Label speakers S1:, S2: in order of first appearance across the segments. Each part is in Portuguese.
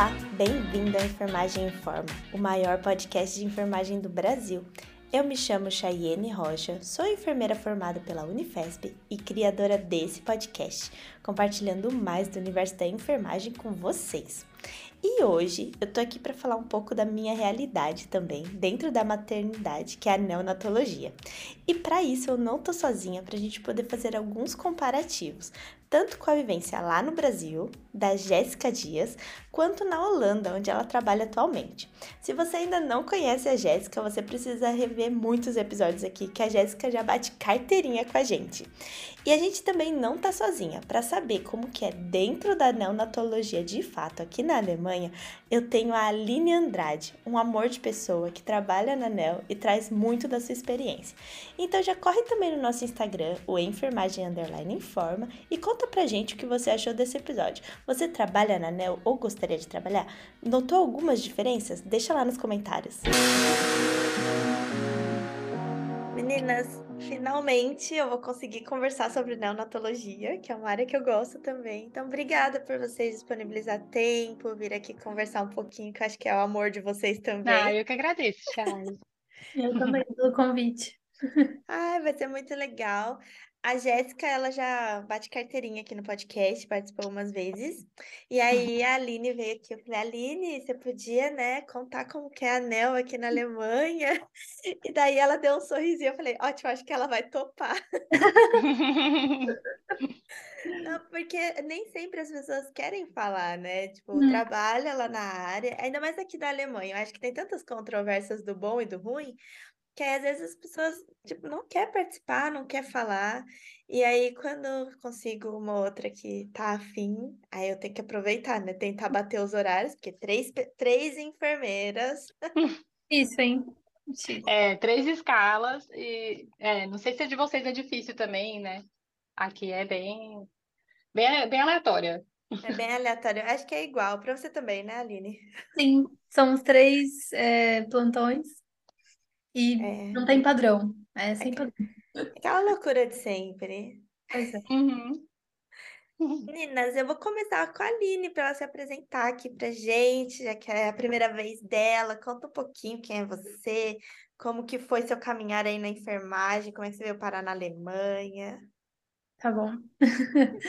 S1: Olá, bem-vindo à Enfermagem Informa, o maior podcast de enfermagem do Brasil. Eu me chamo Chayenne Rocha, sou enfermeira formada pela Unifesp e criadora desse podcast, compartilhando mais do universo da enfermagem com vocês. E hoje eu tô aqui para falar um pouco da minha realidade também, dentro da maternidade, que é a neonatologia. E para isso eu não tô sozinha para a gente poder fazer alguns comparativos, tanto com a vivência lá no Brasil, da Jéssica Dias, quanto na Holanda, onde ela trabalha atualmente. Se você ainda não conhece a Jéssica, você precisa rever muitos episódios aqui, que a Jéssica já bate carteirinha com a gente. E a gente também não tá sozinha. Para saber como que é dentro da neonatologia de fato aqui na Alemanha, eu tenho a Aline Andrade, um amor de pessoa que trabalha na NEL e traz muito da sua experiência. Então já corre também no nosso Instagram, o Enfermagem Underline Informa, e conta pra gente o que você achou desse episódio. Você trabalha na NEL ou gostaria de trabalhar? Notou algumas diferenças? Deixa lá nos comentários. Meninas, finalmente eu vou conseguir conversar sobre neonatologia, que é uma área que eu gosto também. Então, obrigada por vocês disponibilizar tempo, vir aqui conversar um pouquinho, que eu acho que é o amor de vocês também.
S2: Ah, eu que agradeço, Charles.
S3: eu também pelo convite.
S1: Ah, vai ser muito legal. A Jéssica, ela já bate carteirinha aqui no podcast, participou umas vezes. E aí a Aline veio aqui, eu falei, Aline, você podia, né, contar como que é a Nel aqui na Alemanha? E daí ela deu um sorrisinho, eu falei, ótimo, acho que ela vai topar. Não, porque nem sempre as pessoas querem falar, né? Tipo, hum. trabalha lá na área, ainda mais aqui da Alemanha. Eu acho que tem tantas controvérsias do bom e do ruim, que às vezes as pessoas tipo, não quer participar, não quer falar. E aí, quando eu consigo uma outra que tá afim, aí eu tenho que aproveitar, né? Tentar bater os horários, porque três, três enfermeiras.
S3: Isso, hein?
S2: É, três escalas e é, não sei se é de vocês é difícil também, né? Aqui é bem, bem, bem aleatória.
S1: É bem aleatório. Acho que é igual para você também, né, Aline?
S3: Sim, são os três é, plantões e é. não tem padrão. É sem padrão.
S1: Aquela loucura de sempre.
S3: Pois é.
S2: Uhum.
S1: Meninas, eu vou começar com a Aline para ela se apresentar aqui pra gente, já que é a primeira vez dela. Conta um pouquinho quem é você, como que foi seu caminhar aí na enfermagem, como é que você veio parar na Alemanha.
S3: Tá bom.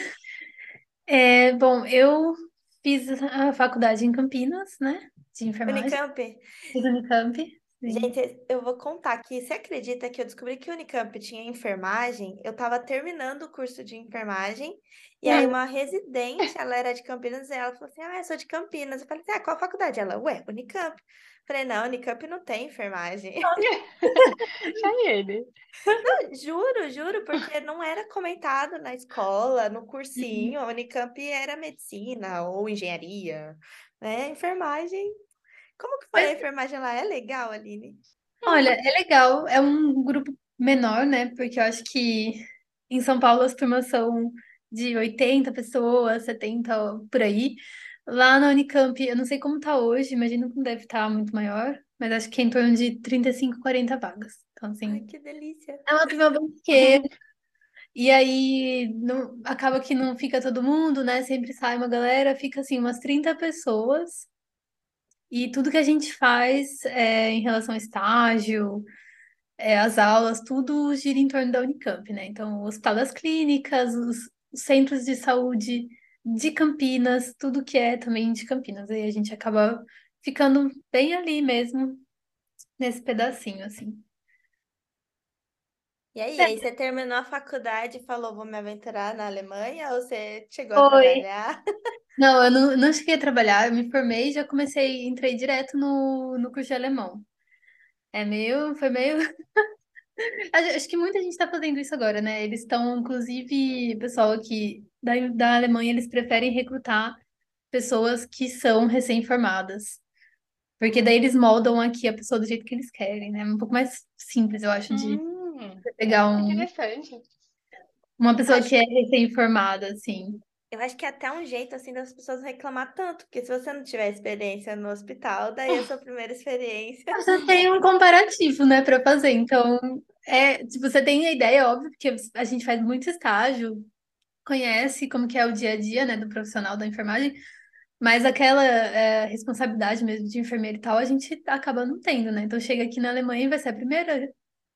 S3: é, bom, eu fiz a faculdade em Campinas, né? De enfermagem.
S1: Unicamp?
S3: Fiz Unicamp.
S1: Gente, eu vou contar aqui. Você acredita que eu descobri que o Unicamp tinha enfermagem? Eu estava terminando o curso de enfermagem, e aí uma residente, ela era de Campinas, e ela falou assim: Ah, eu sou de Campinas. Eu falei assim: Ah, qual faculdade? Ela, ué, Unicamp. Eu falei, não, Unicamp não tem enfermagem.
S2: Já ele.
S1: Não, juro, juro, porque não era comentado na escola, no cursinho. A Unicamp era medicina ou engenharia, né? Enfermagem como que foi a enfermagem lá? É legal, Aline?
S3: Olha, é legal, é um grupo menor, né? Porque eu acho que em São Paulo as turmas são de 80 pessoas, 70 por aí. Lá na Unicamp, eu não sei como tá hoje, imagino que não deve estar tá muito maior, mas acho que é em torno de 35, 40 vagas. Então, assim.
S1: Ai, que delícia!
S3: É uma turma bem pequena. E aí não, acaba que não fica todo mundo, né? Sempre sai uma galera, fica assim, umas 30 pessoas. E tudo que a gente faz é, em relação ao estágio, é, as aulas, tudo gira em torno da Unicamp, né? Então, o Hospital das Clínicas, os, os centros de saúde de Campinas, tudo que é também de Campinas. Aí a gente acaba ficando bem ali mesmo, nesse pedacinho, assim.
S1: E aí, aí você terminou a faculdade e falou, vou me aventurar na Alemanha? Ou você chegou a trabalhar?
S3: Não, eu não, não cheguei a trabalhar, eu me formei e já comecei, entrei direto no, no curso de alemão. É meio, foi meio. Acho que muita gente está fazendo isso agora, né? Eles estão, inclusive, pessoal aqui da, da Alemanha, eles preferem recrutar pessoas que são recém-formadas. Porque daí eles moldam aqui a pessoa do jeito que eles querem, né? É um pouco mais simples, eu acho, de
S2: Hum,
S3: pegar um,
S2: interessante.
S3: uma pessoa que é recém-formada, assim.
S1: Eu acho que é até um jeito, assim, das pessoas reclamar tanto, porque se você não tiver experiência no hospital, daí é a sua primeira experiência.
S3: Você tem um comparativo, né, para fazer. Então, é, tipo, você tem a ideia, óbvio, porque a gente faz muito estágio, conhece como que é o dia a dia, né, do profissional da enfermagem, Mas aquela é, responsabilidade mesmo de enfermeira e tal, a gente acaba não tendo, né? Então chega aqui na Alemanha e vai ser a primeira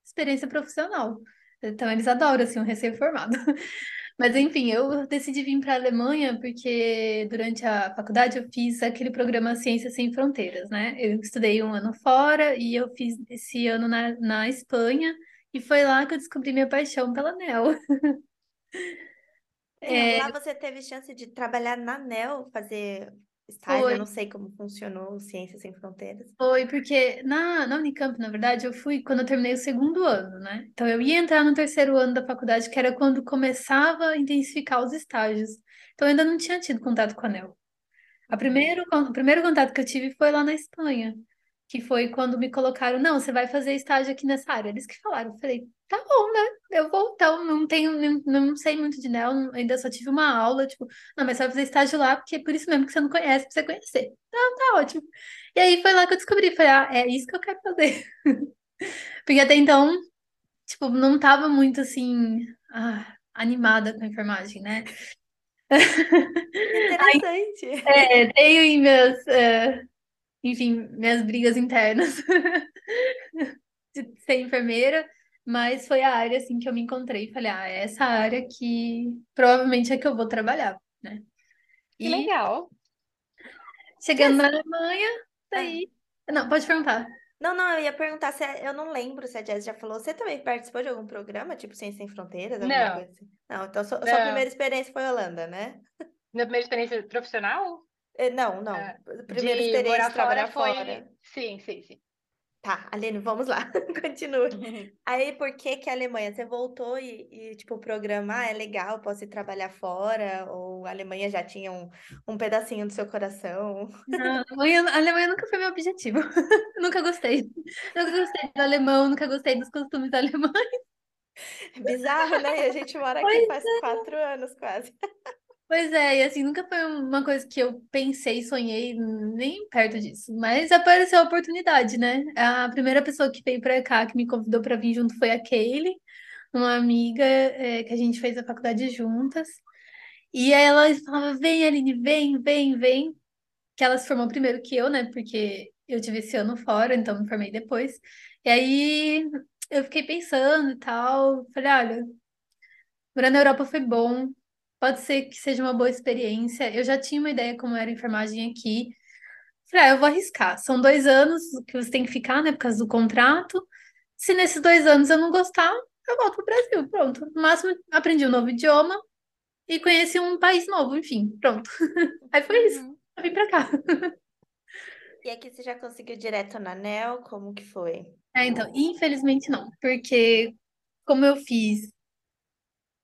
S3: experiência profissional. Então eles adoram, assim, um recém-formado. Mas enfim, eu decidi vir para a Alemanha porque durante a faculdade eu fiz aquele programa Ciências Sem Fronteiras, né? Eu estudei um ano fora e eu fiz esse ano na, na Espanha e foi lá que eu descobri minha paixão pela NEL.
S1: É, lá você teve chance de trabalhar na NEL, fazer estágio,
S3: Foi.
S1: eu não sei como funcionou Ciências Sem Fronteiras.
S3: Foi porque na, na Unicamp, na verdade, eu fui quando eu terminei o segundo ano, né? Então eu ia entrar no terceiro ano da faculdade, que era quando começava a intensificar os estágios. Então eu ainda não tinha tido contato com a NEL. A primeiro, o primeiro contato que eu tive foi lá na Espanha, que foi quando me colocaram, não, você vai fazer estágio aqui nessa área. Eles que falaram, eu falei, tá bom, né? Eu vou, então, não tenho, não, não sei muito de NEL, ainda só tive uma aula, tipo, não, mas você vai fazer estágio lá, porque é por isso mesmo que você não conhece, pra você conhecer. Tá, tá ótimo. E aí foi lá que eu descobri, falei, ah, é isso que eu quero fazer. Porque até então, tipo, não tava muito assim, ah, animada com a enfermagem, né?
S1: Interessante.
S3: É, tenho aí minhas, é, enfim, minhas brigas internas de ser enfermeira, mas foi a área assim que eu me encontrei e falei, ah, é essa área que provavelmente é que eu vou trabalhar, né?
S2: Que
S3: E
S2: legal.
S3: chegando na Alemanha, daí. Não, pode perguntar.
S1: Não, não, eu ia perguntar se é- eu não lembro se a Jess já falou. Você também participou de algum programa, tipo Ciência Sem Fronteiras, alguma
S2: Não.
S1: coisa assim? Não, então sua, sua
S2: Não.
S1: primeira experiência foi Holanda, né?
S2: Minha primeira experiência profissional
S1: Não, não.
S2: Ah,
S1: Primeira
S2: de
S1: experiência trabalhar
S2: fora foi. Sim, sim, sim.
S1: Tá, Aline, vamos lá. Continua. Aí, por que que a Alemanha? Você voltou e, e, tipo, o programa ah, é legal, posso ir trabalhar fora? Ou a Alemanha já tinha um, um pedacinho do seu coração?
S3: Não, a Alemanha, a Alemanha nunca foi meu objetivo. Nunca gostei. Nunca gostei do alemão, nunca gostei dos costumes alemães.
S1: É bizarro, né? A gente mora aqui
S3: Pois
S1: faz quatro anos quase.
S3: Pois é, e assim, nunca foi uma coisa que eu pensei, sonhei, nem perto disso. Mas apareceu a oportunidade, né? A primeira pessoa que veio pra cá, que me convidou pra vir junto, foi a Kaylee, uma amiga, é, que a gente fez a faculdade juntas. E ela falava, vem, Aline, vem, vem, vem. Que ela se formou primeiro que eu, né? Porque eu tive esse ano fora, então me formei depois. E aí eu fiquei pensando e tal. Falei, olha, morar na Europa foi bom. Pode ser que seja uma boa experiência. Eu já tinha uma ideia como era a enfermagem aqui. Falei, ah, eu vou arriscar. São dois anos que você tem que ficar, né, por causa do contrato. Se nesses dois anos eu não gostar, eu volto pro Brasil. Pronto. No máximo, aprendi um novo idioma e conheci um país novo, enfim, pronto. Aí foi isso.
S2: Uhum.
S3: Eu vim pra cá.
S1: E aqui você já conseguiu direto na NEL? Como que foi?
S3: É, então, infelizmente não, porque como eu fiz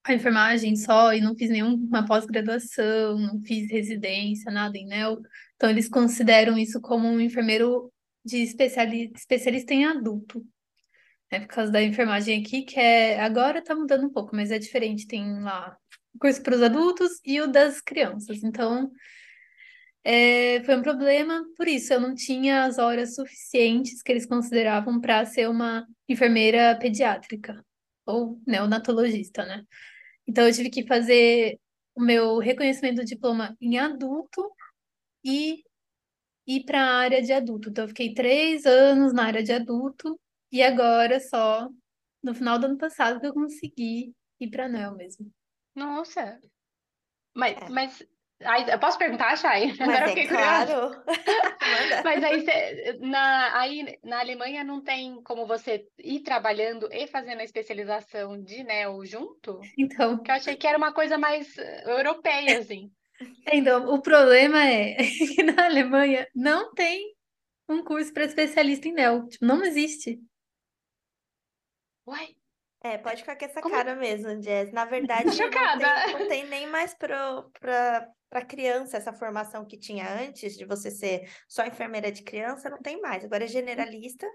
S3: a enfermagem só e não fiz nenhuma pós-graduação, não fiz residência, nada em NEL, então eles consideram isso como um enfermeiro de especiali especialista em adulto. É por causa da enfermagem aqui, que é agora tá mudando um pouco, mas é diferente. Tem lá o curso para os adultos e o das crianças. Então, é, foi um problema, por isso eu não tinha as horas suficientes que eles consideravam para ser uma enfermeira pediátrica ou neonatologista, né? Então eu tive que fazer o meu reconhecimento do diploma em adulto e ir para a área de adulto. Então eu fiquei três anos na área de adulto e agora só no final do ano passado que eu consegui ir para a NEL mesmo.
S2: Nossa. Mas,
S1: É.
S2: mas aí, eu posso perguntar, Chay?
S1: Mas
S2: Agora eu
S1: é
S2: fiquei
S1: claro. Manda.
S2: Mas aí, cê- na, aí na Alemanha não tem como você ir trabalhando e fazendo a especialização de neo junto?
S3: Então,
S2: Que eu achei que era uma coisa mais eh, europeia, assim.
S3: então o problema é que na Alemanha não tem um curso para especialista em NEL. Tipo, não existe.
S2: Uai,
S1: É, pode ficar com essa
S2: Como-
S1: cara mesmo, Jess. Na verdade, não tem, não tem nem mais para criança essa formação que tinha antes de você ser só enfermeira de criança, não tem mais. Agora é generalista.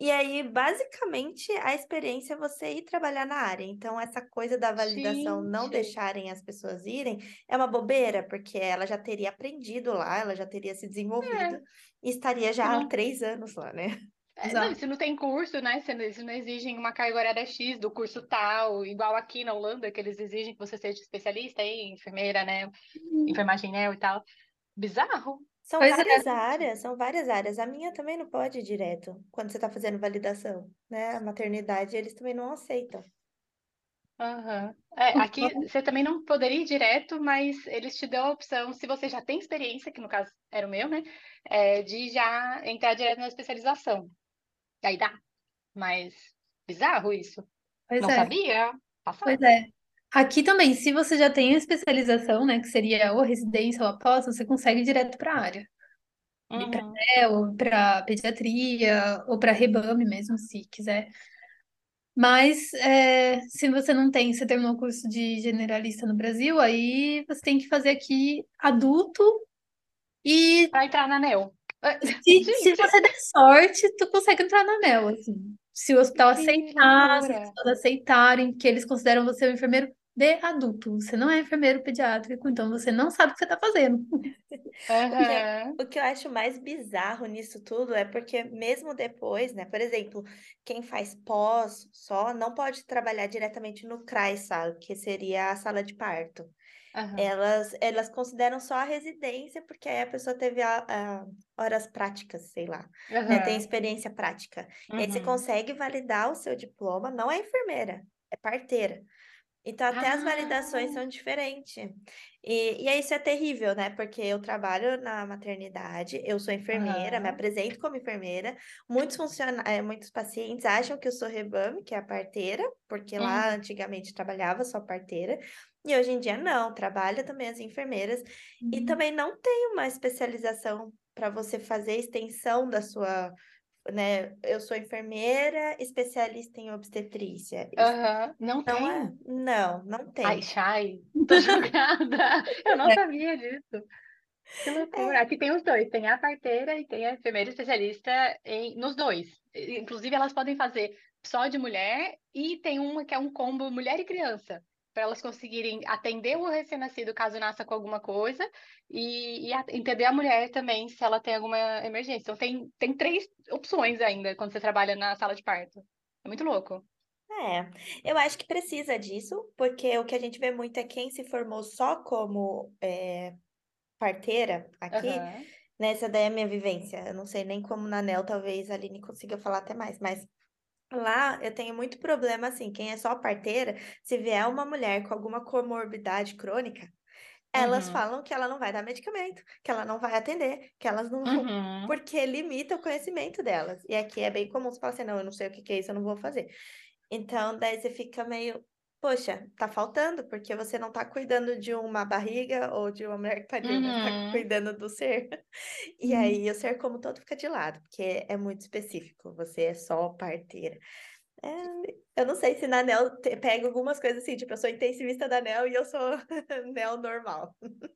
S1: E aí, basicamente, a experiência é você ir trabalhar na área. Então, essa coisa da validação não
S2: Gente.
S1: deixarem as pessoas irem é uma bobeira, porque ela já teria aprendido lá, ela já teria se desenvolvido e estaria já há
S2: não-
S1: três anos lá, né?
S2: É,
S3: Exato.
S2: não, se não tem curso, né? Se não, se não exigem uma carga horária X do curso tal, igual aqui na Holanda, que eles exigem que você seja especialista em enfermeira, né? Enfermagem neo e tal. bizarro.
S1: São
S3: Pois é.
S1: várias áreas, são várias áreas. A minha também não pode ir direto quando você está fazendo validação, né? A maternidade, eles também não aceitam.
S2: Aham. É, aqui você também não poderia ir direto, mas eles te dão a opção, se você já tem experiência, que no caso era o meu, né? é, de já entrar direto na especialização. Aí dá. Mas bizarro isso.
S3: Pois
S2: Não
S3: é.
S2: sabia. Passado.
S3: Pois é. Aqui também, se você já tem a especialização, né, que seria ou residência ou após, você consegue ir direto para a área. Ir para
S2: Uhum.
S3: ou para pediatria, ou para rebame mesmo, se quiser. Mas é, se você não tem, você terminou o curso de generalista no Brasil, aí você tem que fazer aqui adulto e
S2: Pra entrar na NEL.
S3: Se, se
S2: Gente,
S3: você der sorte, tu consegue entrar na ANEL, assim. Se o hospital
S2: que
S3: aceitar, se as pessoas aceitarem, que eles consideram você um enfermeiro de adulto. Você não é enfermeiro pediátrico, então você não sabe o que você está fazendo.
S2: Aham.
S1: O que eu acho mais bizarro nisso tudo é porque mesmo depois, né? Por exemplo, quem faz pós só não pode trabalhar diretamente no CRAS, sabe? Que seria a sala de parto.
S2: Aham.
S1: Elas, elas consideram só a residência, porque aí a pessoa teve a, a horas práticas, sei lá, né? Tem experiência prática. E aí você
S2: Uhum.
S1: consegue validar o seu diploma, não é enfermeira, é parteira. Então, até as validações
S2: Ah,
S1: são diferentes. E, e aí isso é terrível, né? Porque eu trabalho na maternidade, eu sou enfermeira, me
S2: aham.
S1: apresento como enfermeira. Muitos funciona... eh, muitos pacientes acham que eu sou rebame, que é a parteira, porque lá
S2: Uhum.
S1: antigamente trabalhava só parteira. E hoje em dia não, trabalha também as enfermeiras. E também não tem uma especialização para você fazer extensão da sua, né? Eu sou enfermeira, especialista em obstetrícia.
S2: Aham. Não
S1: não é,
S2: tem.
S1: não, não
S2: Ai,
S1: tem.
S2: Chay, tô chocada. Eu não
S3: É.
S2: sabia disso. Que loucura. Aqui tem os dois, tem a parteira e tem a enfermeira especialista em, nos dois. Inclusive, elas podem fazer só de mulher e tem uma que é um combo mulher e criança, para elas conseguirem atender o recém-nascido caso nasça com alguma coisa e, e a- entender a mulher também se ela tem alguma emergência. Então, tem, tem três opções ainda quando você trabalha na sala de parto. É muito louco.
S1: É, eu acho que precisa disso, porque o que a gente vê muito é quem se formou só como é, parteira aqui,
S2: Aham.
S1: né? Essa daí é a minha vivência. Eu não sei nem como na NEL, talvez a Aline consiga falar até mais, mas lá eu tenho muito problema, assim, quem é só parteira, se vier uma mulher com alguma comorbidade crônica, elas
S2: Uhum.
S1: falam que ela não vai dar medicamento, que ela não vai atender, que elas não vão,
S2: Uhum.
S1: porque limita o conhecimento delas. E aqui é bem comum você falar assim, não, eu não sei o que que é isso, eu não vou fazer. Então, daí você fica meio, poxa, tá faltando, porque você não tá cuidando de uma barriga ou de uma mulher que pariu, mas tá
S2: Uhum.
S1: cuidando do ser. E
S3: Uhum.
S1: aí o ser como todo fica de lado, porque é muito específico, você é só parteira. É, eu não sei se na NEL pega algumas coisas assim, tipo, eu sou intensivista da NEL e eu sou NEL normal.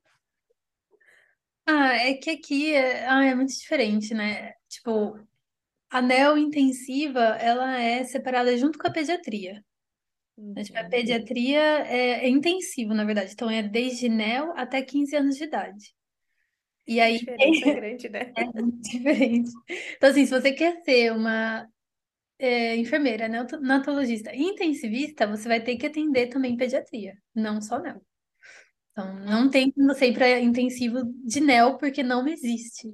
S3: Ah, é que aqui é, ah, é muito diferente, né? Tipo, a neo-intensiva, ela é separada junto com a pediatria. A
S1: Uhum.
S3: pediatria é, é intensivo, na verdade. Então, é desde neo até 15 anos de idade. E aí,
S1: diferença é grande, né?
S3: é muito diferente. Então, assim, se você quer ser uma é, enfermeira, neonatologista intensivista, você vai ter que atender também pediatria, não só neo. Então, não tem como você ir para intensivo de neo, porque não existe.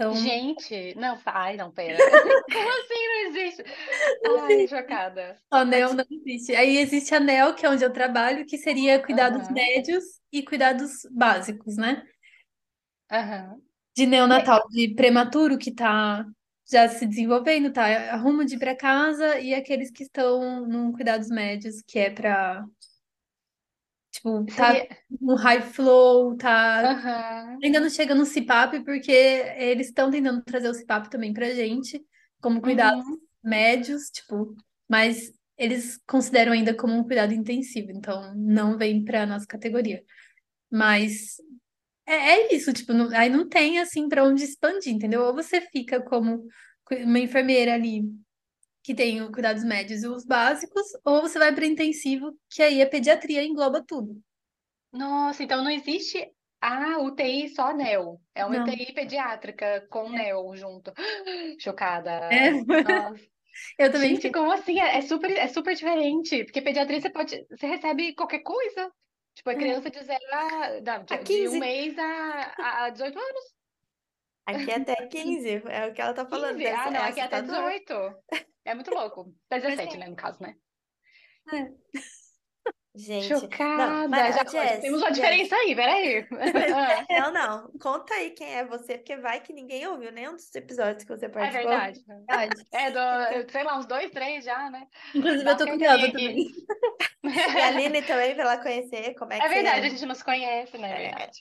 S3: Então,
S2: Gente, não, ai, não, pera. Como assim não existe? Ai, chocada.
S3: a neo não existe. Aí existe a neo, que é onde eu trabalho, que seria cuidados
S2: Aham,
S3: médios e cuidados básicos, né?
S2: aham.
S3: De neonatal, de prematuro que tá já se desenvolvendo, tá a rumo de ir para casa, e aqueles que estão num cuidados médios, que é para, tipo, tá
S2: Seria.
S3: no high flow, tá
S2: Aham.
S3: Ainda não chega no CPAP, porque eles estão tentando trazer o CPAP também pra gente, como cuidados
S2: Uhum.
S3: médios, tipo, mas eles consideram ainda como um cuidado intensivo, então não vem pra nossa categoria. Mas é, é isso, tipo, não- aí não tem assim pra onde expandir, entendeu? Ou você fica como uma enfermeira ali que tem o cuidados médios e os básicos, ou você vai para intensivo, que aí a pediatria engloba tudo.
S2: Nossa, então não existe a UTI só NEO. É uma
S3: Não.
S2: UTI pediátrica com NEO junto. Chocada.
S3: É.
S2: Nossa.
S3: Eu também
S2: Gente, como assim? É, é super, é super diferente. Porque pediatria você pode, você recebe qualquer coisa. Tipo, é criança de zero a, não, de,
S1: A
S2: de
S1: 15.
S2: um mês a, a 18 anos.
S1: Aqui é até 15, é o que ela tá falando.
S2: 15.
S1: deve
S2: Ah, não,
S1: é
S2: aqui é até
S1: assustador.
S2: 18. É muito louco. Até 17, né, no caso, né?
S1: Gente, não,
S2: Chocada.
S1: mas,
S2: Já
S1: Jess,
S2: temos uma
S1: Jess,
S2: diferença aí, peraí. Ah,
S1: Não, não. Conta aí quem é você, porque vai que ninguém ouviu nenhum dos episódios que você
S2: É
S1: participou.
S2: verdade.
S3: Verdade.
S2: É do, sei lá, uns dois, três já, né?
S3: Inclusive,
S2: Dá
S3: eu tô curiosa também.
S2: aqui.
S1: E a Aline também, pra ela conhecer como é que
S2: É verdade,
S1: você...
S2: a gente não se conhece, né? É
S1: É.
S2: verdade.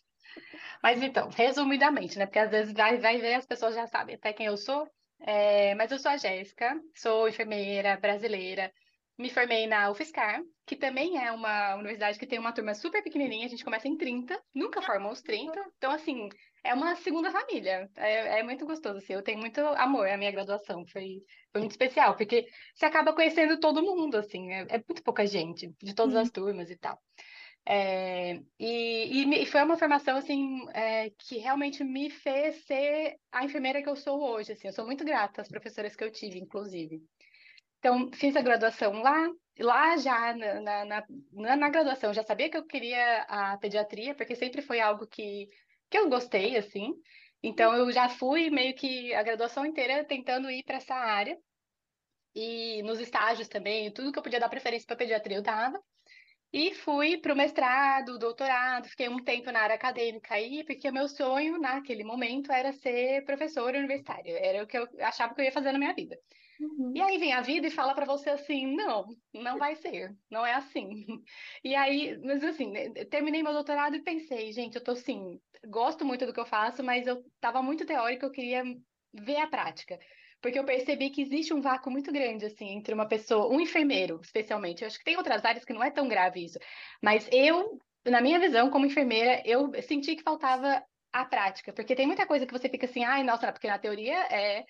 S2: Mas então, resumidamente, né? Porque às vezes vai, vai ver, as pessoas já sabem até quem eu sou. É, mas eu sou a Jéssica, sou enfermeira brasileira, me formei na UFSCar, que também é uma universidade que tem uma turma super pequenininha, a gente começa em 30, nunca formam os 30, então assim, é uma segunda família, é, é muito gostoso, assim, eu tenho muito amor à minha graduação, foi, foi muito especial, porque você acaba conhecendo todo mundo, assim, é, é muito pouca gente, de todas as turmas e tal. É, e, e e foi uma formação assim é, que realmente me fez ser a enfermeira que eu sou hoje. Assim, eu sou muito grata às professoras que eu tive, inclusive. Então, fiz a graduação lá. Lá já na, na, na- na graduação, já sabia que eu queria a pediatria, porque sempre foi algo que, que eu gostei, assim. Então, eu já fui meio que a graduação inteira tentando ir para essa área. E nos estágios também, tudo que eu podia dar preferência para pediatria, eu dava. E fui para o mestrado, doutorado, fiquei um tempo na área acadêmica aí, porque o meu sonho naquele momento era ser professora universitária, era o que eu achava que eu ia fazer na minha vida.
S3: Uhum.
S2: E aí vem a vida e fala para você assim, não, não vai ser, não é assim. E aí, mas assim, eu terminei meu doutorado e pensei, gente, eu tô assim, gosto muito do que eu faço, mas eu tava muito teórica, eu queria ver a prática. Porque eu percebi que existe um vácuo muito grande, assim, entre uma pessoa, um enfermeiro, especialmente. Eu acho que tem outras áreas que não é tão grave isso. Mas eu, na minha visão, como enfermeira, eu senti que faltava a prática. Porque tem muita coisa que você fica assim, ai, nossa, porque na teoria é.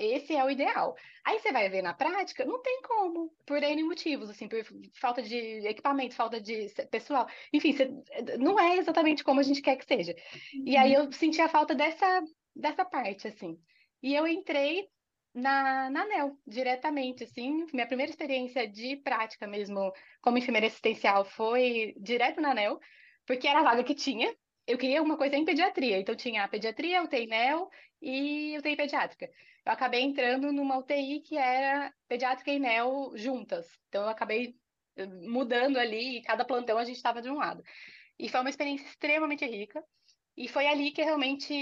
S2: Esse é o ideal. Aí você vai ver na prática, não tem como, por N motivos, assim, por falta de equipamento, falta de pessoal. Enfim, você, não é exatamente como a gente quer que seja. E aí eu senti a falta dessa, dessa parte, assim. E eu entrei na, na diretamente, assim. Minha primeira experiência de prática mesmo, como enfermeira assistencial, foi direto na ANEL, porque era a vaga que tinha. Eu queria uma coisa em pediatria, então tinha a pediatria, UTI NEL e UTI pediátrica. Eu acabei entrando numa UTI que era pediátrica e NEL juntas. Então eu acabei eh, mudando ali, e cada plantão a gente estava de um lado. E foi uma experiência extremamente rica. E foi ali que realmente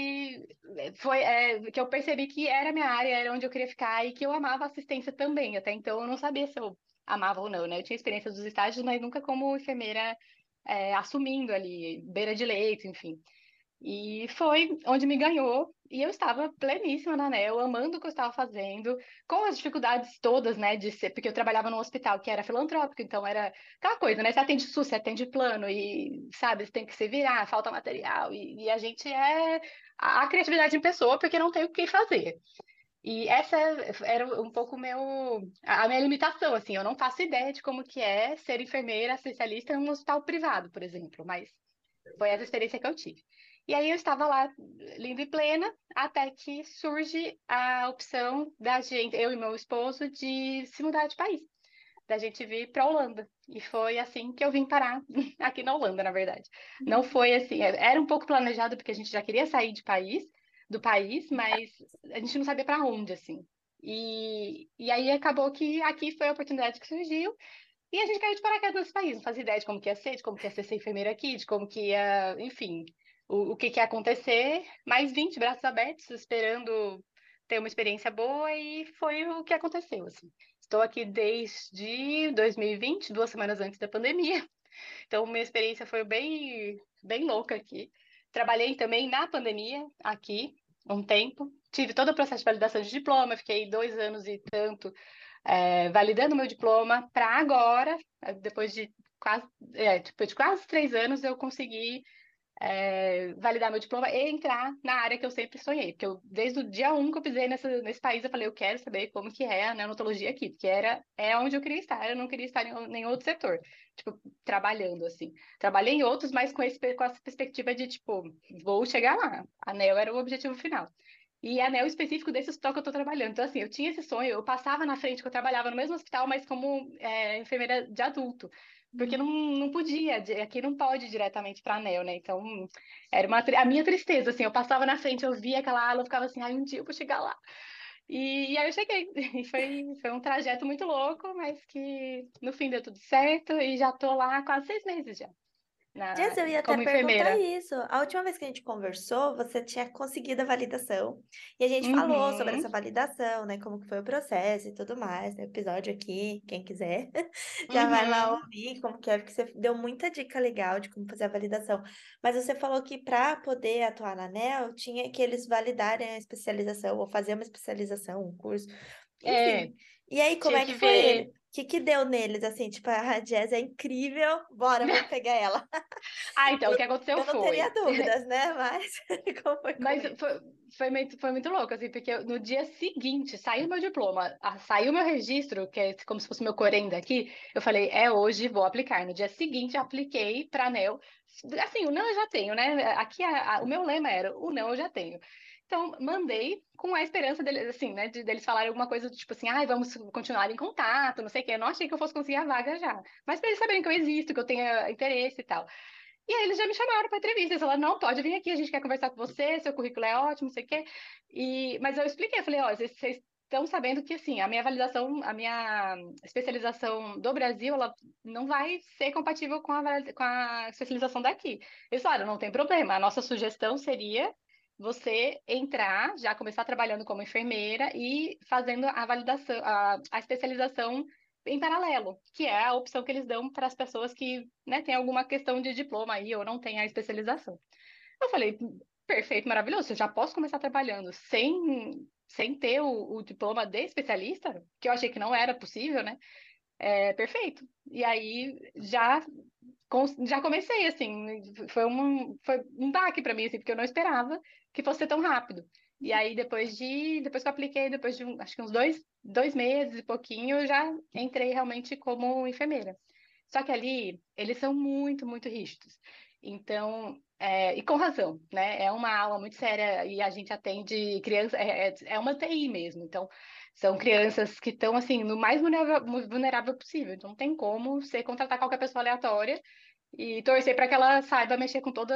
S2: foi é, que eu percebi que era a minha área, era onde eu queria ficar e que eu amava assistência também. Até então eu não sabia se eu amava ou não, né? Eu tinha experiência dos estágios, mas nunca como enfermeira é, assumindo ali, beira de leito, enfim. E foi onde me ganhou, e eu estava pleníssima na ANEL, amando o que eu estava fazendo, com as dificuldades todas, né, de ser, porque eu trabalhava num hospital que era filantrópico, então era aquela coisa, né, você atende SUS, você atende plano, e, sabe, você tem que se virar, falta material, e, e a gente é a criatividade em pessoa, porque não tem o que fazer. E essa era um pouco meu, a minha limitação, assim, eu não faço ideia de como que é ser enfermeira especialista em um hospital privado, por exemplo, mas foi essa experiência que eu tive. E aí eu estava lá, linda e plena, até que surge a opção da gente, eu e meu esposo, de se mudar de país, da gente vir para a Holanda. E foi assim que eu vim parar aqui na Holanda, na verdade. Não foi assim, era um pouco planejado porque a gente já queria sair de país, do país, mas a gente não sabia para onde, assim. E, e aí acabou que aqui foi a oportunidade que surgiu. E a gente caiu de paraquedas nesse país, não fazia ideia de como que ia ser, de como que ia ser ser enfermeira aqui, de como que ia, enfim, o, o que, que ia acontecer, mais 20 braços abertos, esperando ter uma experiência boa, e foi o que aconteceu. Assim. Estou aqui desde 2020, duas semanas antes da pandemia, então minha experiência foi bem, bem louca aqui. Trabalhei também na pandemia aqui, um tempo, tive todo o processo de validação de diploma, fiquei dois anos e tanto é, validando meu diploma, para agora, depois de quase, é, depois de quase três anos, eu consegui é, validar meu diploma e entrar na área que eu sempre sonhei. Porque eu, desde o dia um que eu pisei nessa, nesse país, eu falei, eu quero saber como que é a neonatologia aqui, porque era é onde eu queria estar, eu não queria estar em nenhum outro setor, tipo, trabalhando, assim. Trabalhei em outros, mas com, esse, com essa perspectiva de, tipo, vou chegar lá. A NEO era o objetivo final. E anel específico desse hospital que eu tô trabalhando. Então, assim, eu tinha esse sonho, eu passava na frente, que eu trabalhava no mesmo hospital, mas como é, enfermeira de adulto. Porque não, não podia, aqui não pode diretamente para anel, né? Então, era uma, a minha tristeza, assim, eu passava na frente, eu via aquela ala, eu ficava assim, ai, um dia eu vou chegar lá. E, e aí eu cheguei, e foi, foi um trajeto muito louco, mas que no fim deu tudo certo, e já tô lá há quase seis meses já
S1: na, eu ia até perguntar isso. A última vez que a gente conversou, você tinha conseguido a validação. E a gente uhum. falou sobre uhum. essa validação, né? Como que foi o processo e tudo mais. No episódio aqui, quem quiser, já uhum. vai lá uhum. ouvir como que é, porque você deu muita dica legal de como fazer a validação. Mas você falou que para poder atuar na ANEL, tinha que eles validarem a especialização, ou fazer uma especialização, um curso. Enfim. É. E aí, como é que, que foi ver... ele? Que que deu neles, assim, tipo, a Jazz é incrível, bora, vamos pegar ela.
S2: ah, então, o que aconteceu foi...
S1: Eu não teria dúvidas, né, mas foi
S2: Mas foi, foi, muito, foi muito louco, assim, porque no dia seguinte, saiu meu diploma, saiu meu registro, que é como se fosse meu corenda aqui, eu falei, é hoje, vou aplicar. No dia seguinte, apliquei para ANEL, assim, o não eu já tenho, né, aqui a, a, o meu lema era, o não eu já tenho. Então, mandei com a esperança deles, assim, né, de, deles falarem alguma coisa do tipo assim, ai, ah, vamos continuar em contato, não sei o quê. Eu não achei que eu fosse conseguir a vaga já. Mas para eles saberem que eu existo, que eu tenha interesse e tal. E aí eles já me chamaram para entrevista. Eles falaram, não, pode vir aqui, a gente quer conversar com você, seu currículo é ótimo, não sei o quê. E, mas eu expliquei, eu falei, ó, vocês estão sabendo que, assim, a minha validação, a minha especialização do Brasil, ela não vai ser compatível com a, com a especialização daqui. Eles falaram, não tem problema, a nossa sugestão seria você entrar, já começar trabalhando como enfermeira e fazendo a validação, a, a especialização em paralelo, que é a opção que eles dão para as pessoas que né, têm alguma questão de diploma aí ou não têm a especialização. Eu falei, perfeito, maravilhoso, eu já posso começar trabalhando sem, sem ter o, o diploma de especialista, que eu achei que não era possível, né? É, perfeito. E aí já já comecei assim, foi um foi um baque para mim assim, porque eu não esperava que fosse tão rápido. E aí, depois de. Depois que eu apliquei, depois de um, acho que uns dois, dois meses e pouquinho, eu já entrei realmente como enfermeira. Só que ali, eles são muito, muito rígidos. Então, é, e com razão, né? É uma aula muito séria e a gente atende crianças, é, é, é uma TI mesmo. Então, são crianças que estão, assim, no mais vulnerável, possível. Então, não tem como você contratar qualquer pessoa aleatória e torcer para que ela saiba mexer com todos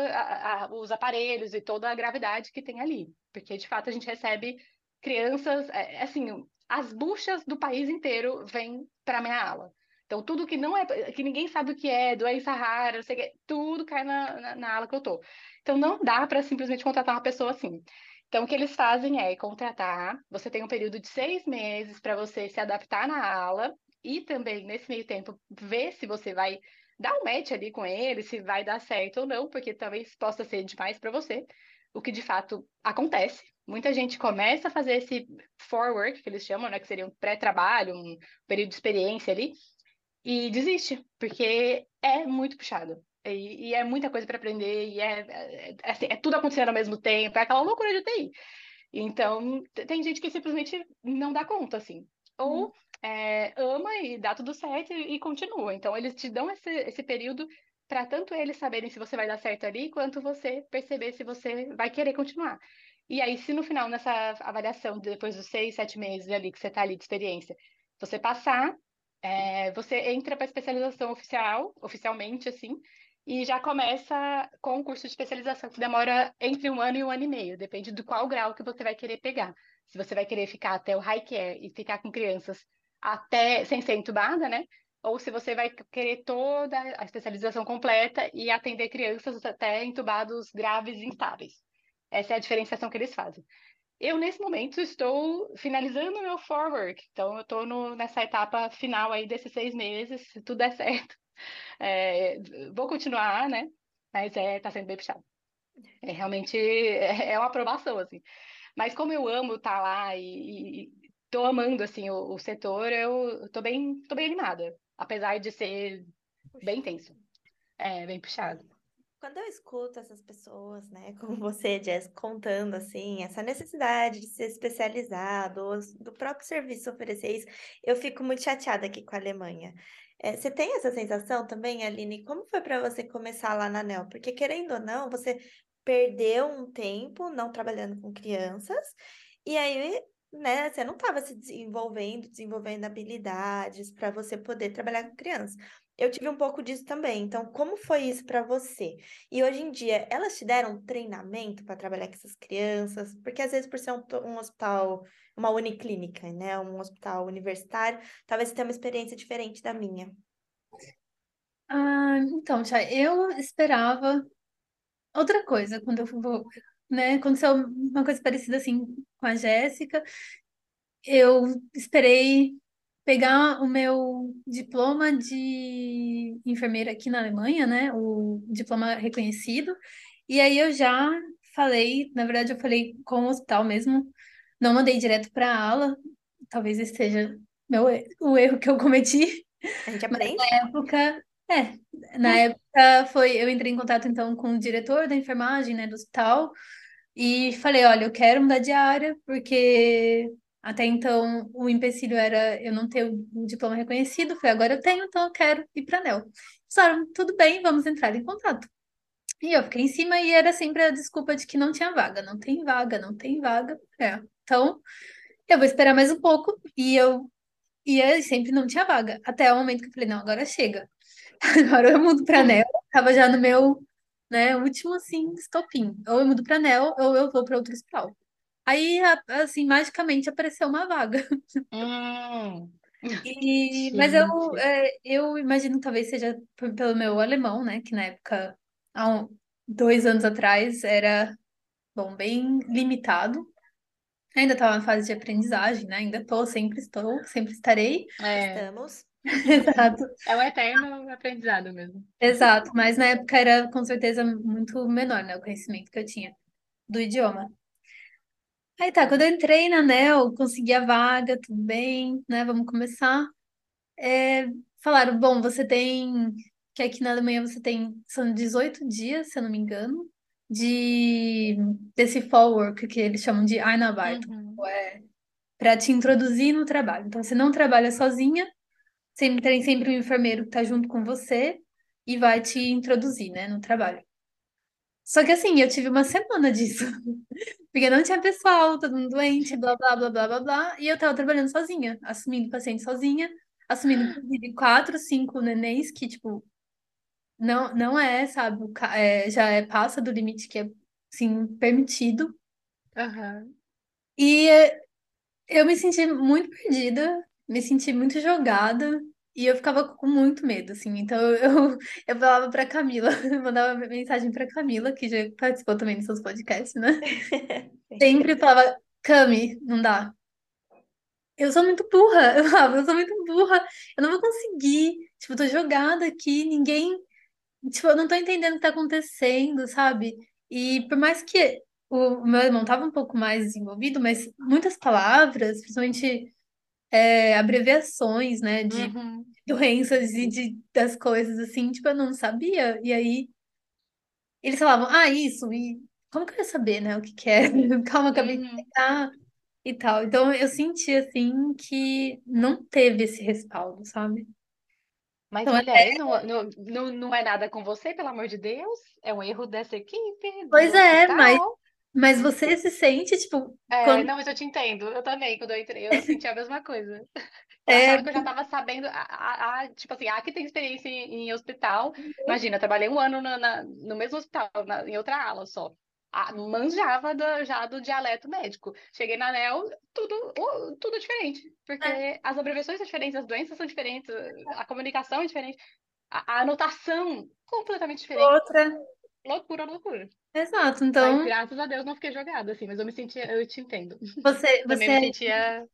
S2: os aparelhos e toda a gravidade que tem ali, porque de fato a gente recebe crianças, é, é assim, as buchas do país inteiro vêm para minha aula. Então tudo que não é, que ninguém sabe o que é, doença rara, sei tudo cai na, na, na aula que eu tô. Então não dá para simplesmente contratar uma pessoa assim. Então, o que eles fazem é contratar. Você tem um período de seis meses para você se adaptar na aula e também, nesse meio tempo, ver se você vai dá um match ali com ele, se vai dar certo ou não, porque talvez possa ser demais para você, o que de fato acontece. Muita gente começa a fazer esse forwork, que eles chamam, né, que seria um pré-trabalho, um período de experiência ali, e desiste, porque é muito puxado. E, e é muita coisa para aprender, e é, é, é, assim, é, tudo acontecendo ao mesmo tempo, é aquela loucura de TI. Então, tem gente que simplesmente não dá conta, assim. Ou hum é, ama e dá tudo certo e, e, continua. Então, eles te dão esse, esse período para tanto eles saberem se você vai dar certo ali, quanto você perceber se você vai querer continuar. E aí, se no final, nessa avaliação, depois dos seis, sete meses ali que você está ali de experiência, você passar, é, você entra para a especialização oficial, oficialmente, assim, e já começa com o curso de especialização, que demora entre um ano e um ano e meio, depende do qual grau que você vai querer pegar. Se você vai querer ficar até o high care e ficar com crianças até sem ser entubada, né? Ou se você vai querer toda a especialização completa e atender crianças até entubados graves e instáveis. Essa é a diferenciação que eles fazem. Eu, nesse momento, estou finalizando meu forward, então eu estou nessa etapa final aí desses seis meses, se tudo der certo. É, vou continuar, né? Mas é, tá sendo bem puxado. É realmente é, é uma aprovação, assim. Mas como eu amo estar tá lá e, tô amando, assim, o, o setor, eu tô bem, tô bem animada, apesar de ser Puxa. bem tenso. É, bem puxado.
S1: Quando eu escuto essas pessoas, né, como você, Jess, contando, assim, essa necessidade de ser especializado, do próprio serviço oferecer isso, eu fico muito chateada aqui com a Alemanha. É, você tem essa sensação também, Aline? Como foi para você começar lá na NEL? Porque, querendo ou não, você perdeu um tempo não trabalhando com crianças, e aí, né, você não estava se desenvolvendo, desenvolvendo habilidades para você poder trabalhar com crianças. Eu tive um pouco disso também. Então, como foi isso para você? E hoje em dia, elas te deram treinamento para trabalhar com essas crianças? Porque às vezes, por ser um, um hospital, uma uniclínica, né, um hospital universitário, talvez tenha uma experiência diferente da minha.
S3: Ah, então, Chay, eu esperava outra coisa quando eu vou, né? Aconteceu uma coisa parecida assim com a Jéssica. Eu esperei pegar o meu diploma de enfermeira aqui na Alemanha, né? O diploma reconhecido. E aí eu já falei, na verdade eu falei com o hospital mesmo, não mandei direto para a ala. Talvez esse seja meu, o erro que eu cometi.
S1: A gente aprende.
S3: Mas na época, é, na época foi, eu entrei em contato então com o diretor da enfermagem, né, do hospital, e falei, olha, eu quero mudar de área, porque até então o empecilho era eu não ter o diploma reconhecido, falei, agora eu tenho, então eu quero ir para a ANEL. Falaram, tudo bem, vamos entrar em contato. E eu fiquei em cima e era sempre a desculpa de que não tinha vaga, não tem vaga, não tem vaga. É. Então, eu vou esperar mais um pouco e eu ia sempre não tinha vaga. Até o momento que eu falei, não, agora chega. Agora eu mudo para Nel, tava já no meu, né, último assim, estopim. Ou eu mudo para Nel, ou eu vou para outro hospital. Aí, assim, magicamente apareceu uma vaga.
S2: Hum.
S3: E, mas eu, é, eu imagino que talvez seja pelo meu alemão, né? Que na época, há um, dois anos atrás, era, bom, bem limitado. Ainda estava na fase de aprendizagem, né? Ainda estou, sempre estou, sempre estarei.
S2: É,
S1: Estamos.
S3: Exato.
S2: é um eterno aprendizado mesmo.
S3: Exato, mas na época era com certeza muito menor, né, o conhecimento que eu tinha do idioma. Aí tá, quando eu entrei na ANEL, consegui a vaga, tudo bem, né, vamos começar. É, falaram, bom, você tem, que aqui na Alemanha você tem, são 18 dias, se eu não me engano, de desse Vorwork, que eles chamam de Einarbeitung,
S2: Uhum.
S3: é, para te introduzir no trabalho. Então, você não trabalha sozinha, Sempre tem sempre um enfermeiro que tá junto com você e vai te introduzir, né, no trabalho. Só que assim, eu tive uma semana disso. Porque não tinha pessoal, todo mundo doente, blá, blá, blá, blá, blá, blá. E eu tava trabalhando sozinha, assumindo paciente sozinha, assumindo, inclusive, quatro, cinco nenéns que, tipo, não, não é, sabe, é, já é, passa do limite que é, assim, permitido.
S2: Uhum.
S3: E eu me senti muito perdida, me senti muito jogada e eu ficava com muito medo, assim. Então eu, eu falava pra Camila, mandava mensagem pra Camila, que já participou também dos seus podcasts, né? Sempre falava, Cami, não dá. Eu sou muito burra, eu falava, eu sou muito burra, eu não vou conseguir. Tipo, eu tô jogada aqui, ninguém. Tipo, eu não tô entendendo o que tá acontecendo, sabe? E por mais que o meu irmão tava um pouco mais desenvolvido, mas muitas palavras, principalmente é, abreviações, né, de
S2: Uhum.
S3: doenças e de, das coisas assim, tipo, eu não sabia. E aí eles falavam, ah, isso, e como que eu ia saber, né, o que que é? Calma, acabei de
S2: Uhum.
S3: pegar e tal. Então eu senti assim que não teve esse respaldo, sabe?
S2: Mas,
S3: Então,
S2: mulher, não, não, não, não é nada com você, pelo amor de Deus. É um erro dessa equipe,
S3: pois é,
S2: hospital.
S3: mas você se sente, tipo,
S2: É,
S3: quando
S2: não, mas eu te entendo. Eu também, quando eu entrei, eu senti a mesma coisa. Eu
S3: é,
S2: achava que eu já estava sabendo, a, a- a- tipo assim, a que tem experiência em, em hospital. Imagina, eu trabalhei um ano na- na- no mesmo hospital, na- em outra ala só. A, manjava do- já do dialeto médico. Cheguei na ANEL, tudo, tudo diferente. Porque
S3: É.
S2: as abreviações são diferentes, as doenças são diferentes, a comunicação é diferente, a anotação completamente diferente.
S3: outra.
S2: Loucura, loucura.
S3: Exato,
S2: Mas
S3: então
S2: graças a Deus não fiquei jogada, assim, mas eu me sentia, eu te entendo.
S3: você,
S2: Também
S3: você,
S2: me sentia.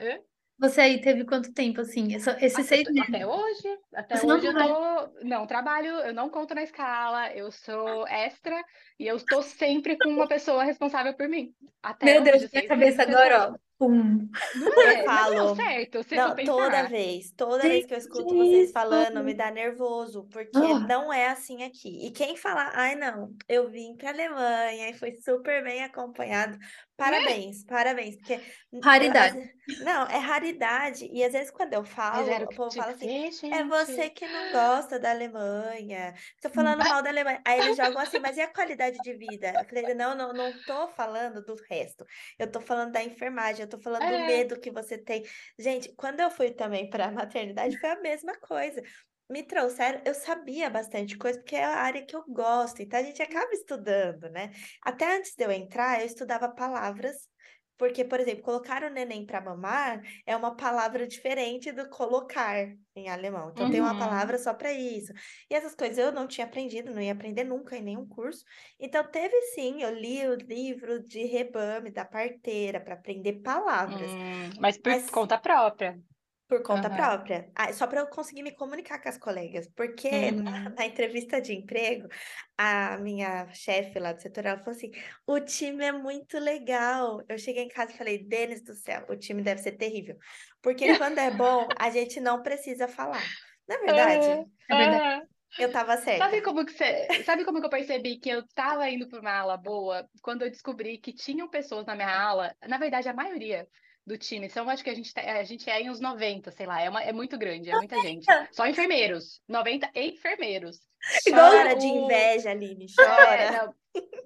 S2: Hã?
S3: você aí teve quanto tempo, assim? Esses
S2: Até,
S3: seis meses?
S2: até hoje, até
S3: Você não
S2: hoje eu
S3: trabalha.
S2: tô. Não, trabalho, eu não conto na escala, eu sou extra e eu estou sempre com uma pessoa responsável por mim. Até
S3: Meu Deus,
S2: hoje,
S3: minha
S2: seis meses
S3: cabeça agora, ó. Pum.
S2: Não é,
S1: Eu
S2: é
S1: falo.
S2: certo, se
S1: Não, toda vez, toda vez que eu escuto vocês
S3: isso.
S1: falando, me dá nervoso, porque
S3: Ah.
S1: não é assim aqui. E quem falar, ai não, eu vim para Alemanha e foi super bem acompanhado. Parabéns, parabéns, porque eu-
S3: Raridade.
S1: não, é raridade. E às vezes quando eu
S2: Mas
S1: falo,
S2: era o
S1: povo fala assim,
S2: ser,
S1: é você que não gosta da Alemanha. Tô falando mal da Alemanha. Aí eles jogam assim, mas e a qualidade de vida? Eu falei, não, não, não tô falando do resto. Eu tô falando da enfermagem, eu tô falando do
S2: É.
S1: medo que você tem. Gente, quando eu fui também para a maternidade, foi a mesma coisa. Me trouxeram, eu sabia bastante coisa, porque é a área que eu gosto, então a gente acaba estudando, né? Até antes de eu entrar, eu estudava palavras, porque, por exemplo, colocar o neném para mamar é uma palavra diferente do colocar em alemão. Então, tem uma
S2: Uhum.
S1: palavra só para isso. E essas coisas eu não tinha aprendido, não ia aprender nunca em nenhum curso. Então, teve sim, eu li o livro de rebame da parteira para aprender palavras.
S2: Hum, mas por
S1: Mas-
S2: conta própria.
S1: Por conta
S2: Aham.
S1: própria. Ah, só para eu conseguir me comunicar com as colegas. Porque na,
S2: Uhum.
S1: na entrevista de emprego, a minha chefe lá do setor, ela falou assim: o time é muito legal. Eu cheguei em casa e falei, Denis do céu, o time deve ser terrível. Porque quando é bom, a gente não precisa falar. Na verdade,
S3: É verdade.
S1: Eu tava certa.
S2: Sabe como que você, sabe como que eu percebi que eu tava indo para uma ala boa quando eu descobri que tinham pessoas na minha ala, na verdade a maioria do time, são acho que a gente tá- a gente é em uns 90, sei lá, é uma, é muito grande, é muita gente. Só enfermeiros, 90 enfermeiros.
S1: Chora
S2: Só
S1: de
S2: o-
S1: inveja, Aline,
S2: É,
S1: chora.
S2: não,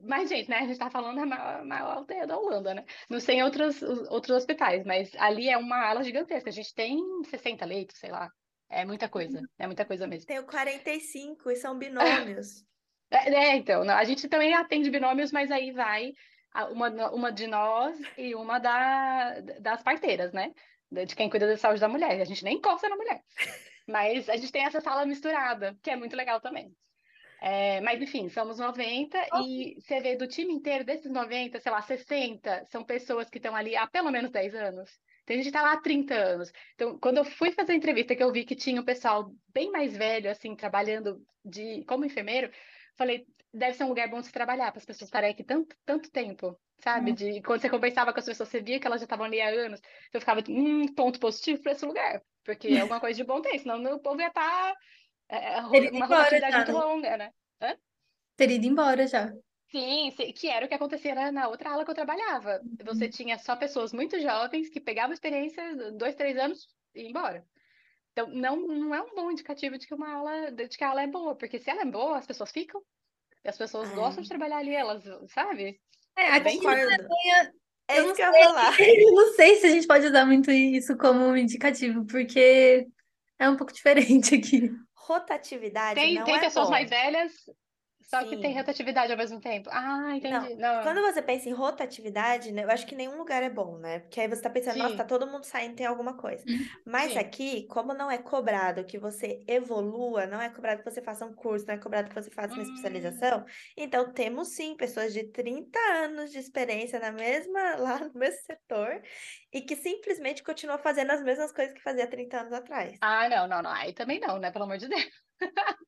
S2: mas, gente, né? A gente tá falando da maior, maior aldeia da Holanda, né? Não sei em outros, os- outros hospitais, mas ali é uma ala gigantesca. A gente tem 60 leitos, sei lá. É muita coisa, é muita coisa mesmo.
S1: Tenho 45 e são binômios.
S2: É, é, então, a gente também atende binômios, mas aí vai uma, uma de nós e uma da, das parteiras, né? De quem cuida da saúde da mulher. A gente nem encosta na mulher. Mas a gente tem essa sala misturada, que é muito legal também. É, mas enfim, somos 90 e você vê do time inteiro, desses 90, sei lá, 60 são pessoas que estão ali há pelo menos 10 anos. Tem gente que tá lá há 30 anos. Então, quando eu fui fazer a entrevista, que eu vi que tinha um pessoal bem mais velho, assim, trabalhando de como enfermeiro, falei, deve ser um lugar bom de se trabalhar, para as pessoas estarem aqui tanto, tanto tempo, sabe? De, quando você conversava com as pessoas, você via que elas já estavam ali há anos. Eu ficava, hum, ponto positivo para esse lugar, porque alguma coisa de bom tem, senão o povo ia estar. é, ro-
S3: Ele ia
S2: uma rotatividade muito longa, né?
S3: Ter ido embora já.
S2: Sim, que era o que acontecia na, outra aula que eu trabalhava. Você tinha só pessoas muito jovens que pegavam experiência, dois, três anos e iam embora. Então, não, não é um bom indicativo de que uma aula, de que a aula é boa, porque se ela é boa, as pessoas ficam. E as pessoas
S1: Ah.
S2: gostam de trabalhar ali, elas, sabe?
S3: É, aqui
S2: Bem-
S1: Concordo. É
S3: eu
S1: isso
S3: não
S1: que eu ia falar.
S3: Eu não sei se a gente pode usar muito isso como um indicativo, porque é um pouco diferente aqui.
S1: Rotatividade
S2: Tem,
S1: não
S2: tem
S1: é
S2: pessoas
S1: bom.
S2: mais velhas, só que tem
S1: Sim.
S2: rotatividade ao mesmo tempo. Ah, entendi. Não.
S1: Quando você pensa em rotatividade, né, eu acho que nenhum lugar é bom, né? Porque aí você tá pensando, nossa,
S2: Sim.
S1: tá todo mundo saindo, tem alguma coisa. Mas
S2: sim.
S1: aqui, como não é cobrado que você evolua, não é cobrado que você faça um curso, não é cobrado que você faça uma
S2: Hum.
S1: especialização, então temos sim pessoas de 30 anos de experiência na mesma, lá no mesmo setor e que simplesmente continuam fazendo as mesmas coisas que fazia 30 anos atrás.
S2: Ah, não, não, não. Aí também não, né? Pelo amor de Deus.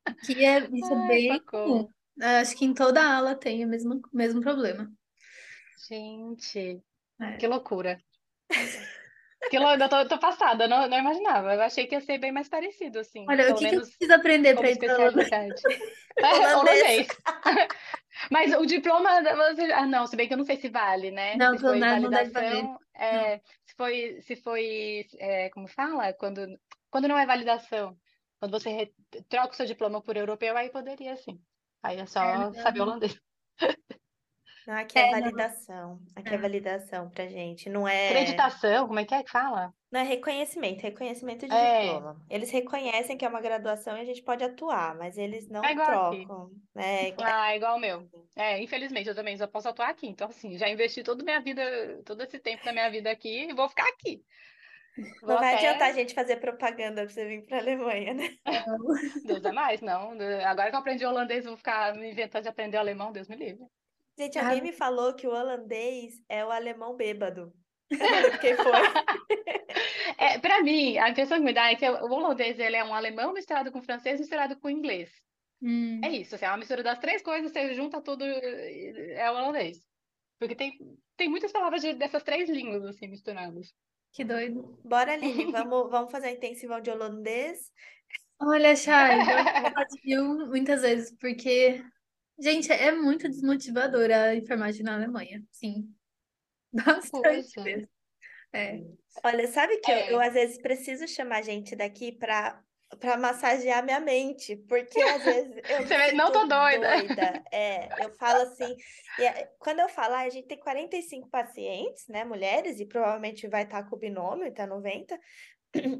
S3: Aqui é, isso é
S2: Ai,
S3: bem
S2: socorro.
S3: Acho que em toda aula tem o mesmo, mesmo problema.
S2: Gente,
S3: É.
S2: que loucura. Que loucura, eu tô, tô passada, não, não imaginava. Eu achei que ia ser bem mais parecido, assim,
S3: Olha, o que que eu preciso aprender para ir para.
S2: É,
S1: Holandês.
S2: holandês. Mas o diploma, você- ah, não, se bem que eu não sei se vale, né?
S3: Não,
S2: Se foi
S3: não, não
S2: validação, é, se foi, se foi, é, como fala? Quando, quando não é validação, quando você troca o seu diploma por europeu, aí poderia sim. Aí é só
S3: não.
S2: saber holandês.
S1: Não, aqui é
S3: É, não.
S1: validação. Aqui é
S3: É.
S1: validação pra gente. Não é,
S2: Acreditação, como é que é que fala?
S1: não é reconhecimento, reconhecimento de
S2: É.
S1: diploma. Eles reconhecem que é uma graduação e a gente pode atuar, mas eles não
S2: É
S1: trocam, né?
S2: Ah, igual o meu. É, infelizmente, eu também só posso atuar aqui. Então, assim, já investi toda minha vida, todo esse tempo da minha vida aqui e vou ficar aqui. Vou
S1: Não vai
S2: até-
S1: adiantar a gente fazer propaganda pra você vir pra Alemanha, né?
S2: Deus é mais, não. Agora que eu aprendi holandês, vou ficar me inventando de aprender alemão, Deus me livre.
S1: Gente,
S3: Ah.
S1: alguém me falou que o holandês é o alemão bêbado. Quem foi.
S2: É, para mim, a impressão que me dá é que o holandês ele é um alemão misturado com francês misturado com inglês.
S3: Hum,
S2: É isso, assim, é uma mistura das três coisas, você junta tudo, é o holandês. Porque tem, tem muitas palavras de, dessas três línguas, assim, misturadas.
S3: Que doido.
S1: Bora, Aline, vamos, vamos fazer a intensivão de holandês?
S3: Olha, Chay, eu viu muitas vezes, porque, gente, é muito desmotivadora a enfermagem na Alemanha. Sim. Bastante mesmo. É.
S1: Olha, sabe que eu,
S2: É.
S1: eu às vezes preciso chamar gente daqui para para massagear minha mente, porque às vezes eu
S2: Você não tô doida.
S1: doida. É, eu falo assim, e é- quando eu falo, ah, a gente tem 45 pacientes, né, mulheres, e provavelmente vai estar com o binômio, então 90,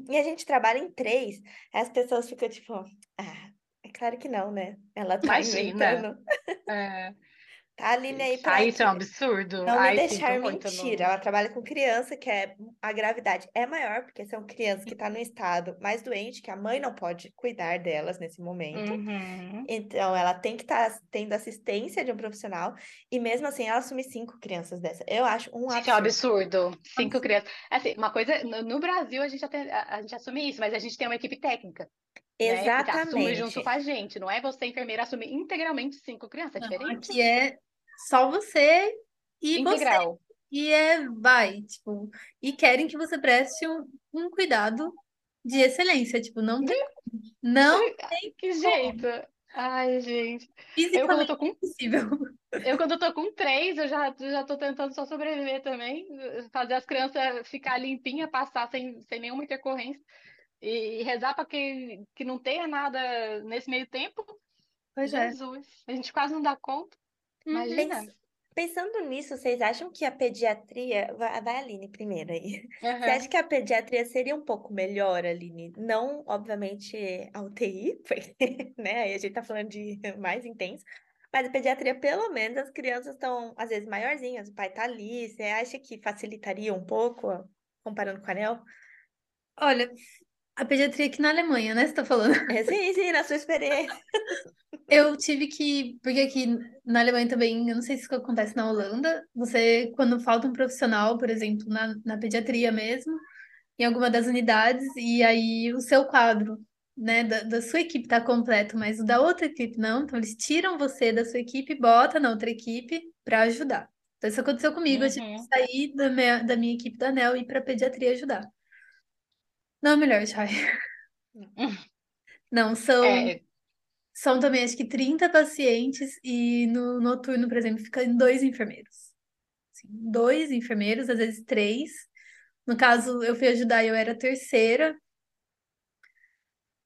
S1: e a gente trabalha em três, as pessoas ficam tipo, ah, é claro que não, né? Ela tá
S2: Imagina.
S1: inventando.
S2: É.
S1: Tá a Aline aí pra
S2: Ah, isso é um absurdo.
S1: não me
S2: Ai,
S1: deixar
S2: sinto muito,
S1: mentir. Ela trabalha com criança, que é a gravidade é maior, porque são crianças que estão no estado mais doente, que a mãe não pode cuidar delas nesse momento.
S2: Uhum.
S1: Então, ela tem que estar tendo assistência de um profissional, e mesmo assim, ela assume cinco crianças dessa. Eu acho um
S2: Gente, é um
S1: absurdo.
S2: absurdo. Cinco crianças. Assim, uma coisa, no, Brasil a gente, até, a, gente assume isso, mas a gente tem uma equipe técnica, né? Que tá- assume junto
S1: Exatamente.
S2: com a gente. Não é você, enfermeira, assumir integralmente cinco crianças, é
S3: Não,
S2: diferente.
S3: aqui é só você e você.
S2: Integral.
S3: E é, vai, tipo, e querem que você preste um, um cuidado de excelência, tipo, não tem como. Não
S2: Ai, Que jeito. Ai, gente. Eu, quando
S3: fisicamente
S2: tô com
S3: possível.
S2: Eu, quando eu tô com três, eu já, já tô tentando só sobreviver também, fazer as crianças ficar limpinha, passar sem, sem nenhuma intercorrência e, rezar para que, que não tenha nada nesse meio tempo.
S3: Pois é.
S2: Jesus, a gente quase não dá conta.
S3: Uhum.
S2: Imagina.
S1: Pens- Pensando nisso, vocês acham que a pediatria. Vai, Aline, primeiro aí. Você
S2: Aham.
S1: acha que a pediatria seria um pouco melhor, Aline? Não, obviamente, a UTI, porque, né, aí a gente tá falando de mais intenso, mas a pediatria, pelo menos, as crianças estão, às vezes, maiorzinhas, o pai tá ali, você acha que facilitaria um pouco, comparando com a ANEL?
S3: Olha, a pediatria aqui na Alemanha, né? Você tá falando?
S1: É, sim, sim, na sua experiência.
S3: Eu tive que, porque aqui na Alemanha também, eu não sei se isso acontece na Holanda, você, quando falta um profissional, por exemplo, na, na pediatria mesmo, em alguma das unidades, e aí o seu quadro, né, da, da sua equipe tá completo, mas o da outra equipe não, então eles tiram você da sua equipe e botam na outra equipe para ajudar. Então isso aconteceu comigo, eu tive que
S2: Uhum.
S3: sair da minha, da minha equipe da ANEL e ir para pediatria ajudar. Não é melhor, Chay. Não, são
S2: É,
S3: São também, acho que 30 pacientes e no noturno, por exemplo, ficam dois enfermeiros. Assim, dois enfermeiros, às vezes três. No caso, eu fui ajudar e eu era a terceira.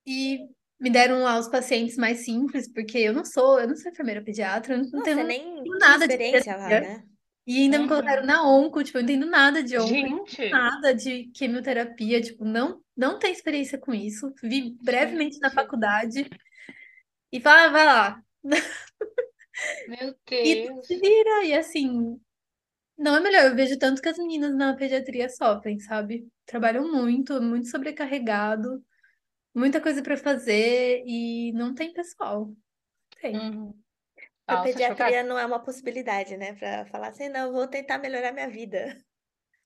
S3: E me deram lá os pacientes mais simples, porque eu não sou, eu não sou enfermeira pediatra, eu não
S1: Não,
S3: tenho
S1: você nem
S3: nada de
S1: experiência lá, né?
S3: E ainda me
S2: Uhum.
S3: colocaram na onco, tipo, eu não entendo nada de onco,
S2: gente,
S3: nada de quimioterapia, tipo, não, não tenho experiência com isso. Vi brevemente na faculdade e fala, ah, vai lá.
S2: meu
S3: E
S2: Deus.
S3: se vira, e assim, não é melhor. Eu vejo tanto que as meninas na pediatria sofrem, sabe? Trabalham muito, muito sobrecarregado, muita coisa para fazer e não tem pessoal. Tem.
S2: Uhum.
S1: A
S2: Nossa, chocada.
S1: pediatria não é uma possibilidade, né? Pra falar assim, não, vou tentar melhorar minha vida.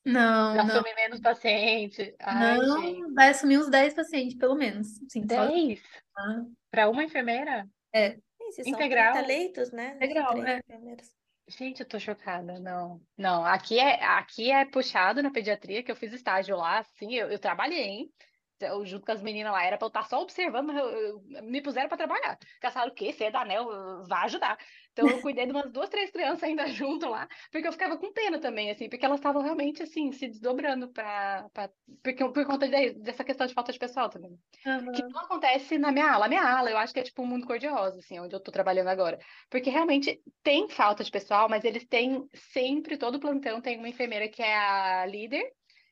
S3: Não, não,
S2: Assume menos paciente. Ai, gente.
S3: não. Vai assumir uns 10 pacientes, pelo menos. Sim, só.
S2: Dez
S3: Ah,
S2: para uma enfermeira?
S3: É,
S1: Sim, se são
S2: Integral?
S1: 30 leitos, né?
S3: integral, é.
S2: Gente, eu tô chocada, não. Não, aqui é, aqui é puxado na pediatria, que eu fiz estágio lá, assim, eu, eu trabalhei, hein? Eu, junto com as meninas lá, era pra eu estar só observando, eu- eu- me puseram pra trabalhar. Porque falaram, o quê? Você é da ANEL, vai ajudar. Então eu cuidei de umas duas, três crianças ainda junto lá, porque eu ficava com pena também, assim, porque elas estavam realmente, assim, se desdobrando pra, pra, porque, por conta de- dessa questão de falta de pessoal também. que
S3: Aham.
S2: não acontece na minha ala. A minha ala, eu acho que é tipo um mundo cor-de-rosa, assim, onde eu tô trabalhando agora. Porque realmente tem falta de pessoal, mas eles têm sempre, todo plantão tem uma enfermeira que é a líder,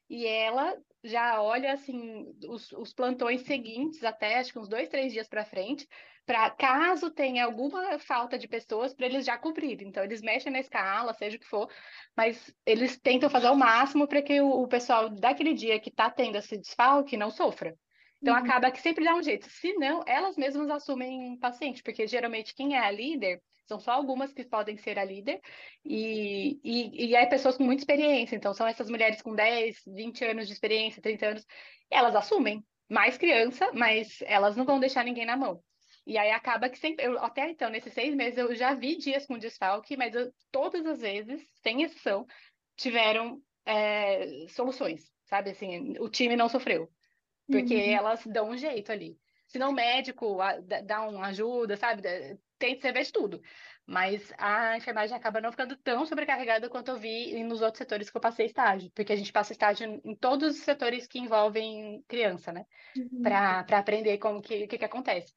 S2: e ela já olha, assim, os, os plantões seguintes, até acho que uns dois, três dias para frente, para caso tenha alguma falta de pessoas, para eles já cobrirem. Então, eles mexem na escala, seja o que for, mas eles tentam fazer o máximo para que o, o pessoal daquele dia que está tendo esse desfalque não sofra. Então
S3: Uhum.
S2: acaba que sempre dá um jeito. Se não, elas mesmas assumem paciente, porque geralmente quem é a líder são só algumas que podem ser a líder, e, e, e é pessoas com muita experiência. Então são essas mulheres com 10, 20 anos de experiência, 30 anos, elas assumem mais criança, mas elas não vão deixar ninguém na mão. E aí acaba que sempre, eu, até então, nesses seis meses, eu já vi dias com desfalque, mas eu, todas as vezes, sem exceção, tiveram é, soluções, sabe? Assim, o time não sofreu, porque uhum. elas dão um jeito ali. Se não o médico dá uma ajuda, sabe? Tem que ser de tudo. Mas a enfermagem acaba não ficando tão sobrecarregada quanto eu vi nos outros setores que eu passei estágio, porque a gente passa estágio em todos os setores que envolvem criança, né? Uhum. Para aprender como que, que, que acontece.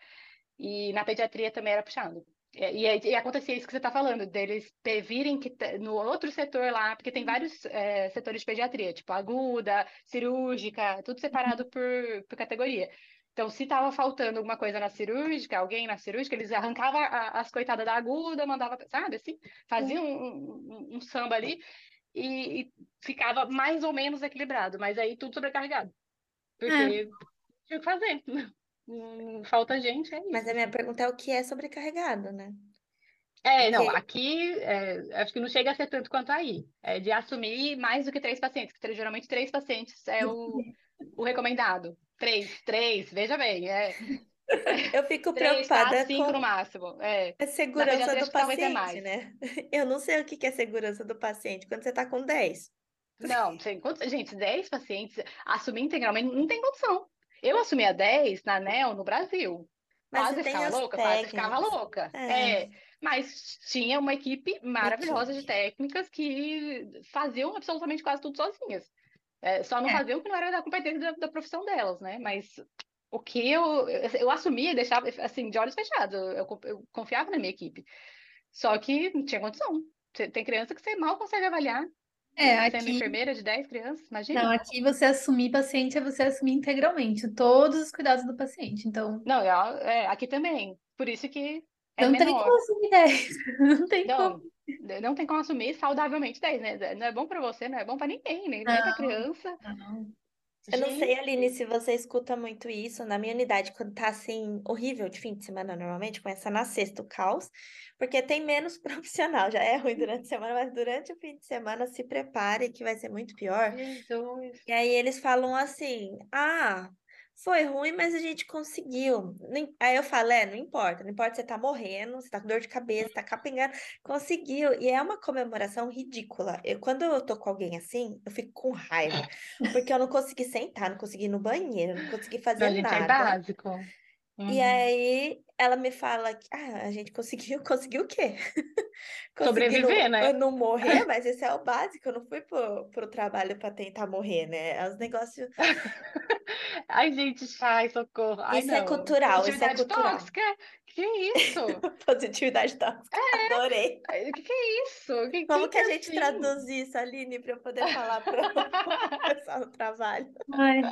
S2: E na pediatria também era puxando. E, e, e, acontecia isso que você está falando, deles virem que no outro setor lá, porque tem vários é, setores de pediatria, tipo aguda, cirúrgica, tudo separado por, por categoria. Então, se estava faltando alguma coisa na cirúrgica, alguém na cirúrgica, eles arrancavam a, as coitadas da aguda, mandava, sabe, assim, faziam um, um, um samba ali e, e, ficava mais ou menos equilibrado, mas aí tudo sobrecarregado. Porque é. tinha que fazer. Falta gente, é isso.
S1: Mas a minha pergunta é o que é sobrecarregado, né?
S2: É, não, aqui é, acho que não chega a ser tanto quanto aí. É de assumir mais do que três pacientes, que geralmente três pacientes é o, o recomendado. Três, três, veja bem. É,
S1: eu fico preocupada
S2: cinco
S1: com
S2: no máximo. É.
S1: a segurança do paciente, né? Eu não sei o que é segurança do paciente quando você está com 10.
S2: Não, gente, 10 pacientes, assumir integralmente não tem condição. Eu assumia 10 na ANEL no Brasil. Mas quase ficava louca, técnicas. quase ficava louca. É. é. mas tinha uma equipe maravilhosa de técnicas que faziam absolutamente quase tudo sozinhas. É, só não é. faziam que não era da competência da, da, profissão delas, né? Mas o que eu, eu assumia e deixava assim, de olhos fechados. Eu, eu confiava na minha equipe. Só que não tinha condição. Tem criança que você mal consegue avaliar. É, aqui... Sendo enfermeira de 10 crianças, imagina.
S3: Não, aqui você assumir paciente é você assumir integralmente todos os cuidados do paciente, então...
S2: Não, é aqui também. Por isso que é
S3: não
S2: menor.
S3: tem como assumir 10. Não tem
S2: não,
S3: como.
S2: Não tem como assumir saudavelmente 10, né? Não é bom para você, não é bom para ninguém, nem, nem para criança.
S1: Não. Eu não sei, Aline, se você escuta muito isso na minha unidade, quando tá assim, horrível de fim de semana, normalmente, começa na sexta o caos, porque tem menos profissional, já é ruim durante a semana, mas durante o fim de semana se prepare que vai ser muito pior.
S2: Jesus.
S1: E aí eles falam assim: ah, foi ruim, mas a gente conseguiu. Aí eu falo, é, não importa, não importa se você tá morrendo, você tá com dor de cabeça, tá capengando, conseguiu. E é uma comemoração ridícula. Eu, quando eu tô com alguém assim, eu fico com raiva, porque eu não consegui sentar, não consegui ir no banheiro, não consegui fazer
S2: a gente
S1: nada.
S2: É básico.
S1: Uhum. E aí ela me fala que ah, a gente conseguiu, conseguiu o quê?
S2: Sobreviver,
S1: não,
S2: né?
S1: Não morrer, mas esse é o básico, eu não fui pro, pro trabalho para tentar morrer, né? É os negócios.
S2: Ai, gente, ai, socorro. Ai,
S1: isso é não. é cultural, isso é cultural.
S2: tóxica? Que isso?
S1: Positividade tóxica, é. adorei.
S2: O que, que é isso? Que,
S1: Como que, que a gente assim? traduz isso, Aline, para eu poder falar para o pessoal no trabalho?
S3: Ai.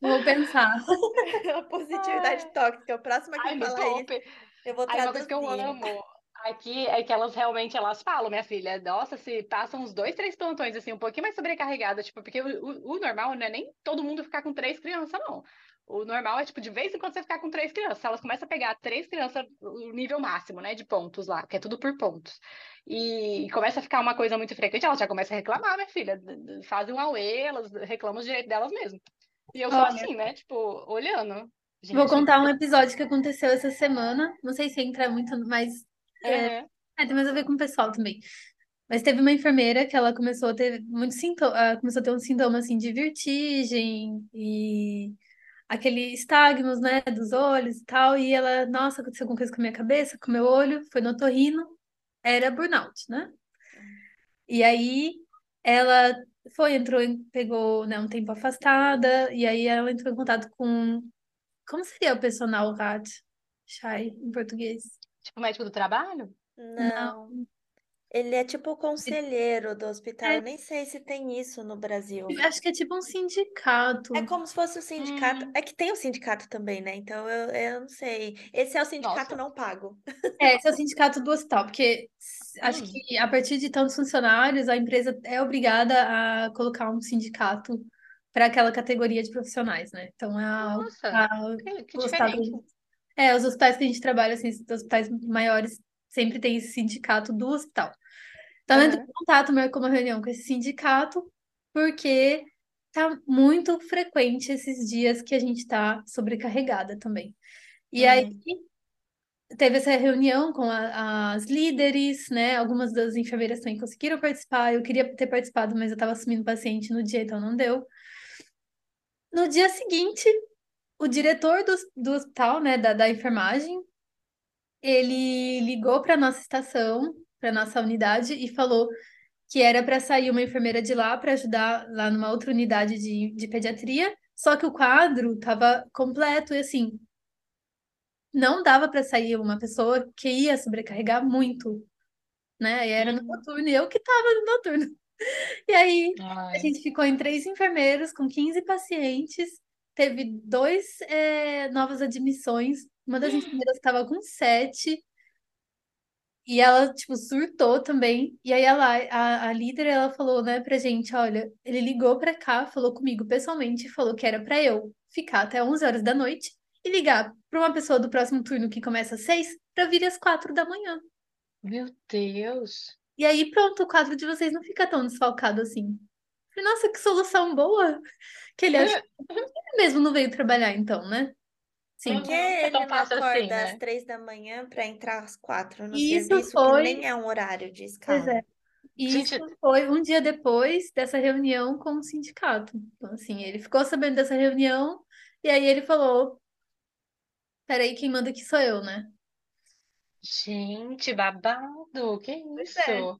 S3: Vou pensar.
S1: a positividade Ai. tóxica. O próximo que Ai, falar isso, eu vou traduzir. Ai, uma coisa
S2: que eu amo aqui é que elas realmente elas falam, minha filha, nossa, se passam uns dois, três plantões assim, um pouquinho mais sobrecarregada, tipo, porque o, o, o normal não é nem todo mundo ficar com três crianças, não. O normal é, tipo, de vez em quando você ficar com três crianças. Elas começam a pegar três crianças, o nível máximo, né, de pontos lá, que é tudo por pontos. E, começa a ficar uma coisa muito frequente, elas já começam a reclamar, minha filha. Fazem um auê, elas reclamam os direitos delas mesmo. E eu sou Olha, assim, né? Tipo, olhando.
S3: Gente, vou contar um episódio que aconteceu essa semana. Não sei se entra muito, mas. É, é, tem mais a ver com o pessoal também. Mas teve uma enfermeira que ela começou a ter muito sintoma, começou a ter um sintoma assim de vertigem e aquele estagnos, né, dos olhos e tal, e ela, nossa, aconteceu alguma coisa com a minha cabeça, com o meu olho, foi no otorrino, era burnout, né? E aí ela foi, entrou, pegou, né, um tempo afastada, e aí ela entrou em contato com, como seria o personal RAT, Shai, em português?
S2: Tipo médico do trabalho?
S1: Não. Não. Ele é tipo o conselheiro do hospital. É. Eu nem sei se tem isso no Brasil.
S3: Acho que é tipo um sindicato.
S1: É como se fosse o um sindicato. Hum. É que tem o um sindicato também, né? Então eu, eu não sei. Esse é o sindicato Nossa. não pago.
S3: É, esse é o sindicato do hospital, porque hum. acho que a partir de tantos funcionários, a empresa é obrigada a colocar um sindicato para aquela categoria de profissionais, né? Então é a,
S2: Nossa, a, que, que diferente.
S3: É, os hospitais que a gente trabalha, assim, os hospitais maiores sempre tem esse sindicato do hospital. Então, uhum. eu entrei em contato, marcou uma reunião com esse sindicato, porque tá muito frequente esses dias que a gente tá sobrecarregada também. E uhum. aí, teve essa reunião com a- as líderes, né? Algumas das enfermeiras também conseguiram participar. Eu queria ter participado, mas eu estava assumindo paciente no dia, então não deu. No dia seguinte, o diretor do, do hospital, né, da, da enfermagem, ele ligou para nossa estação, para nossa unidade e falou que era para sair uma enfermeira de lá para ajudar lá numa outra unidade de, de pediatria, só que o quadro estava completo e assim, não dava para sair uma pessoa que ia sobrecarregar muito, né? E era no
S2: Uhum.
S3: noturno e eu que estava no noturno. E aí a
S2: Ai.
S3: gente ficou em três enfermeiros com 15 pacientes, teve dois é, novas admissões, uma das enfermeiras estava com sete. E ela, tipo, surtou também. E aí ela, a, a líder, ela falou, né, pra gente, olha, ele ligou pra cá, falou comigo pessoalmente, falou que era pra eu ficar até 11 horas da noite e ligar pra uma pessoa do próximo turno que começa às 6 pra vir às 4 da manhã.
S2: Meu Deus.
S3: E aí, pronto, o quadro de vocês não fica tão desfalcado assim. Falei, nossa, que solução boa! Que ele acha que ele mesmo não veio trabalhar, então, né? Sim.
S2: Uhum.
S1: Por que
S2: É
S1: ele não
S2: fácil
S1: acorda
S2: assim, né?
S1: às três da manhã para entrar às quatro no
S3: Isso
S1: serviço, que
S3: foi-
S1: nem é um horário de
S3: Pois
S1: escala?
S3: é. E
S2: Gente-
S3: isso foi um dia depois dessa reunião com o sindicato. Então, assim, ele ficou sabendo dessa reunião e aí ele falou: Peraí, quem manda aqui sou eu, né?
S2: Gente, babado. Que
S3: Pois
S2: isso?
S3: é.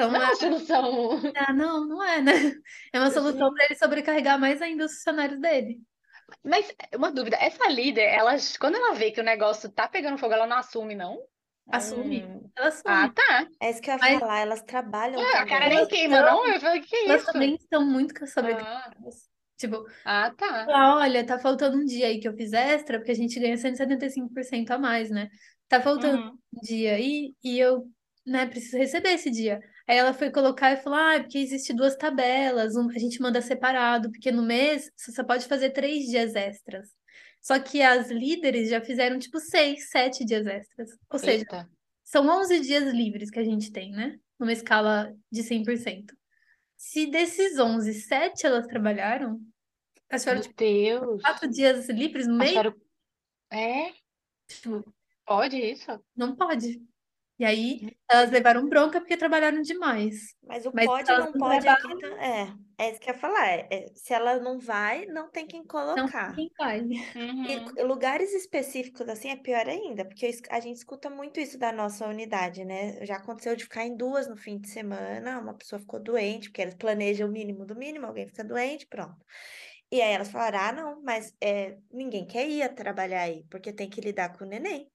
S3: Então,
S2: Não é
S3: é...
S2: uma solução.
S3: ah, não, não é, né? É uma solução para ele sobrecarregar mais ainda os funcionários dele.
S2: Mas uma dúvida, essa líder, ela, quando ela vê que o negócio tá pegando fogo, ela não assume, não?
S3: Assume.
S2: Hum.
S3: Ela assume.
S2: Ah, tá.
S1: É isso que eu ia
S3: Mas-
S1: falar, elas trabalham
S2: Ué, a cara nem queima, não? Eu falei, que
S3: Elas
S2: isso?
S3: também estão muito
S2: Ah,
S3: sobrecarregadas. Tipo,
S2: ah, tá.
S3: Ah, olha, tá faltando um dia aí que eu fiz extra, porque a gente ganha 175% a mais, né? Tá faltando
S2: Uhum.
S3: um dia aí e eu, né, preciso receber esse dia. Aí ela foi colocar e falou: ah, é porque existe duas tabelas, um- a gente manda separado, porque no mês você só pode fazer três dias extras. Só que as líderes já fizeram tipo seis, sete dias extras. Ou seja,
S2: Eita.
S3: são 11 dias livres que a gente tem, né? Numa escala de 100%. Se desses 11, sete elas trabalharam,
S2: Meu
S3: tipo,
S2: Deus.
S3: quatro dias livres no mês.
S2: É?
S3: tipo,
S2: Pode isso?
S3: não pode. E aí elas levaram bronca porque trabalharam demais.
S1: Mas o
S3: Mas
S1: pode não pode
S3: trabalham.
S1: aqui tá- é, é isso que eu ia falar. é- é, se ela não vai, não tem quem
S3: Não
S1: colocar.
S3: quem vai.
S2: Uhum.
S1: E lugares específicos assim é pior ainda, porque a gente escuta muito isso da nossa unidade, né? Já aconteceu de ficar em duas no fim de semana, uma pessoa ficou doente, porque eles planejam o mínimo do mínimo, alguém fica doente, pronto. E aí elas falaram: ah, não, mas é, ninguém quer ir a trabalhar aí, porque tem que lidar com o neném.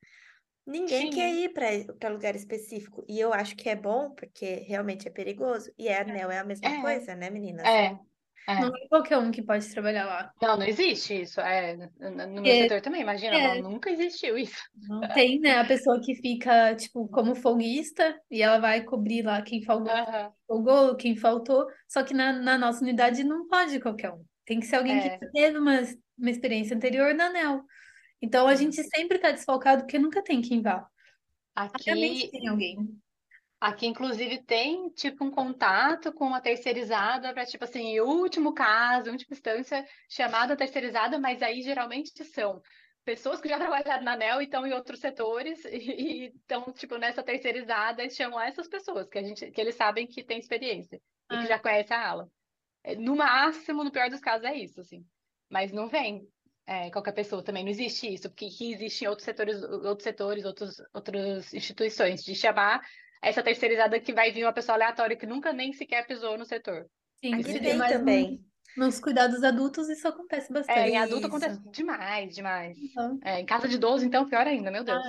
S1: Ninguém quer
S2: Sim.
S1: ir para lugar específico. E eu acho que é bom, porque realmente é perigoso. E a anel é a mesma
S2: É.
S1: coisa, né, meninas?
S2: É, é.
S3: Não é qualquer um que pode trabalhar lá.
S2: Não, não existe isso. É, no meu
S3: É,
S2: setor também, imagina,
S3: é.
S2: não, nunca existiu isso.
S3: Não tem, né? A pessoa que fica, tipo, como folguista e ela vai cobrir lá quem folgou, folgou, quem faltou. Só que na, na nossa unidade não pode qualquer um. Tem que ser alguém que
S2: É.
S3: teve uma, uma experiência anterior na ANEL. Então a gente sempre tá desfalcado porque nunca tem quem vá.
S2: Aqui,
S3: tem alguém.
S2: aqui, inclusive, tem tipo um contato com uma terceirizada para, tipo assim, em último caso, última instância, chamada terceirizada, mas aí geralmente são pessoas que já trabalharam na ANEL e estão em outros setores e estão, tipo, nessa terceirizada e chamam essas pessoas que a gente, que eles sabem que tem experiência e que
S3: Ah.
S2: já conhecem a ala. É, No máximo, no pior dos casos, é isso, assim. Mas não vem é, qualquer pessoa também, não existe isso, porque que existe em outros setores, outros setores, outros, outras instituições, de chamar essa terceirizada que vai vir uma pessoa aleatória que nunca nem sequer pisou no setor.
S3: Sim,
S1: Aqui tem
S3: num-
S1: também.
S3: nos cuidados adultos isso acontece
S2: É,
S3: bastante.
S2: em adulto
S1: Isso.
S2: acontece demais, demais.
S3: Então,
S2: É, em casa de idoso, então, pior ainda, meu Deus.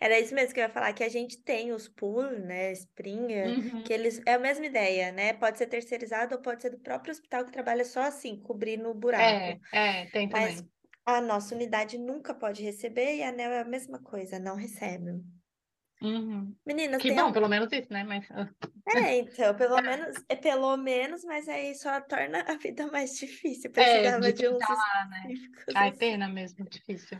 S1: Era isso mesmo que eu ia falar, que a gente tem os pool, né, Springer,
S2: Uhum.
S1: que eles é a mesma ideia, né? Pode ser terceirizado ou pode ser do próprio hospital que trabalha só assim, cobrindo o buraco.
S2: É, é, tem
S1: Mas
S2: também.
S1: a nossa unidade nunca pode receber e a ANEL é a mesma coisa, não recebe.
S2: Uhum.
S1: Meninas,
S2: Que bom,
S1: algum...
S2: pelo menos isso, né? Mas, ah,
S1: É, então, pelo menos, é pelo menos, mas aí só torna a vida mais difícil.
S2: é,
S1: Precisava
S2: de
S1: de uns
S2: tentar lá, né? Ai,
S1: assim.
S2: pena mesmo, difícil.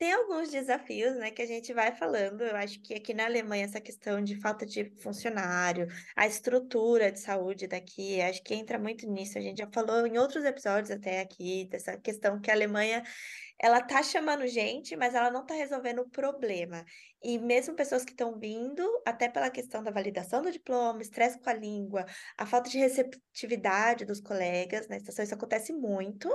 S1: Tem alguns desafios, né, que a gente vai falando. Eu acho que aqui na Alemanha essa questão de falta de funcionário, a estrutura de saúde daqui, acho que entra muito nisso. A gente já falou em outros episódios até aqui dessa questão que a Alemanha ela tá chamando gente, mas ela não tá resolvendo o problema. E mesmo pessoas que estão vindo, até pela questão da validação do diploma, estresse com a língua, a falta de receptividade dos colegas na estação, isso acontece muito,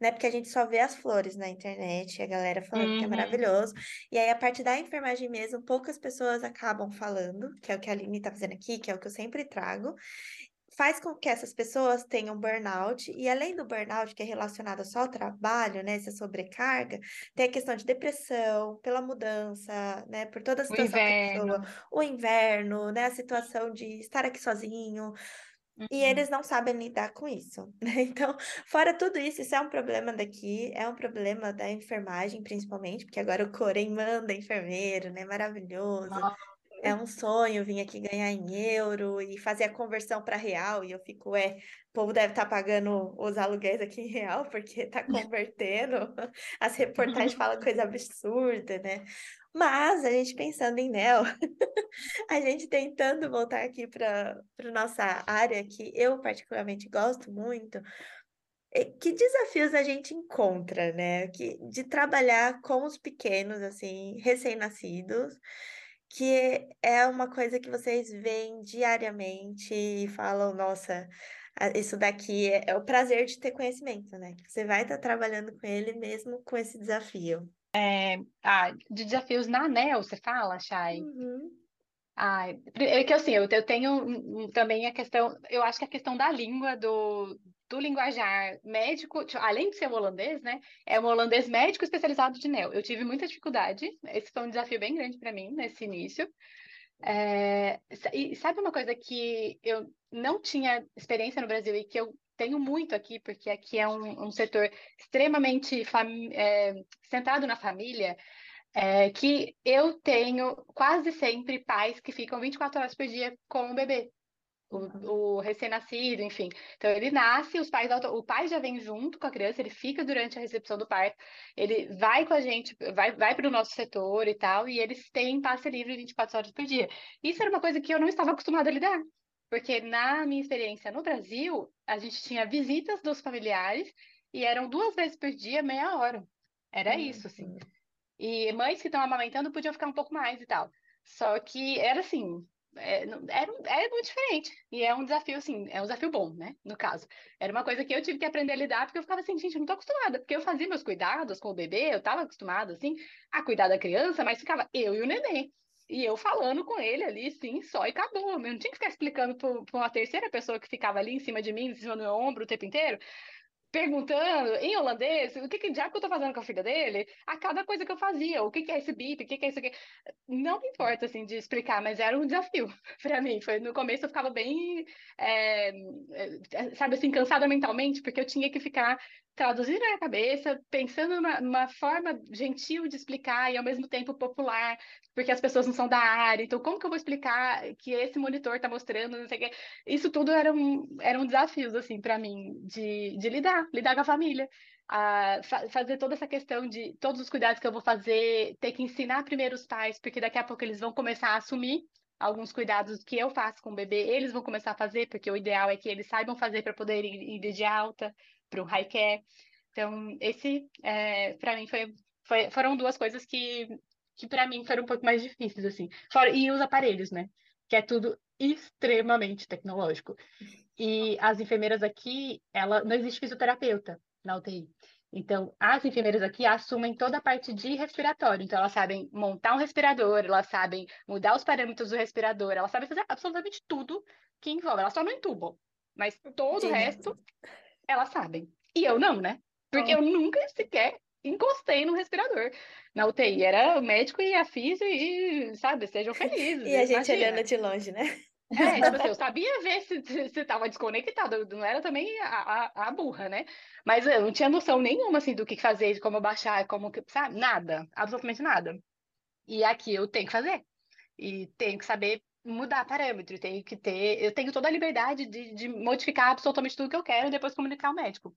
S1: né? Porque a gente só vê as flores na internet, a galera falando uhum. que é uhum. maravilhoso. E aí, a parte da enfermagem mesmo, poucas pessoas acabam falando, que é o que a Aline tá fazendo aqui, que é o que eu sempre trago faz com que essas pessoas tenham burnout, e além do burnout, que é relacionado só ao trabalho, né, essa sobrecarga, tem a questão de depressão, pela mudança, né, por toda a situação o inverno. da pessoa, o inverno, né, a situação de estar aqui sozinho, Uhum. E eles não sabem lidar com isso. Né? Então, fora tudo isso, isso é um problema daqui, é um problema da enfermagem, principalmente, porque agora o Corém manda enfermeiro, né? Maravilhoso. Nossa é um sonho vir aqui ganhar em euro e fazer a conversão para real. E eu fico, é, o povo deve estar tá pagando os aluguéis aqui em real, porque está convertendo. As reportagens falam coisa absurda, né? Mas a gente pensando em Neo, a gente tentando voltar aqui para nossa área, que eu particularmente gosto muito, que desafios a gente encontra, né? Que, de trabalhar com os pequenos, assim, recém-nascidos, que é uma coisa que vocês veem diariamente e falam, nossa, isso daqui é, é o prazer de ter conhecimento, né? Você vai estar trabalhando com ele mesmo com esse desafio.
S2: É, ah, de desafios na ANEL, você fala, Chay?
S1: Uhum.
S2: Ah, é que assim, eu, eu tenho também a questão, eu acho que a questão da língua, do, do linguajar médico, tipo, além de ser um holandês, né? É um holandês médico especializado de neo. Eu tive muita dificuldade, esse foi um desafio bem grande para mim nesse início. É, e sabe uma coisa que eu não tinha experiência no Brasil e que eu tenho muito aqui, porque aqui é um, um setor extremamente é, centrado na família, é, que eu tenho quase sempre pais que ficam 24 horas por dia com o bebê o, o recém-nascido, enfim. Então ele nasce, os pais, o pai já vem junto com a criança, ele fica durante a recepção do parto, ele vai com a gente, vai, vai para o nosso setor e tal, e eles têm passe livre 24 horas por dia. Isso era uma coisa que eu não estava acostumada a lidar, porque na minha experiência no Brasil, a gente tinha visitas dos familiares e eram duas vezes por dia, meia hora. Era isso, assim. E mães que estão amamentando podiam ficar um pouco mais e tal. Só que era assim, é, é, é muito diferente. E é um desafio, assim, é um desafio bom, né? No caso. Era uma coisa que eu tive que aprender a lidar, porque eu ficava assim, gente, eu não tô acostumada. Porque eu fazia meus cuidados com o bebê, eu tava acostumada, assim, a cuidar da criança, mas ficava eu e o neném. E eu falando com ele ali, sim, só e acabou. Eu não tinha que ficar explicando para uma terceira pessoa que ficava ali em cima de mim, em cima do meu ombro o tempo inteiro perguntando em holandês o que que diabo que eu tô fazendo com a filha dele, a cada coisa que eu fazia, o que que é esse bip, o que que é isso aqui. Não me importa, assim, de explicar, mas era um desafio para mim. Foi, no começo eu ficava bem, é, sabe assim, cansada mentalmente, porque eu tinha que ficar traduzindo na cabeça, pensando numa, numa, forma gentil de explicar e ao mesmo tempo popular, porque as pessoas não são da área. Então, como que eu vou explicar que esse monitor está mostrando, não sei o quê? Isso tudo eram, eram desafios, assim, para mim, de, de lidar, lidar com a família. A fa fazer toda essa questão de todos os cuidados que eu vou fazer, ter que ensinar primeiro os pais, porque daqui a pouco eles vão começar a assumir alguns cuidados que eu faço com o bebê, eles vão começar a fazer, porque o ideal é que eles saibam fazer para poder ir de alta para o high care. Então, esse, é, para mim, foi, foi, foram duas coisas que, que para mim foram um pouco mais difíceis, assim. Fora, e os aparelhos, né? Que é tudo extremamente tecnológico. E as enfermeiras aqui, ela não existe fisioterapeuta na UTI. Então, as enfermeiras aqui assumem toda a parte de respiratório. Então, elas sabem montar um respirador, elas sabem mudar os parâmetros do respirador, elas sabem fazer absolutamente tudo que envolve. Elas só não entubam. Mas todo Sim. o resto elas sabem. E eu não, né? Porque eu nunca sequer encostei no respirador. Na UTI era o médico e a física e, sabe, sejam felizes.
S1: e a gente imagina. olhando de longe, né?
S2: É, tipo assim, eu sabia ver se, se, tava desconectado, não era também a, a, a, burra, né? Mas eu não tinha noção nenhuma, assim, do que fazer, de como baixar, como, sabe? Nada, absolutamente nada. E aqui eu tenho que fazer. E tenho que saber mudar parâmetro, tenho que ter, eu tenho toda a liberdade de, de modificar absolutamente tudo que eu quero e depois comunicar ao médico.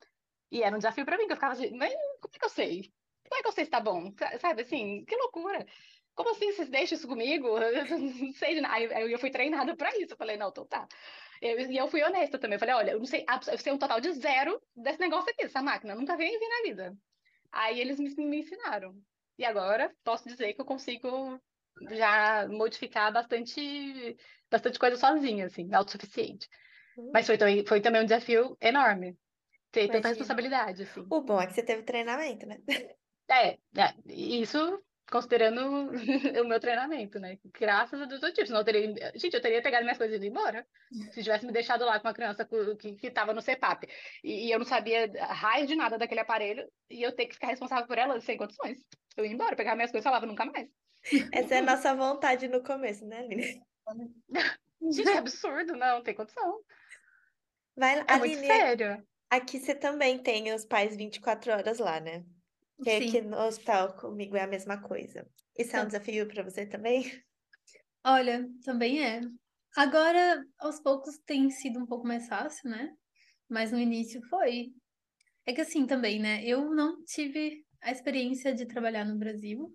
S2: E era um desafio para mim, que eu ficava assim, mas como é que eu sei? Como é que eu sei se tá bom? Sabe assim, que loucura. Como assim vocês deixam isso comigo? Eu não sei. Aí eu fui treinada para isso. Eu falei, não, então tá. E eu, fui honesta também. Eu falei, olha, eu não sei, eu sei um total de zero desse negócio aqui, dessa máquina. Eu nunca vi na vida. Aí eles me, me ensinaram. E agora posso dizer que eu consigo já modificar bastante, bastante coisa sozinha, assim, autossuficiente. Uhum. Mas foi também, foi também um desafio enorme ter Imagina. tanta responsabilidade, assim.
S1: O bom é que você teve treinamento, né?
S2: É, é isso considerando o meu treinamento, né? Graças a Deus eu tive, senão eu teria... Gente, eu teria pegado minhas coisas e ido embora. Se tivesse me deixado lá com uma criança que, que tava no CEPAP e, e eu não sabia raio de nada daquele aparelho e eu ter que ficar responsável por ela sem condições. Eu ia embora, pegava minhas coisas e falava nunca mais.
S1: Essa é a nossa vontade no começo, né, Aline?
S2: Gente, é absurdo, não, tem condição.
S1: Vai,
S2: é Aline, muito sério.
S1: Aqui você também tem os pais 24 horas lá, né? Que aqui no hospital comigo é a mesma coisa. Isso é um desafio para você também?
S3: Olha, também é. Agora, aos poucos, tem sido um pouco mais fácil, né? Mas no início foi. É que assim também, né? Eu não tive a experiência de trabalhar no Brasil.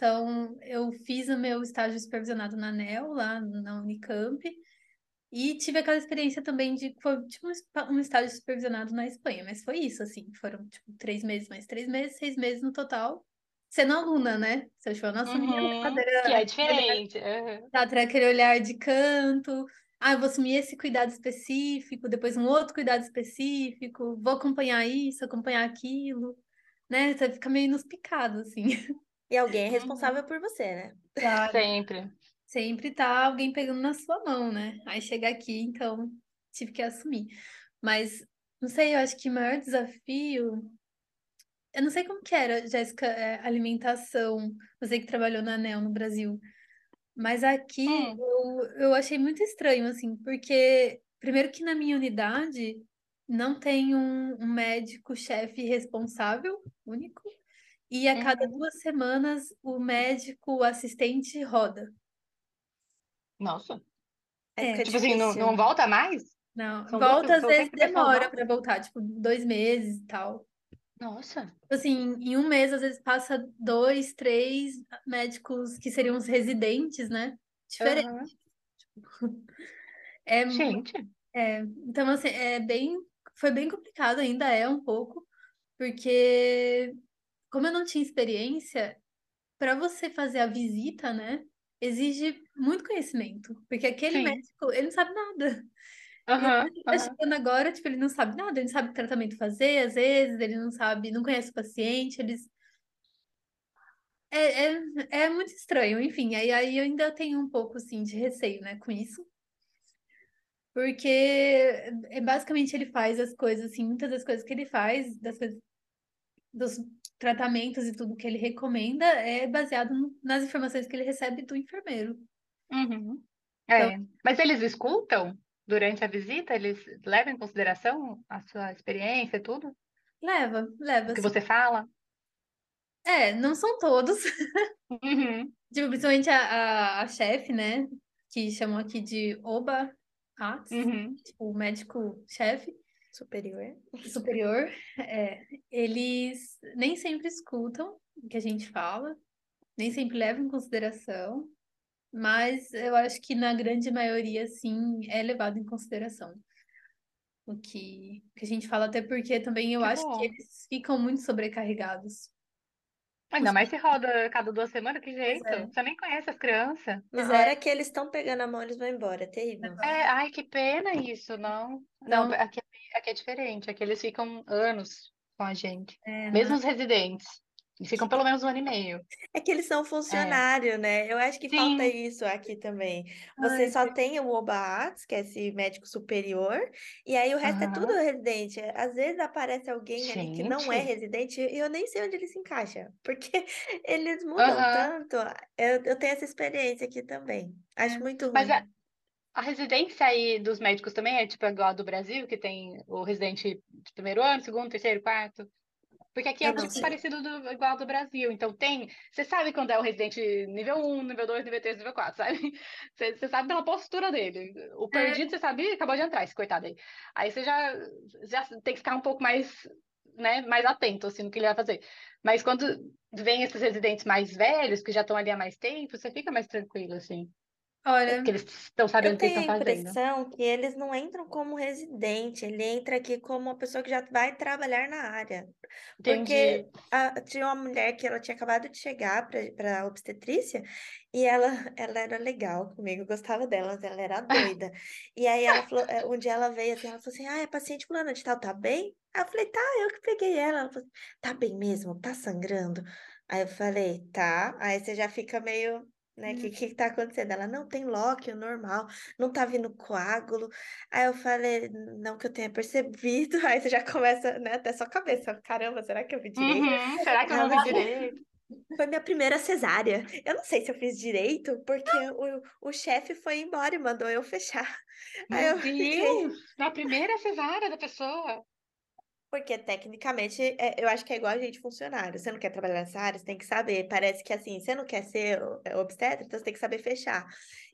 S3: Então, eu fiz o meu estágio supervisionado na ANEL, lá na Unicamp. E tive aquela experiência também de foi tipo um estágio supervisionado na Espanha, mas foi isso, assim, foram tipo três meses, mais três meses, seis meses no total. Sendo aluna, né? Você achou, nossa,
S2: uhum, cadeira, que é diferente. Uhum.
S3: Tá, aquele olhar de canto. Ah, eu vou assumir esse cuidado específico, depois um outro cuidado específico, vou acompanhar isso, acompanhar aquilo, né? Você fica meio nos picados, assim.
S1: E alguém é responsável uhum. por você, né?
S2: Claro. Sempre
S3: sempre tá alguém pegando na sua mão, né? Aí chega aqui, então tive que assumir. Mas não sei, eu acho que o maior desafio. Eu não sei como que era, Jéssica, é, alimentação. Você que trabalhou na ANEL no Brasil. Mas aqui hum. eu, eu achei muito estranho, assim, porque, primeiro, que na minha unidade não tem um, um médico-chefe responsável único, e a cada uhum. duas semanas o médico assistente roda.
S2: Nossa. É, tipo assim, não, não volta mais?
S3: Não, São volta às vezes demora para voltar, tipo, dois meses e tal.
S2: Nossa.
S3: Tipo assim, em um mês, às vezes, passa dois, três médicos que seriam os residentes, né? Diferente.
S2: Uhum. É, Gente.
S3: É, então, assim, é bem. Foi bem complicado, ainda é um pouco, porque como eu não tinha experiência, para você fazer a visita, né? exige muito conhecimento, porque aquele Sim. médico, ele não sabe nada.
S2: Uhum,
S3: ele tá chegando agora, tipo, ele não sabe nada, ele não sabe que tratamento fazer, às vezes, ele não sabe, não conhece o paciente, eles... É, é, é muito estranho, enfim, aí, aí eu ainda tenho um pouco, assim, de receio, né, com isso. Porque, é, basicamente, ele faz as coisas, assim, muitas das coisas que ele faz, das coisas, dos tratamentos e tudo que ele recomenda é baseado nas informações que ele recebe do enfermeiro.
S2: Uhum. É. Então, Mas eles escutam durante a visita? Eles levam em consideração a sua experiência e tudo?
S3: Leva, leva.
S2: O que você fala?
S3: É, não são todos.
S2: Uhum.
S3: tipo, principalmente a, a, a chefe, né? Que chamam aqui de Oba Arts,
S2: uhum.
S3: tipo, o médico-chefe
S1: superior,
S3: superior, é, eles nem sempre escutam o que a gente fala, nem sempre levam em consideração, mas eu acho que na grande maioria, sim, é levado em consideração. O que, que a gente fala, até porque também eu que acho bom. que eles ficam muito sobrecarregados.
S2: Ainda mais se roda cada duas semanas, que jeito? É. Você nem conhece as crianças.
S1: Na hora que eles estão pegando a mão, eles vão embora, é terrível.
S2: É, ai, que pena isso, não. Não, não aqui, aqui é diferente, aqui eles ficam anos com a gente. É, mesmo os residentes. E ficam pelo menos um ano e meio.
S1: É que eles são funcionário, é. né? Eu acho que Sim. falta isso aqui também. Você Ai, só que... tem o OBAATS, que é esse médico superior, e aí o resto uhum. é tudo residente. Às vezes aparece alguém Gente. ali que não é residente e eu nem sei onde ele se encaixa, porque eles mudam uhum. tanto. Eu, eu tenho essa experiência aqui também. Acho é. muito ruim.
S2: Mas a residência aí dos médicos também é tipo igual a do Brasil, que tem o residente de primeiro ano, segundo, terceiro, quarto? Porque aqui é um tipo parecido do, igual do Brasil. Então tem. Você sabe quando é o residente nível 1, nível 2, nível 3, nível 4, sabe? Você, você sabe pela postura dele. O é. perdido, é. você sabe, acabou de entrar, esse coitado aí. Aí você já, já tem que ficar um pouco mais, né, mais atento, assim, no que ele vai fazer. Mas quando vem esses residentes mais velhos, que já estão ali há mais tempo, você fica mais tranquilo, assim.
S3: Olha,
S2: Porque eles estão sabendo
S1: Eu
S2: o que eles
S1: tenho a
S2: estão fazendo.
S1: impressão que eles não entram como residente, ele entra aqui como uma pessoa que já vai trabalhar na área.
S2: Entendi.
S1: Porque a- tinha uma mulher que ela tinha acabado de chegar para obstetrícia e ela, ela era legal comigo, eu gostava dela, mas ela era doida. E aí ela falou, eh, um dia ela veio assim, ela falou assim, ah, é paciente fulana de tal, tá bem? Aí eu falei, tá, eu que peguei ela. Ela falou, tá bem mesmo? Tá sangrando? Aí eu falei, tá. Aí você já fica meio, né, o que, que tá acontecendo? Ela, não, tem lóquio, normal, não tá vindo coágulo. Aí eu falei, não que eu tenha percebido. Aí você já começa, né, até sua cabeça, caramba, será que eu vi direito?
S2: Uhum, será que eu não vi direito?
S1: foi minha primeira cesárea. Eu não sei se eu fiz direito, porque o, o chefe foi embora e mandou eu fechar. Aí
S2: Meu
S1: eu fiquei,
S2: Deus! Na primeira cesárea da pessoa.
S1: Porque tecnicamente é, eu acho que é igual a gente funcionário. Você não quer trabalhar nessa área, você tem que saber. Parece que assim, você não quer ser é, obstetra, então você tem que saber fechar.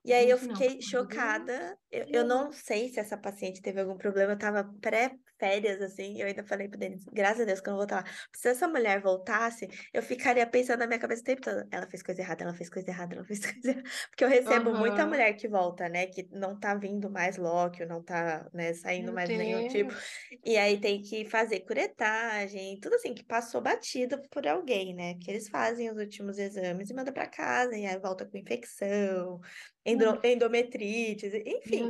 S1: E aí eu
S2: não,
S1: fiquei
S2: Deus.
S1: chocada. Eu, eu não sei se essa paciente teve algum problema. Eu tava pré-férias, assim, eu ainda falei pro Denis, graças a Deus que eu não vou estar lá. Se essa mulher voltasse, eu ficaria pensando na minha cabeça o tempo todo. Ela fez coisa errada, ela fez coisa errada, ela fez coisa errada. Porque eu recebo muita
S2: Aham.
S1: mulher que volta, né? Que não tá vindo mais lóquio, não tá, né, saindo
S2: Meu
S1: mais nenhum tipo.
S2: Deus.
S1: E aí tem que fazer curetagem, tudo assim que passou batido por alguém, né? Que eles fazem os últimos exames e mandam para casa, e aí volta com infecção, endo- endometrite, enfim,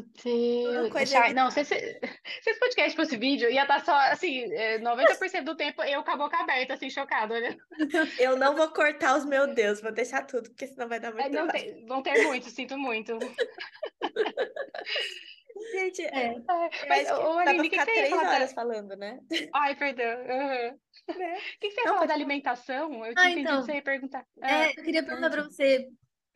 S2: Meu Deus.
S1: coisa
S2: Chay, não, se esse, se esse podcast fosse vídeo, ia estar só, assim, é, 90% do tempo eu com a boca aberta, assim, chocada, olhando.
S1: Eu não vou cortar os meus Deus, vou deixar tudo, porque senão vai dar muito
S2: É, não
S1: trabalho.
S2: tem, vão ter muito, sinto muito.
S1: Gente,
S3: é.
S1: eu
S2: Mas, ô, Aline, o que que você
S1: três
S2: da...
S1: horas falando, né?
S2: Ai, perdão.
S1: Né?
S2: O que que você ia
S1: Não,
S2: falar
S1: pode
S2: da alimentação? Eu
S3: Ah,
S2: tinha entendido que
S3: então,
S2: você ia perguntar.
S3: é,
S2: Ah,
S3: eu queria perguntar para você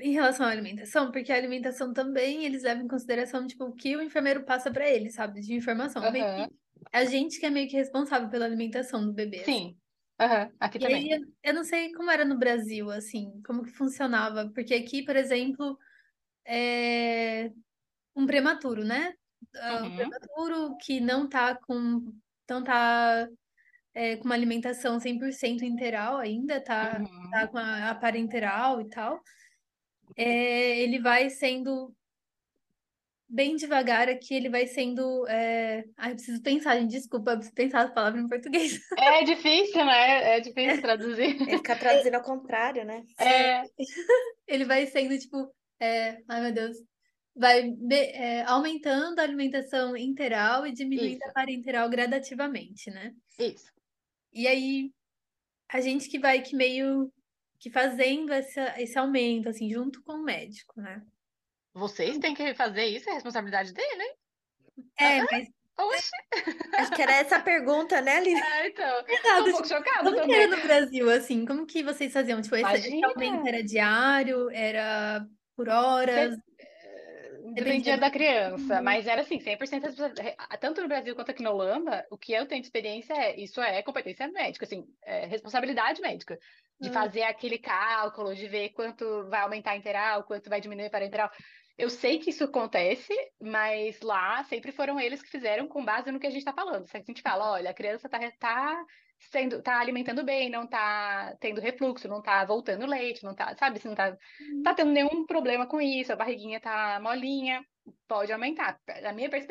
S3: em relação à alimentação, porque a alimentação também eles levam em consideração tipo, o que o enfermeiro passa para ele, sabe, de informação. Que a gente que é meio que responsável pela alimentação do bebê.
S2: Sim. Aham. Aqui
S3: E aí
S2: também.
S3: eu, eu não sei como era no Brasil, assim, como que funcionava, porque aqui, por exemplo, é um prematuro, né? Ah, Um
S2: Uhum.
S3: prematuro que não tá com, não tá é, com uma alimentação 100% integral ainda, tá, tá
S2: Uhum.
S3: com a, a parenteral e tal. É, ele vai sendo bem devagar aqui, ele vai sendo. É... Ai, eu preciso pensar, gente, desculpa, eu preciso pensar as palavras em português.
S2: É difícil, né? É difícil
S3: É,
S2: traduzir.
S1: Ele fica traduzindo ao contrário, né?
S2: É,
S3: ele vai sendo, tipo, é... ai meu Deus, vai be- é, aumentando a alimentação interal e diminuindo a
S2: isso,
S3: parenteral gradativamente, né?
S2: isso.
S3: E aí, a gente que vai que meio que fazendo essa, esse aumento, assim, junto com o médico, né?
S2: Vocês têm que fazer isso, é responsabilidade dele, hein?
S3: É,
S2: Ah,
S3: mas
S2: Oxe!
S1: Acho que era essa a pergunta, né, Lili?
S2: É, então,
S3: Exato,
S2: um pouco chocada
S3: como
S2: também.
S3: no Brasil, assim? Como que vocês faziam? Tipo, esse, esse aumento era diário? Era por horas?
S2: Dep-
S3: Dependia
S2: da criança,
S3: tamanho?
S2: mas era assim, 100% responsabilidade. Tanto no Brasil quanto aqui na Holanda, o que eu tenho de experiência é, isso é competência médica, assim, é responsabilidade médica, de
S3: Ah,
S2: fazer aquele cálculo, de ver quanto vai aumentar a interal, quanto vai diminuir a parenteral. Eu sei que isso acontece, mas lá sempre foram eles que fizeram com base no que a gente está falando. Se a gente fala, olha, a criança está tá sendo, tá alimentando bem, não está tendo refluxo, não está voltando leite, não tá, sabe, se não tá, tá tendo nenhum problema com isso, a barriguinha tá molinha, pode aumentar. A minha pers-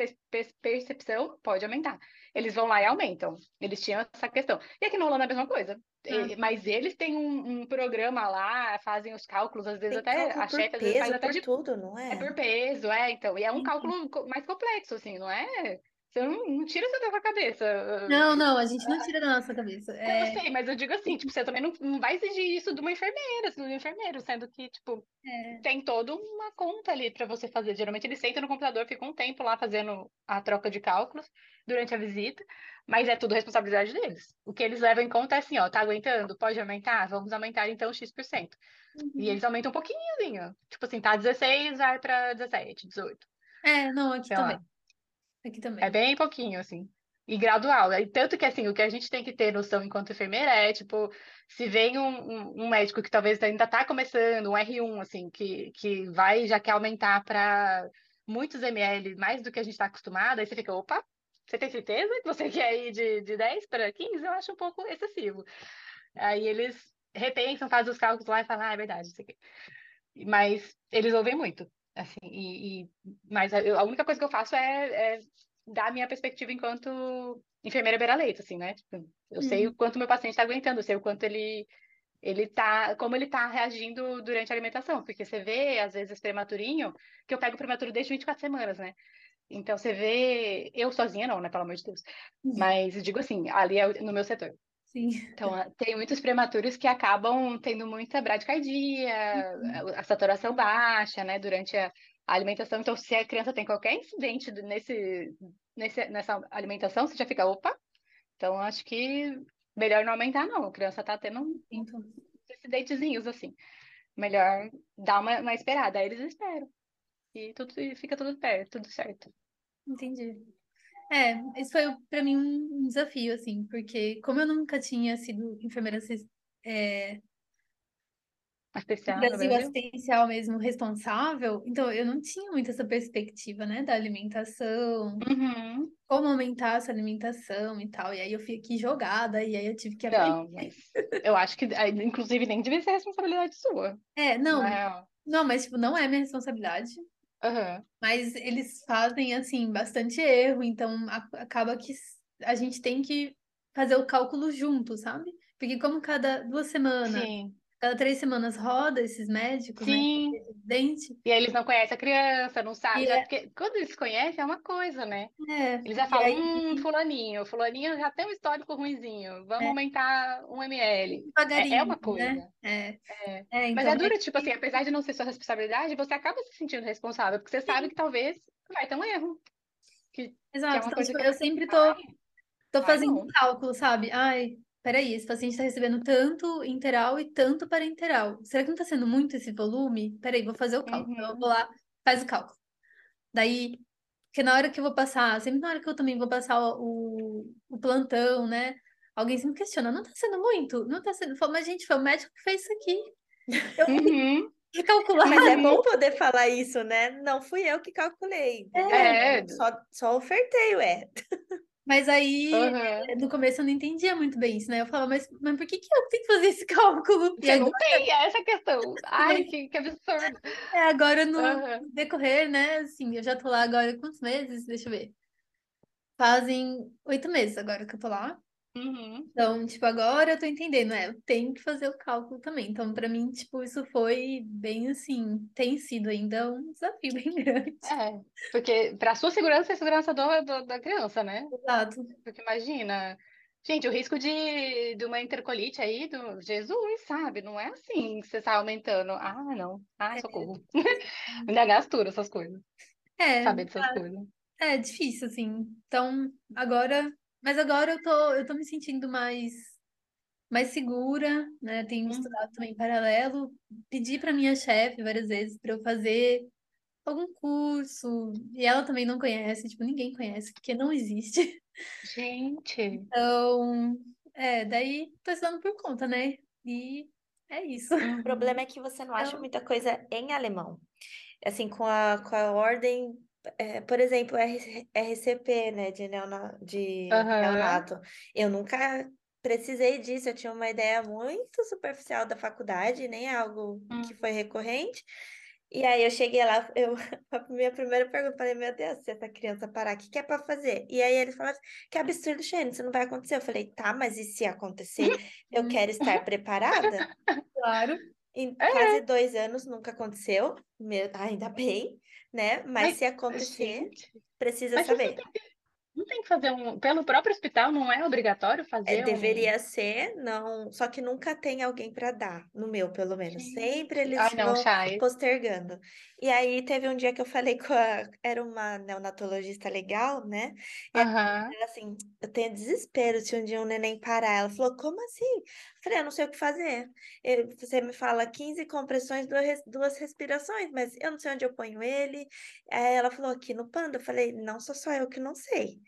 S2: percepção pode aumentar. Eles vão lá e aumentam. Eles tinham essa questão. E aqui na Holanda é a mesma coisa.
S3: ah,
S2: Mas eles têm um, um programa lá, fazem os cálculos, às vezes
S1: Tem
S2: até, a chefe às vezes faz
S1: peso,
S2: até
S1: por
S2: de
S1: tudo, não
S2: é
S1: é?
S2: por peso, é, então. E é um
S3: entendi.
S2: cálculo mais complexo, assim, não é? Você não, não tira isso da sua cabeça.
S3: Não, não, a gente não tira da nossa cabeça.
S2: Eu
S3: É,
S2: sei, mas eu digo assim, tipo, você também não, não vai exigir isso de uma enfermeira, do enfermeiro, sendo que, tipo,
S3: é,
S2: tem toda uma conta ali para você fazer. Geralmente ele senta no computador, fica um tempo lá fazendo a troca de cálculos durante a visita, mas é tudo responsabilidade deles. O que eles levam em conta é assim, ó, tá aguentando? Pode aumentar? Vamos aumentar então X%. E
S3: uhum.
S2: eles aumentam um pouquinhozinho. Tipo assim, tá 16, vai para 17, 18,
S3: É, não, aqui
S2: sei
S3: também.
S2: lá.
S3: Aqui
S2: É
S3: também.
S2: bem pouquinho, assim. E gradual. E tanto que, assim, o que a gente tem que ter noção enquanto enfermeira é, tipo, se vem um, um, um médico que talvez ainda está começando, um R1, assim, que, que vai já quer aumentar para muitos ml, mais do que a gente está acostumado, aí você fica, opa, você tem certeza que você quer ir de, de 10 para 15? Eu acho um pouco excessivo. Aí eles repensam, fazem os cálculos lá e falam, ah, é verdade, isso aqui. Mas eles ouvem muito, assim, e, e mas a, a, única coisa que eu faço é, é dar a minha perspectiva enquanto enfermeira beira-leito, assim, né? Tipo, eu uhum. sei o quanto meu paciente está aguentando, eu sei o quanto ele ele tá, como ele tá reagindo durante a alimentação, porque você vê, às vezes, prematurinho, que eu pego prematuro desde 24 semanas, né? Então, você vê, eu sozinha não, né, pelo amor de Deus, uhum. mas digo assim, ali é no meu setor.
S3: Sim.
S2: Então, tem muitos prematuros que acabam tendo muita bradicardia, uhum. a saturação baixa, né, durante a alimentação. Então, se a criança tem qualquer incidente nesse, nesse, nessa alimentação, você já fica, opa. Então, acho que melhor não aumentar, não. A criança tá tendo então. incidentezinhos, assim. Melhor dar uma, uma esperada. Aí eles esperam. E tudo e fica tudo perto, tudo certo.
S3: Entendi. É, isso foi para mim um desafio, assim, porque como eu nunca tinha sido enfermeira é,
S2: Assistencial,
S3: Brasil, assistencial mesmo, responsável, então eu não tinha muito essa perspectiva, né, da alimentação,
S2: uhum.
S3: como aumentar essa alimentação e tal, e aí eu fiquei jogada, e aí eu tive que
S2: aprender. Não, mas eu acho que, inclusive, nem devia ser responsabilidade sua.
S3: É, não, não, é... não mas, tipo, não é minha responsabilidade,
S2: uhum.
S3: mas eles fazem, assim, bastante erro, então acaba que a gente tem que fazer o cálculo junto, sabe? Porque como cada duas semanas...
S2: Sim
S3: cada três semanas roda esses médicos, né,
S2: Sim.
S3: né? Residente.
S2: E aí eles não conhecem a criança, não sabem. É... Porque quando eles conhecem é uma coisa, né?
S3: É.
S2: Eles já falam, aí... hum, fulaninho, fulaninho já tem um histórico ruimzinho, vamos é. aumentar um ml. É, é, uma coisa. Né?
S3: É.
S2: é. é então, Mas é duro, tipo assim, apesar de não ser sua responsabilidade, você acaba se sentindo responsável, porque você Sim. sabe que talvez vai ter um erro. Que,
S3: Exato,
S2: que
S3: então, tipo, eu sempre tô, tô fazendo um cálculo, sabe? Ai, peraí, esse paciente está recebendo tanto interal e tanto parenteral. Será que não está sendo muito esse volume? Peraí, vou fazer o cálculo. Uhum. Eu vou lá, faz o cálculo. Daí, porque na hora que eu vou passar, sempre na hora que eu também vou passar o, o plantão, né? Alguém se me questiona, não está sendo muito? Não está sendo. Mas, gente, foi o médico que fez isso aqui.
S2: Eu uhum.
S3: calcular.
S1: Mas é bom poder falar isso, né? Não fui eu que calculei.
S2: É.
S1: Só, só ofertei, ué.
S3: Mas aí, uhum. no começo eu não entendia muito bem isso, né? Eu falava, mas, mas por que, que eu tenho que fazer esse cálculo?
S2: E agora... não tem, é essa a questão. Ai, que, que absurdo.
S3: É, agora no uhum. decorrer, né? Assim, eu já tô lá agora quantos meses? Deixa eu ver. Fazem oito meses agora que eu tô lá.
S2: Uhum.
S3: Então, tipo, agora eu tô entendendo, é, eu tenho que fazer o cálculo também. Então, para mim, tipo, isso foi bem assim, tem sido ainda um desafio bem grande.
S2: É, porque para sua segurança e a segurança do, do, da criança, né?
S3: Exato.
S2: Porque imagina, gente, o risco de, de uma intercolite aí, do Jesus, sabe? Não é assim que você está aumentando. Ah, não. Ah, é. socorro. É. Ainda gastura essas coisas.
S3: É.
S2: Saber dessas é, coisas.
S3: É difícil, assim. Então, agora mas agora eu tô, eu tô me sentindo mais, mais segura, né? Tenho uhum. estudado também em paralelo. Pedi para minha chefe várias vezes para eu fazer algum curso. E ela também não conhece, tipo, ninguém conhece, porque não existe.
S2: Gente.
S3: Então, é, daí tô estudando por conta, né? E é isso.
S1: O problema é que você não acha então muita coisa em alemão. Assim, com a, com a ordem é, por exemplo, RCP, né, de, neona, de
S2: uhum.
S1: neonato. Eu nunca precisei disso, eu tinha uma ideia muito superficial da faculdade, nem algo uhum. que foi recorrente. E aí eu cheguei lá, eu, a minha primeira pergunta, falei, meu Deus, se essa criança parar, o que, que é para fazer? E aí ele falou assim, que absurdo, Shane, isso não vai acontecer. Eu falei, tá, mas e se acontecer, eu quero estar preparada?
S3: Claro.
S1: Em é. quase dois anos nunca aconteceu, meu, ainda bem né? Mas, Mas se acontecer, gente, precisa saber.
S2: Não tem que fazer um. Pelo próprio hospital, não é obrigatório fazer.
S1: É, deveria ser, não. Só que nunca tem alguém para dar, no meu, pelo menos. Gente. Sempre eles Ai, não, vão Chay. postergando. E aí teve um dia que eu falei com a. Era uma neonatologista legal, né? E
S2: uhum. ela
S1: assim: eu tenho desespero se um dia um neném parar. Ela falou: como assim? Falei: eu não sei o que fazer. Eu, você me fala 15 compressões, duas, duas respirações, mas eu não sei onde eu ponho ele. Aí ela falou: aqui no panda. Eu falei: não sou só eu que não sei.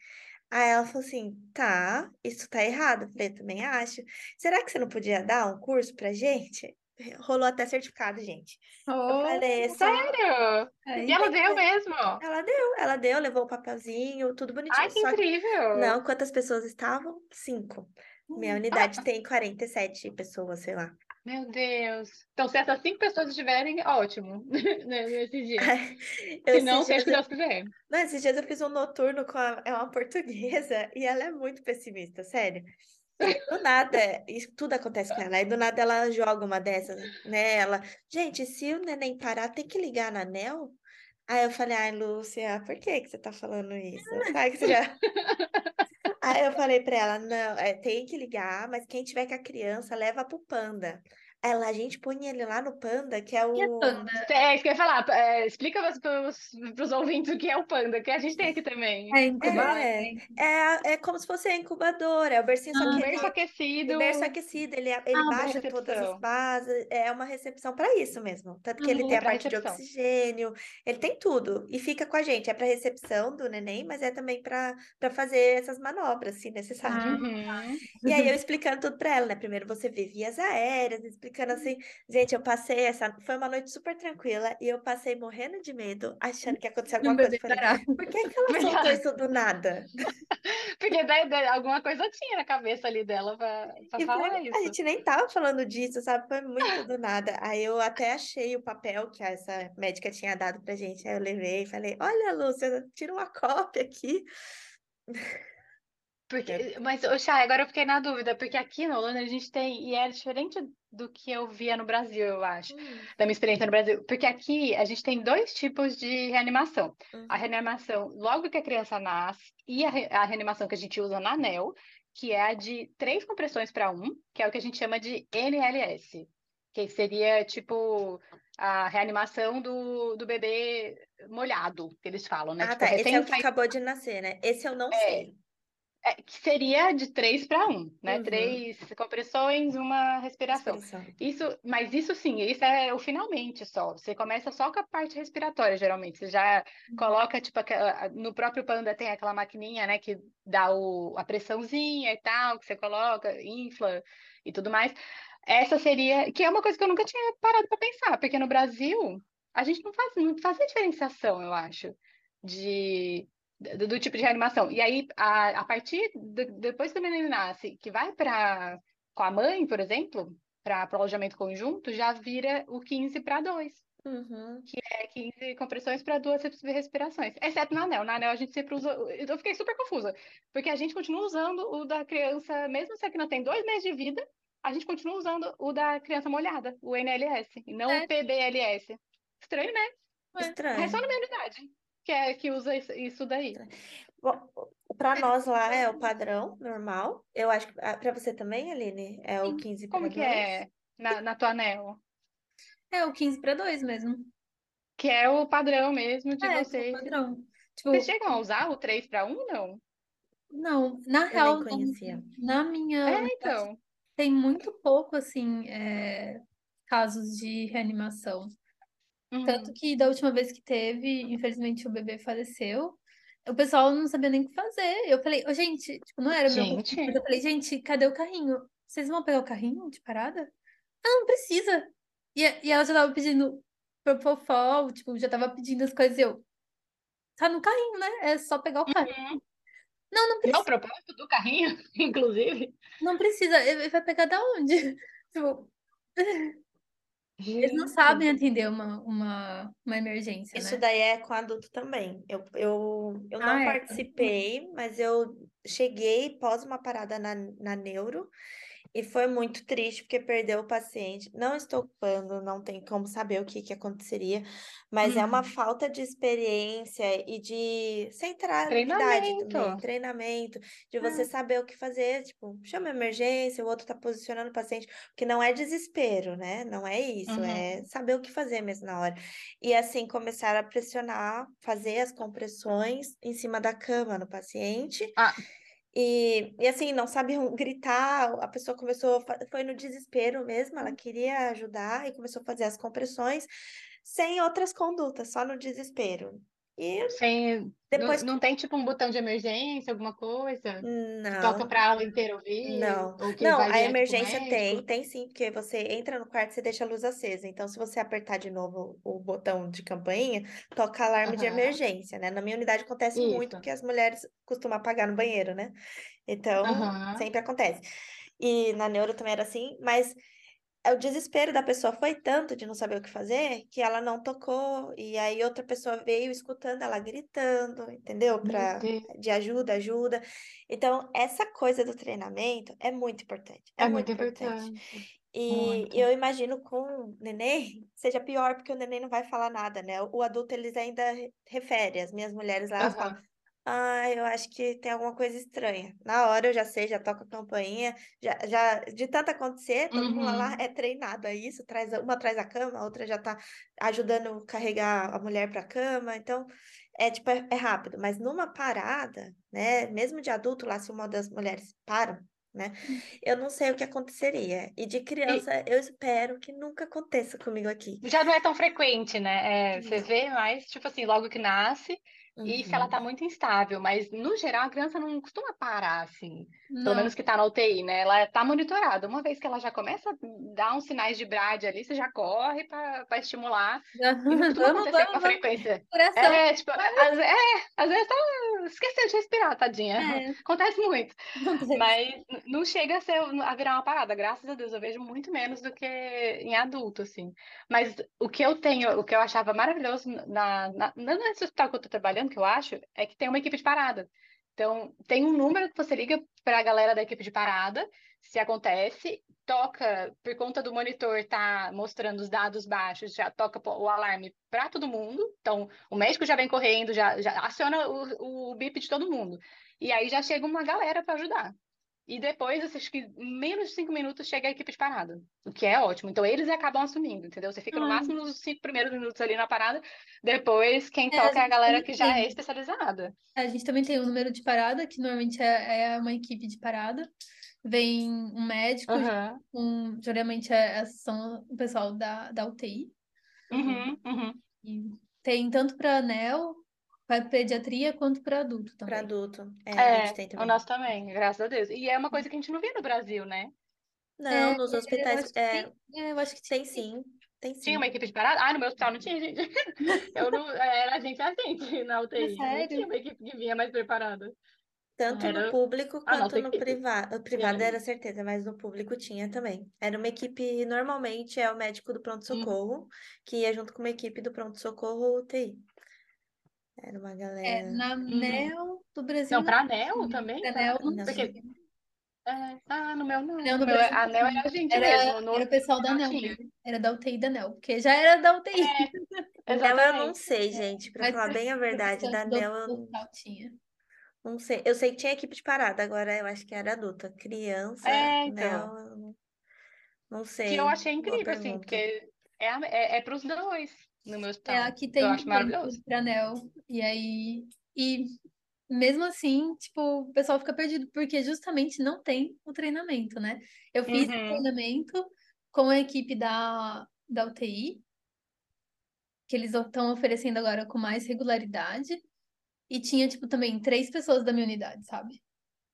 S1: Aí ela falou assim: tá, isso tá errado. Eu falei: também acho. Será que você não podia dar um curso pra gente? Rolou até certificado, gente.
S2: Oh, eu falei assim, sério? e ela deu mesmo?
S1: Ela deu, ela deu, levou o papelzinho, tudo bonitinho.
S2: Ai, que incrível!
S1: Não, quantas pessoas estavam? Cinco. Minha unidade tem 47 pessoas, sei lá.
S2: Meu Deus. Então, se essas cinco pessoas estiverem, ótimo, né, nesse dia. Se não, seja o que
S1: dias,
S2: Deus quiser.
S1: não, esses dias eu fiz um noturno com a, é uma portuguesa e ela é muito pessimista, sério. Do nada, isso tudo acontece com ela. Aí do nada ela joga uma dessas, né? Ela, gente, se o neném parar, tem que ligar na anel? Aí eu falei, ai, Lúcia, por que que você tá falando isso? Sabe que você já... Aí eu falei pra ela, não, é, tem que ligar, mas quem tiver com a criança, leva pro Panda. Ela, a gente põe ele lá no Panda, que é
S3: E a
S1: o...
S3: panda?
S2: É isso que eu ia falar. é, explica para os ouvintes o que é o panda, que a gente tem aqui também.
S3: É incubado?
S1: É, é, é como se fosse a incubadora, é o bercinho, só
S3: Ah,
S1: que
S2: Um
S1: ele
S2: berço
S1: é
S2: aquecido.
S1: o berço aquecido, ele, ele
S3: Ah,
S1: baixa todas as bases, é uma recepção para isso mesmo. Tanto que ele
S3: Uhum,
S1: tem a parte de
S2: recepção.
S1: oxigênio, ele tem tudo e fica com a gente. É para recepção do neném, mas é também para fazer essas manobras, se necessário.
S2: Uhum.
S1: E aí eu explicando tudo para ela, né? Primeiro você vê vias aéreas, explicando assim, gente, eu passei essa, foi uma noite super tranquila e eu passei morrendo de medo, achando que ia acontecer alguma coisa. Falei, por que que ela soltou isso do nada?
S2: Porque daí- alguma coisa tinha na cabeça ali dela para
S1: E
S2: falar
S1: foi-
S2: isso.
S1: a gente nem tava falando disso, sabe? Foi muito do nada. Aí eu até achei o papel que essa médica tinha dado pra gente. Aí eu levei e falei: Olha, Lúcia, tira uma cópia aqui.
S2: Porque, mas, ô, Chay, agora eu fiquei na dúvida, porque aqui na Holanda a gente tem, e é diferente do que eu via no Brasil, eu acho, da minha experiência no Brasil, porque aqui a gente tem dois tipos de reanimação. A
S1: Uhum.
S2: reanimação logo que a criança nasce e a, re- a reanimação que a gente usa na ANEL, que é a de três compressões para um, que é o que a gente chama de NLS, que seria tipo a reanimação do, do bebê molhado, que eles falam, né?
S1: Ah,
S2: Tipo,
S1: tá. Esse é o que acabou de nascer, né? Esse eu não sei.
S2: É, que seria de três para um, né?
S1: Uhum.
S2: Três compressões, uma respiração.
S1: Respiração.
S2: Isso, mas isso sim, isso é o finalmente só. Você começa só com a parte respiratória, geralmente. Você já coloca, tipo, no próprio Panda tem aquela maquininha, né, que dá o, a pressãozinha e tal, que você coloca, infla e tudo mais. Essa seria, que é uma coisa que eu nunca tinha parado para pensar, porque no Brasil a gente não faz, não fazia diferenciação, eu acho, de do, do tipo de reanimação. E aí, a, a partir de, depois que o neném nasce, que vai para com a mãe, por exemplo, para o alojamento conjunto, já vira o 15 para 2.
S1: Uhum.
S2: É 15 compressões para duas res- respirações. Exceto na anel. Na anel a gente sempre usa. Eu fiquei super confusa. Porque a gente continua usando o da criança, mesmo se a criança tem dois meses de vida, a gente continua usando o da criança molhada, o NLS, e não
S3: É.
S2: o PBLS. Estranho, né? É
S1: Estranho.
S2: só na minha unidade que, é, que usa isso, daí.
S1: Bom, para nós lá é o padrão normal. Eu acho que para você também, Aline, é o 15
S2: Como
S1: para
S2: que
S1: 2.
S2: é na, na tua anel?
S3: É o 15 para 2 mesmo.
S2: Que é o padrão mesmo de
S3: É, tipo,
S2: vocês.
S3: padrão. Tipo,
S2: Vocês chegam a usar o 3 para 1, não?
S3: não, na
S1: Eu
S3: real, na minha
S2: É, então.
S3: tem muito pouco, assim, é, casos de reanimação.
S2: Uhum.
S3: Tanto que da última vez que teve, infelizmente o bebê faleceu, o pessoal não sabia nem o que fazer. Eu falei, ô, gente, tipo, não era meu
S2: Gente.
S3: mas eu falei, gente, cadê o carrinho? Vocês vão pegar o carrinho de parada? Ah, não precisa. E, e ela já tava pedindo propofol, tipo, já tava pedindo as coisas e eu, tá no carrinho, né? É só pegar o carrinho.
S2: Uhum.
S3: Não, não
S2: É o
S3: precisa,
S2: propósito do carrinho, inclusive.
S3: não precisa. Ele vai pegar da onde? Tipo, eles não sabem atender uma, uma, uma emergência,
S1: Isso
S3: né?
S1: daí é com adulto também. Eu, eu, eu não
S3: Ah, é,
S1: participei, mas eu cheguei pós uma parada na, na neuro e foi muito triste porque perdeu o paciente. Não estou culpando, não tem como saber o que, que aconteceria, mas é uma
S3: Uhum.
S1: falta de experiência e de centralidade
S2: Treinamento.
S1: também, treinamento, de você saber o que fazer, tipo, chama emergência, o outro tá posicionando o paciente, porque não é desespero, né? Não é isso,
S2: Uhum.
S1: é saber o que fazer mesmo na hora. E assim começaram a pressionar, fazer as compressões em cima da cama no paciente.
S2: Ah.
S1: E, e assim, não sabiam gritar, a pessoa começou, foi no desespero mesmo, ela queria ajudar e começou a fazer as compressões sem outras condutas, só no desespero. E
S2: Sem,
S1: depois,
S2: não, não tem tipo um botão de emergência, alguma coisa? Que toca
S1: não,
S2: para aula inteira ouvir?
S1: Não,
S2: que
S1: não, a emergência tem, tem sim, porque você entra no quarto, você deixa a luz acesa. Então, se você apertar de novo o botão de campainha, toca alarme de
S2: Aham.
S1: emergência, né? Na minha unidade acontece muito,
S2: Isso.
S1: porque as mulheres costumam apagar no banheiro, né? Então,
S2: Aham.
S1: sempre acontece. e na neuro também era assim, mas o desespero da pessoa foi tanto de não saber o que fazer que ela não tocou e aí outra pessoa veio escutando ela gritando, entendeu? Para de ajuda, ajuda. Então, essa coisa do treinamento é muito importante. É,
S2: É
S1: muito
S2: muito
S1: importante.
S2: importante.
S1: E
S2: Muito.
S1: eu imagino com o neném seja pior, porque o neném não vai falar nada, né? O adulto, eles ainda re- refere. As minhas mulheres lá, elas falam. Ah, eu acho que tem alguma coisa estranha. Na hora eu já sei, já toco a campainha, já, já de tanto acontecer, todo mundo lá
S2: Uhum.
S1: é treinado a isso, traz, uma traz a cama, a outra já tá ajudando a carregar a mulher para a cama, então é tipo, é, é rápido, mas numa parada, né, mesmo de adulto lá, se uma das mulheres param, né, eu não sei o que aconteceria. E de
S2: E
S1: criança, eu espero que nunca aconteça comigo aqui.
S2: já não é tão frequente, né? É, você vê mais, tipo assim, logo que nasce, e se ela
S1: Uhum.
S2: tá muito instável, mas no geral a criança não costuma parar assim. Pelo
S3: Não,
S2: menos que tá na UTI, né? Ela tá monitorada. Uma vez que ela já começa a dar uns sinais de brade ali, você já corre pra estimular. E não costuma
S3: vamos,
S2: acontecer com
S3: vamos,
S2: a
S3: vamos,
S2: frequência.
S3: coração.
S2: É, tipo, às, é, às vezes tá esqueceu de respirar, tadinha.
S3: É,
S2: Acontece muito.
S3: acontece.
S2: Mas não chega a ser, a virar uma parada, graças a Deus, eu vejo muito menos do que em adulto, assim. Mas o que eu tenho, o que eu achava maravilhoso na, na- nesse hospital que eu tô trabalhando, que eu acho, é que tem uma equipe de parada. Então, tem um número que você liga para a galera da equipe de parada, se acontece, toca, por conta do monitor tá mostrando os dados baixos, já toca o alarme para todo mundo. Então, o médico já vem correndo, já, já aciona o, o bip de todo mundo. E aí já chega uma galera para ajudar. E depois, acho que menos de cinco minutos chega a equipe de parada, o que é ótimo. Então, eles acabam assumindo, entendeu? Você fica no máximo nos cinco primeiros minutos ali na parada, depois quem
S3: é, a
S2: toca é a galera que já é especializada.
S3: A gente também tem um número de parada, que normalmente é, é uma equipe de parada. Vem um médico,
S2: Aham.
S3: um, geralmente é, é- são o pessoal da, da UTI.
S2: Uhum, uhum.
S3: E tem tanto para anel, para pediatria, quanto para adulto
S1: Para
S3: também.
S1: adulto, é, a gente
S2: É, o
S1: também.
S2: nosso também, graças a Deus. E é uma coisa que a gente não vê no Brasil, né?
S1: Não,
S3: É,
S1: nos
S3: eu
S1: hospitais,
S3: que
S1: é,
S3: tem, é, eu acho que
S1: tem
S3: tinha.
S1: sim, tem
S2: Tinha uma
S1: sim.
S2: equipe de parada? Ah, no meu hospital não tinha, gente. Eu não, era a gente a gente na
S3: É
S2: UTI. Não tinha
S3: sério?
S2: uma equipe que vinha mais preparada.
S1: Tanto no
S2: Era
S1: público
S2: a
S1: quanto no
S2: equipe.
S1: privado. O privado
S2: aí?
S1: era certeza, mas no público tinha também. Era uma equipe, normalmente é o médico do pronto-socorro, que ia junto com uma equipe do pronto-socorro UTI. Era uma
S3: É,
S1: galera.
S3: na
S2: Uhum.
S3: NEL do Brasil
S2: Não, pra anel
S3: tinha.
S2: também?
S3: Pra
S2: Pra...
S3: NEL não
S1: Não.
S2: Porque,
S3: tinha.
S2: é, ah, no meu não.
S3: NEL
S2: meu,
S3: Brasil
S2: a
S3: tinha.
S2: era a gente
S3: Era,
S2: mesmo. No
S3: era o pessoal da NEL. Era da UTI da NEL, porque já era da UTI.
S2: É,
S1: NEL eu não sei, gente, pra
S3: Mas
S1: falar bem a verdade, da NEL eu não, não sei. Eu sei que tinha equipe de parada, agora eu acho que era adulta. Criança,
S2: É,
S1: NEL,
S2: então.
S1: eu não, não
S2: Que eu
S1: sei.
S2: achei incrível, assim, porque é, é, é pros dois no meu
S3: É,
S2: hospital.
S3: aqui
S2: Eu
S3: tem
S2: acho
S3: também
S2: maravilhoso.
S3: E aí. E mesmo assim, tipo, o pessoal fica perdido, porque justamente não tem o treinamento, né? Eu fiz
S2: Uhum.
S3: treinamento com a equipe da, da UTI, que eles estão oferecendo agora com mais regularidade. E tinha, tipo, também três pessoas da minha unidade, sabe?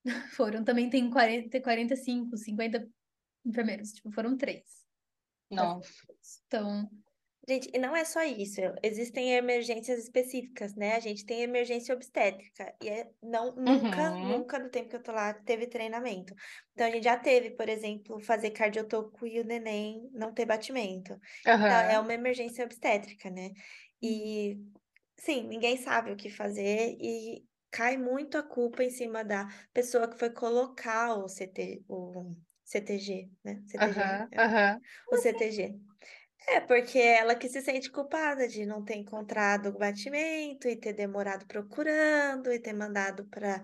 S3: Foram. Também tem 40, tem 45, 50 enfermeiros. Tipo, foram três.
S2: Nossa.
S3: Então,
S1: Gente, e não é só isso, existem emergências específicas, né? A gente tem emergência obstétrica, e é, não, nunca,
S2: Uhum.
S1: nunca no tempo que eu tô lá teve treinamento. Então, a gente já teve, por exemplo, fazer cardiotoco e o neném não ter batimento. Então, é uma emergência obstétrica, né? E, sim, ninguém sabe o que fazer e cai muito a culpa em cima da pessoa que foi colocar o CT, o CTG, né? CTG,
S2: Aham.
S1: é, o CTG. É, porque ela que se sente culpada de não ter encontrado o batimento e ter demorado procurando e ter mandado para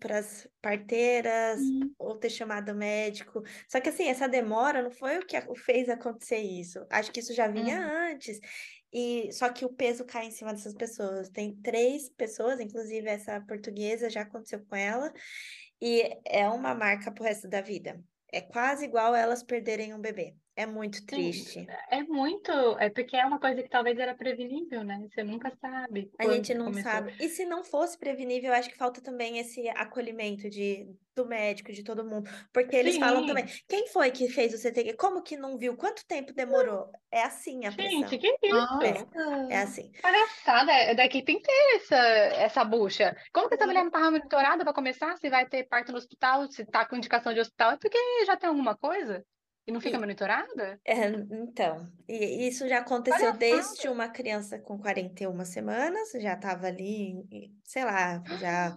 S1: para as parteiras
S3: Hum.
S1: ou ter chamado o médico. Só que assim, essa demora não foi o que fez acontecer isso. Acho que isso já vinha
S2: Uhum.
S1: antes. E só que o peso cai em cima dessas pessoas. Tem três pessoas, inclusive essa portuguesa já aconteceu com ela, e é uma marca pro resto da vida. É quase igual elas perderem um bebê. É muito
S2: Sim,
S1: triste.
S2: é muito. É porque é uma coisa que talvez era prevenível, né? Você nunca sabe
S1: A gente não
S2: começou.
S1: sabe. E se não fosse prevenível, eu acho que falta também esse acolhimento de do médico, de todo mundo, porque eles falam também,
S2: Sim.
S1: quem foi que fez o CTG? Como que não viu? Quanto tempo demorou? É assim a pressão.
S2: Gente, que isso?
S3: Nossa.
S1: É assim.
S2: Palhaçada, é daqui tem que ter essa, essa bucha. Como que essa
S1: Sim.
S2: mulher não estava monitorada para começar? Se vai ter parto no hospital, se tá com indicação de hospital, é porque já tem alguma coisa e não fica
S1: E-
S2: monitorada?
S1: É, então, e isso já aconteceu
S2: Palhaçada.
S1: desde uma criança com 41 semanas, já estava ali, sei lá, já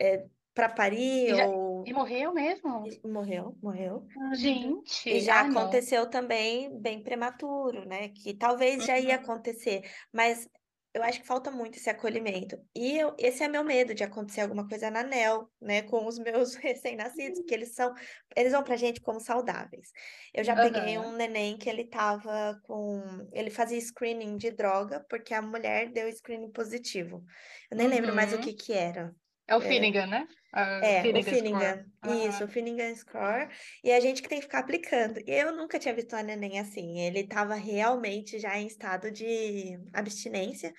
S1: é, para parir
S2: E já-
S1: ou
S2: E morreu mesmo?
S1: e morreu, morreu.
S2: Gente,
S1: E já
S2: ah, não.
S1: aconteceu também bem prematuro, né? Que talvez já ia
S2: Uhum.
S1: acontecer, mas eu acho que falta muito esse acolhimento. E eu- esse é meu medo de acontecer alguma coisa na NEL, né? Com os meus recém-nascidos, porque eles são, eles vão pra gente como saudáveis. Eu já peguei
S2: Aham.
S1: um neném que ele tava com, ele fazia screening de droga, porque a mulher deu screening positivo. Eu nem lembro mais o
S2: Uhum.
S1: que que era.
S2: É o
S1: É.
S2: Finnegan, né? Ah,
S1: É, o
S2: Finnegan Score.
S1: Finnegan, isso,
S2: Aham.
S1: o Finnegan Score, e a gente que tem que ficar aplicando. E eu nunca tinha visto um neném assim, ele estava realmente já em estado de abstinência,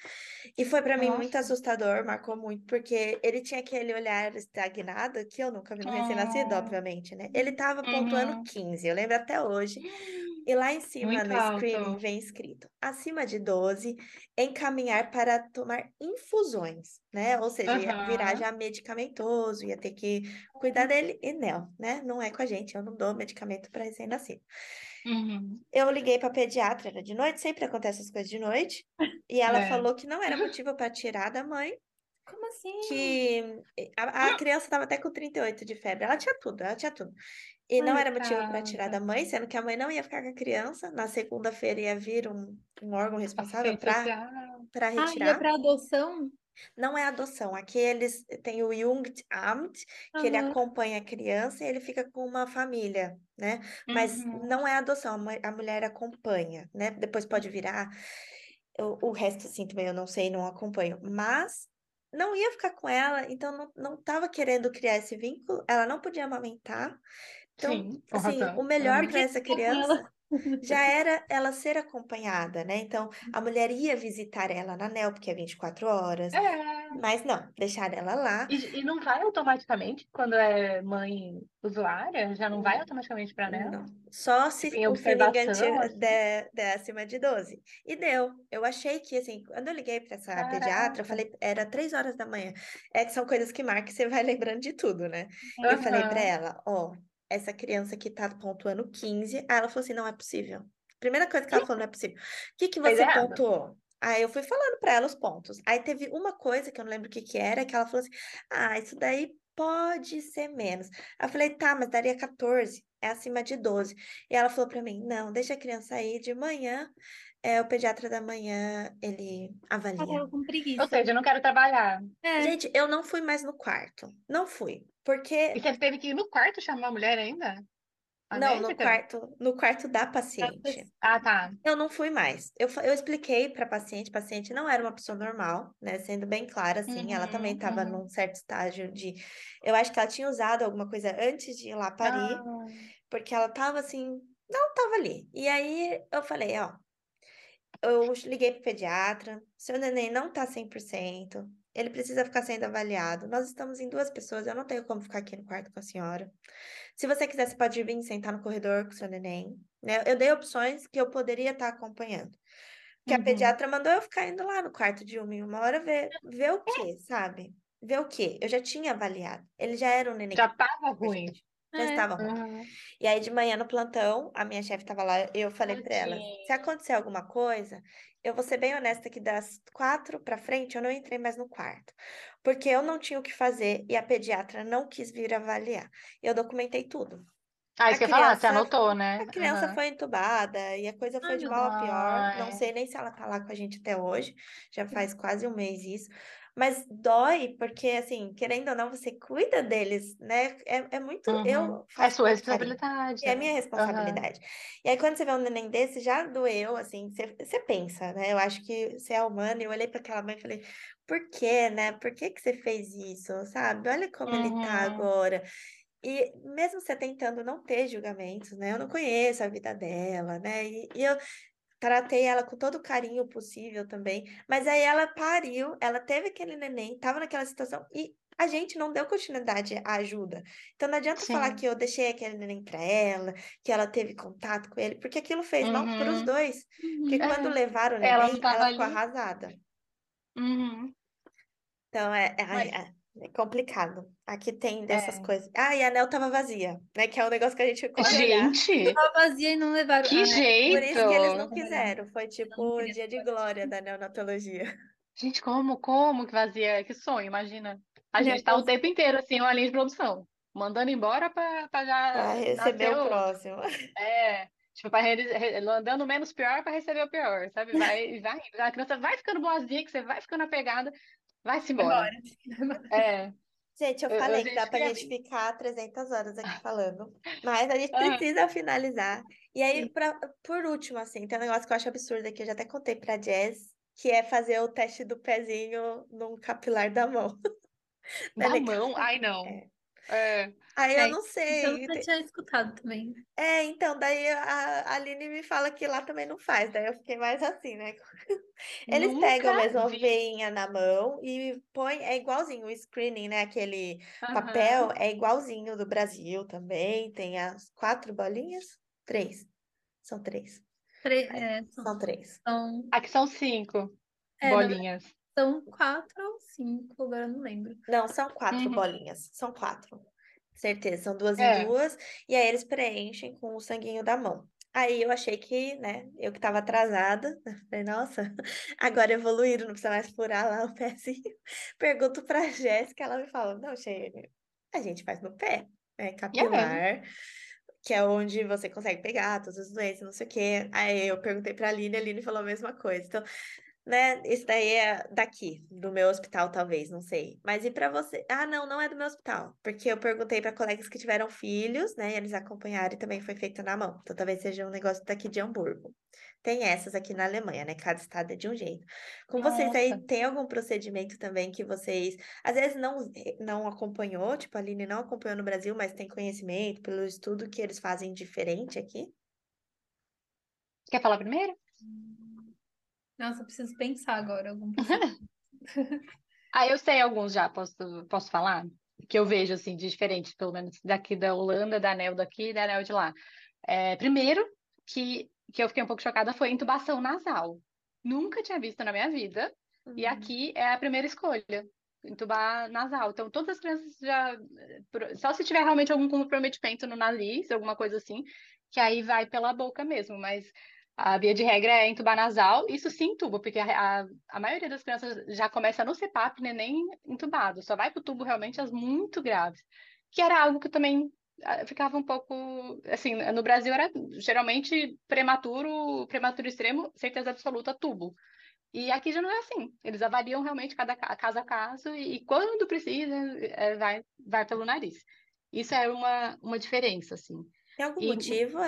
S1: e foi para mim muito assustador, marcou muito, porque ele tinha aquele olhar estagnado, que eu nunca vi no recém-nascido,
S2: Oh.
S1: obviamente, né? Ele estava pontuando
S2: Uhum.
S1: 15, eu lembro até hoje, e lá em cima
S2: Muito
S1: no screening
S2: alto.
S1: vem escrito, acima de 12, encaminhar para tomar infusões, né? Ou seja, ia virar já medicamentoso, ia ter que cuidar dele, e não, né? Não é com a gente, eu não dou medicamento para recém-nascido.
S2: Uhum.
S1: Eu liguei para pediatra, era de noite, sempre acontece as coisas de noite, e ela
S2: É.
S1: falou que não era motivo para tirar da mãe,
S3: Como assim?
S1: que a, a criança estava até com 38 de febre, ela tinha tudo, ela tinha tudo. E não era motivo para tirar da
S2: Coitada.
S1: mãe, sendo que a mãe não ia ficar com a criança. Na segunda-feira ia vir um, um órgão responsável para para
S3: Ah, ia
S1: retirar.
S3: pra adoção?
S1: Não é adoção, aqui eles têm o Jugendamt, que ele
S3: Aham.
S1: acompanha a criança e ele fica com uma família, né? Mas
S2: Uhum.
S1: não é adoção, a mu- a mulher acompanha, né? Depois pode virar. O, o resto, assim, também eu não sei, não acompanho. Mas não ia ficar com ela, então não estava querendo criar esse vínculo, ela não podia amamentar. Então,
S2: Sim,
S1: assim,
S2: razão.
S1: o melhor
S2: Uhum.
S1: Para essa criança já era ela ser acompanhada, né? Então, a mulher ia visitar ela na NEL, porque é 24 horas,
S2: É.
S1: mas não, deixar ela lá.
S2: E, e não vai automaticamente quando é mãe usuária? Já não vai automaticamente para nela?
S1: Não, só se o Finnegan
S2: assim?
S1: der, der acima de 12. E deu. Eu achei que, assim, quando eu liguei para essa pediatra,
S2: Caraca.
S1: eu falei, era três horas da manhã. É que são coisas que marcam e você vai lembrando de tudo, né? Eu falei para ela, ó, essa criança que tá pontuando 15. Aí ela falou assim, não é possível. Primeira coisa que ela falou, não é possível. O que que você
S2: errado.
S1: pontuou? Aí eu fui falando para ela os pontos. Aí teve uma coisa que eu não lembro o que que era, que ela falou assim, ah, isso daí pode ser menos. Aí eu falei, tá, mas daria 14, é acima de 12. E ela falou para mim, não, deixa a criança aí de manhã, é, o pediatra da manhã, ele
S3: Ela
S1: avalia.
S3: tava com
S2: Ou
S3: preguiça.
S2: seja, eu não quero trabalhar.
S3: É.
S1: Gente, eu não fui mais no quarto, não fui, porque...
S2: E você teve que ir no quarto chamar a mulher ainda? A
S1: Não, no
S2: médica?
S1: quarto, no quarto da
S3: Tá
S1: paciente.
S2: Ah, tá.
S1: Eu não fui mais. Eu, eu expliquei para a paciente, a paciente não era uma pessoa normal, né? Sendo bem clara, assim, ela também
S2: Uhum,
S1: estava
S2: uhum.
S1: num certo estágio de. Eu acho que ela tinha usado alguma coisa antes de ir lá parir,
S2: Ah,
S1: porque ela tava assim, não tava ali. E aí eu falei, ó, eu liguei pro pediatra, seu neném não tá 100%, ele precisa ficar sendo avaliado. Nós estamos em duas pessoas, eu não tenho como ficar aqui no quarto com a senhora. Se você quiser, você pode vir sentar no corredor com o seu neném, né? Eu dei opções que eu poderia estar acompanhando. Que a
S2: uhum.
S1: pediatra mandou eu ficar indo lá no quarto de uma em uma hora ver, ver o quê, sabe? Ver o quê? Eu já tinha avaliado. Ele já era um neném
S2: Já tava
S1: a
S2: ruim.
S1: Já
S3: É.
S1: estava ruim.
S2: Uhum.
S1: E aí, de manhã no plantão, a minha chefe estava lá, eu falei para ela: se acontecer alguma coisa, eu vou ser bem honesta que das quatro para frente eu não entrei mais no quarto, porque eu não tinha o que fazer e a pediatra não quis vir avaliar. Eu documentei tudo.
S2: Ah,
S1: A
S2: isso que eu ia falar, você
S1: criança,
S2: anotou, né?
S1: a criança
S2: Aham.
S1: foi entubada e a coisa foi
S3: Ai,
S1: de mal a pior. Não sei nem se ela tá lá com a gente até hoje, já faz quase um mês isso. Mas dói, porque, assim, querendo ou não, você cuida deles, né? É, é muito.
S2: Uhum.
S1: Eu
S2: É sua responsabilidade.
S1: É minha
S2: Aham.
S1: responsabilidade. E aí, quando você vê um neném desse, já doeu, assim, você, você pensa, né? Eu acho que você é humano. E eu olhei para aquela mãe e falei, por quê, né? Por que que você fez isso, sabe? Olha como ele tá
S2: Uhum.
S1: agora. E mesmo você tentando não ter julgamentos, né? Eu não conheço a vida dela, né? E, e eu tratei ela com todo o carinho possível também. Mas aí ela pariu, ela teve aquele neném, tava naquela situação e a gente não deu continuidade à ajuda. Então não adianta
S2: Sim.
S1: falar que eu deixei aquele neném para ela, que ela teve contato com ele, porque aquilo fez mal para os
S2: Uhum.
S1: dois. Porque
S3: Uhum.
S1: quando
S2: É.
S1: levaram o
S2: Ela
S1: neném,
S2: tava
S1: ela ficou
S2: ali.
S1: arrasada.
S2: Uhum.
S1: Então é, é,
S2: Mas-
S1: é- é complicado. Aqui tem dessas
S2: É.
S1: coisas. Ah, e a anel tava vazia, né? Que é um negócio que a gente olhar.
S2: Gente,
S3: Tava vazia e não levaram.
S2: que
S3: Ah,
S1: Por isso que eles não
S2: jeito!
S1: quiseram. Foi tipo o dia de glória da neonatologia.
S2: Gente, como, como que vazia? Que sonho, imagina. A gente tá o tempo inteiro, assim, uma linha de produção. Mandando embora pra, pra já
S1: Pra receber o
S2: outro.
S1: próximo.
S2: É, tipo, pra re- re- andando menos pior pra receber o pior, sabe? Vai, vai, a criança vai ficando boazinha, que você vai ficando apegada, vai-se embora. É,
S1: Gente, eu
S2: Eu- eu-
S1: falei que dá pra gente ficar 300 horas aqui falando, mas a gente
S2: Aham.
S1: precisa finalizar. E aí, pra, por último, assim, tem um negócio que eu acho absurdo aqui, eu já até contei pra Jess, que é fazer o teste do pezinho num capilar da mão. Tá
S2: da
S1: ligado?
S2: mão, ai não.
S1: É.
S2: É,
S1: Aí eu
S3: É,
S1: não
S3: Então
S1: sei.
S3: eu tinha escutado também.
S1: É, então, daí a a Aline me fala que lá também não faz, daí eu fiquei mais assim, né? Eles pegam
S2: nunca
S1: mesmo a
S2: vi.
S1: veinha na mão e põe, é igualzinho o screening, né? Aquele
S2: Aham.
S1: papel é igualzinho do Brasil também, tem as quatro bolinhas? Três. São três.
S3: Tre- é, são,
S1: São três.
S3: são,
S2: Aqui são cinco
S3: é,
S2: bolinhas.
S3: São quatro ou cinco, agora eu não lembro.
S1: Não, são quatro
S2: Uhum.
S1: bolinhas. São quatro. Certeza, são duas em
S2: É.
S1: duas. E aí eles preenchem com o sanguinho da mão. Aí eu achei que, né, eu que tava atrasada, falei, nossa, agora evoluíram, não precisa mais furar lá o pezinho. Pergunto pra Jéssica, ela me fala, não, Cheyenne, a gente faz no pé, é capilar, que é onde você consegue pegar todas as doenças, não sei o quê. Aí eu perguntei pra Aline, a Aline falou a mesma coisa. Então, né, isso daí é daqui, do meu hospital, talvez, não sei. Mas e pra você? Ah, não, não é do meu hospital, porque eu perguntei pra colegas que tiveram filhos, né, e eles acompanharam e também foi feito na mão. Então, talvez seja um negócio daqui de Hamburgo. Tem essas aqui na Alemanha, né? Cada estado é de um jeito. Com vocês aí,
S2: Nossa.
S1: tem algum procedimento também que vocês, às vezes, não, não acompanhou, tipo, a Aline não acompanhou no Brasil, mas tem conhecimento pelo estudo que eles fazem diferente aqui?
S2: Quer falar primeiro?
S3: Nossa, eu preciso pensar agora algum.
S2: Ah, eu sei alguns já, posso, posso falar? Que eu vejo, assim, de diferente, pelo menos daqui da Holanda, da ANEL daqui e da ANEL de lá. É, primeiro, que, que eu fiquei um pouco chocada foi intubação nasal. Nunca tinha visto na minha vida, e
S1: Uhum.
S2: aqui é a primeira escolha, intubar nasal. Então, todas as crianças já. Só se tiver realmente algum comprometimento no nariz, alguma coisa assim, que aí vai pela boca mesmo, mas a via de regra é entubar nasal. Isso sim intuba, porque a, a, a maioria das crianças já começa no CPAP, né, nem entubado, só vai pro tubo realmente as muito graves, que era algo que também ah, ficava um pouco, assim, no Brasil era geralmente prematuro, prematuro extremo, certeza absoluta, tubo. E aqui já não é assim. Eles avaliam realmente cada ca- caso a caso e, e quando precisa, é, vai, vai pelo nariz. Isso é uma, uma diferença, assim.
S1: Tem algum
S2: E-
S1: motivo,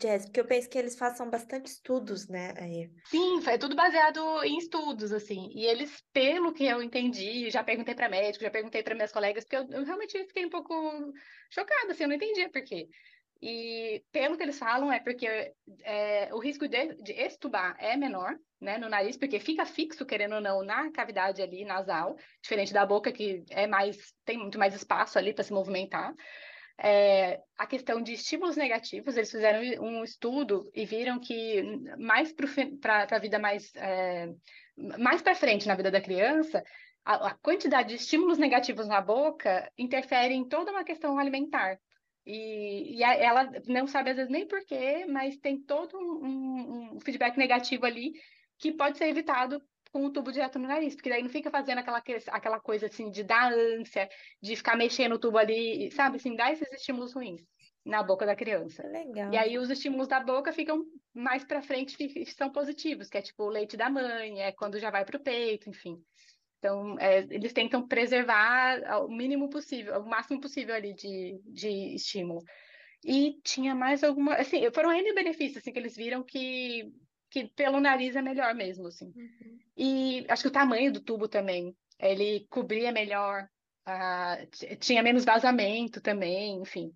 S1: Jess? Porque eu penso que eles façam bastante estudos, né? Aí.
S2: Sim, é tudo baseado em estudos, assim. E eles, pelo que eu entendi, já perguntei para médico, já perguntei para minhas colegas, porque eu, eu realmente fiquei um pouco chocada, assim, eu não entendia por quê. E pelo que eles falam, é porque é, o risco de, de extubar é menor, né, no nariz, porque fica fixo, querendo ou não, na cavidade ali nasal, diferente da boca, que é mais, tem muito mais espaço ali para se movimentar. É, a questão de estímulos negativos, eles fizeram um estudo e viram que mais para a vida mais, é, mais para frente na vida da criança, a, a quantidade de estímulos negativos na boca interfere em toda uma questão alimentar. E, e ela não sabe às vezes nem porquê, mas tem todo um- um feedback negativo ali que pode ser evitado com o tubo direto no nariz, porque daí não fica fazendo aquela, que- aquela coisa assim de dar ânsia, de ficar mexendo o tubo ali, sabe, assim, dar esses estímulos ruins na boca da criança.
S1: Legal.
S2: E aí os estímulos da boca ficam mais para frente, são positivos, que é tipo o leite da mãe, é quando já vai para o peito, enfim. Então, é, eles tentam preservar ao mínimo possível, o máximo possível ali de, de estímulo. E tinha mais alguma, assim, foram N benefícios, assim, que eles viram que, que pelo nariz é melhor mesmo, assim.
S1: Uhum.
S2: E acho que o tamanho do tubo também, ele cobria melhor, t- tinha menos vazamento também, enfim.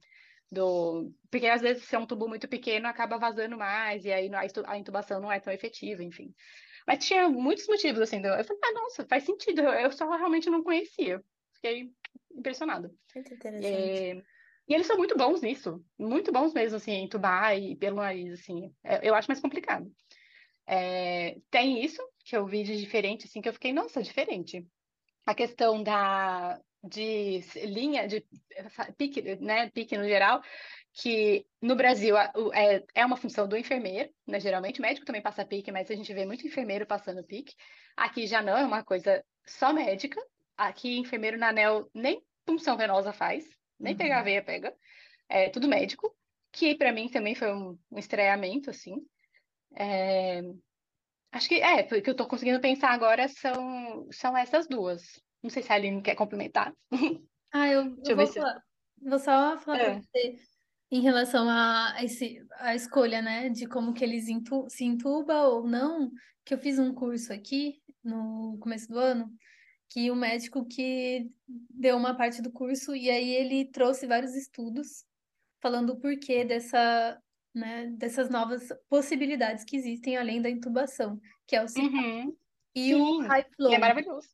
S2: Do... Porque às vezes, se é um tubo muito pequeno, acaba vazando mais, e aí a intubação não é tão efetiva, enfim. Mas tinha muitos motivos, assim, do- eu falei, ah, nossa, faz sentido, eu só realmente não conhecia. fiquei impressionada.
S1: Muito interessante.
S2: É, E eles são muito bons nisso, muito bons mesmo, assim, entubar e pelo nariz, assim. É, Eu acho mais complicado. É, Tem isso, que eu vi de diferente, assim, que eu fiquei, nossa, diferente. A questão da, de linha, de eh, pique, né, pique no geral, que no Brasil o- é, é uma função do enfermeiro, né, geralmente, médico também passa pique, mas a gente vê muito enfermeiro passando pique. Aqui já não, é uma coisa só médica. Aqui, enfermeiro na ANEL nem punção venosa faz, nem pegar a
S1: Uhum.
S2: veia pega. É tudo médico, que para mim também foi um, um estranhamento, assim. É, acho que é, porque eu tô conseguindo pensar agora são, são essas duas. Não sei se a Aline quer complementar.
S3: Ah, eu,
S2: Deixa
S3: eu vou
S2: se.
S3: falar, vou só falar
S2: É.
S3: você em relação a esse, a escolha, né, de como que eles intu, se entuba ou não, que eu fiz um curso aqui no começo do ano, que o médico que deu uma parte do curso e aí ele trouxe vários estudos falando o porquê dessa, né, dessas novas possibilidades que existem além da intubação, que é o CPAP
S2: Uhum,
S3: e o
S2: sim,
S3: high
S2: e é
S3: flow.
S2: maravilhoso.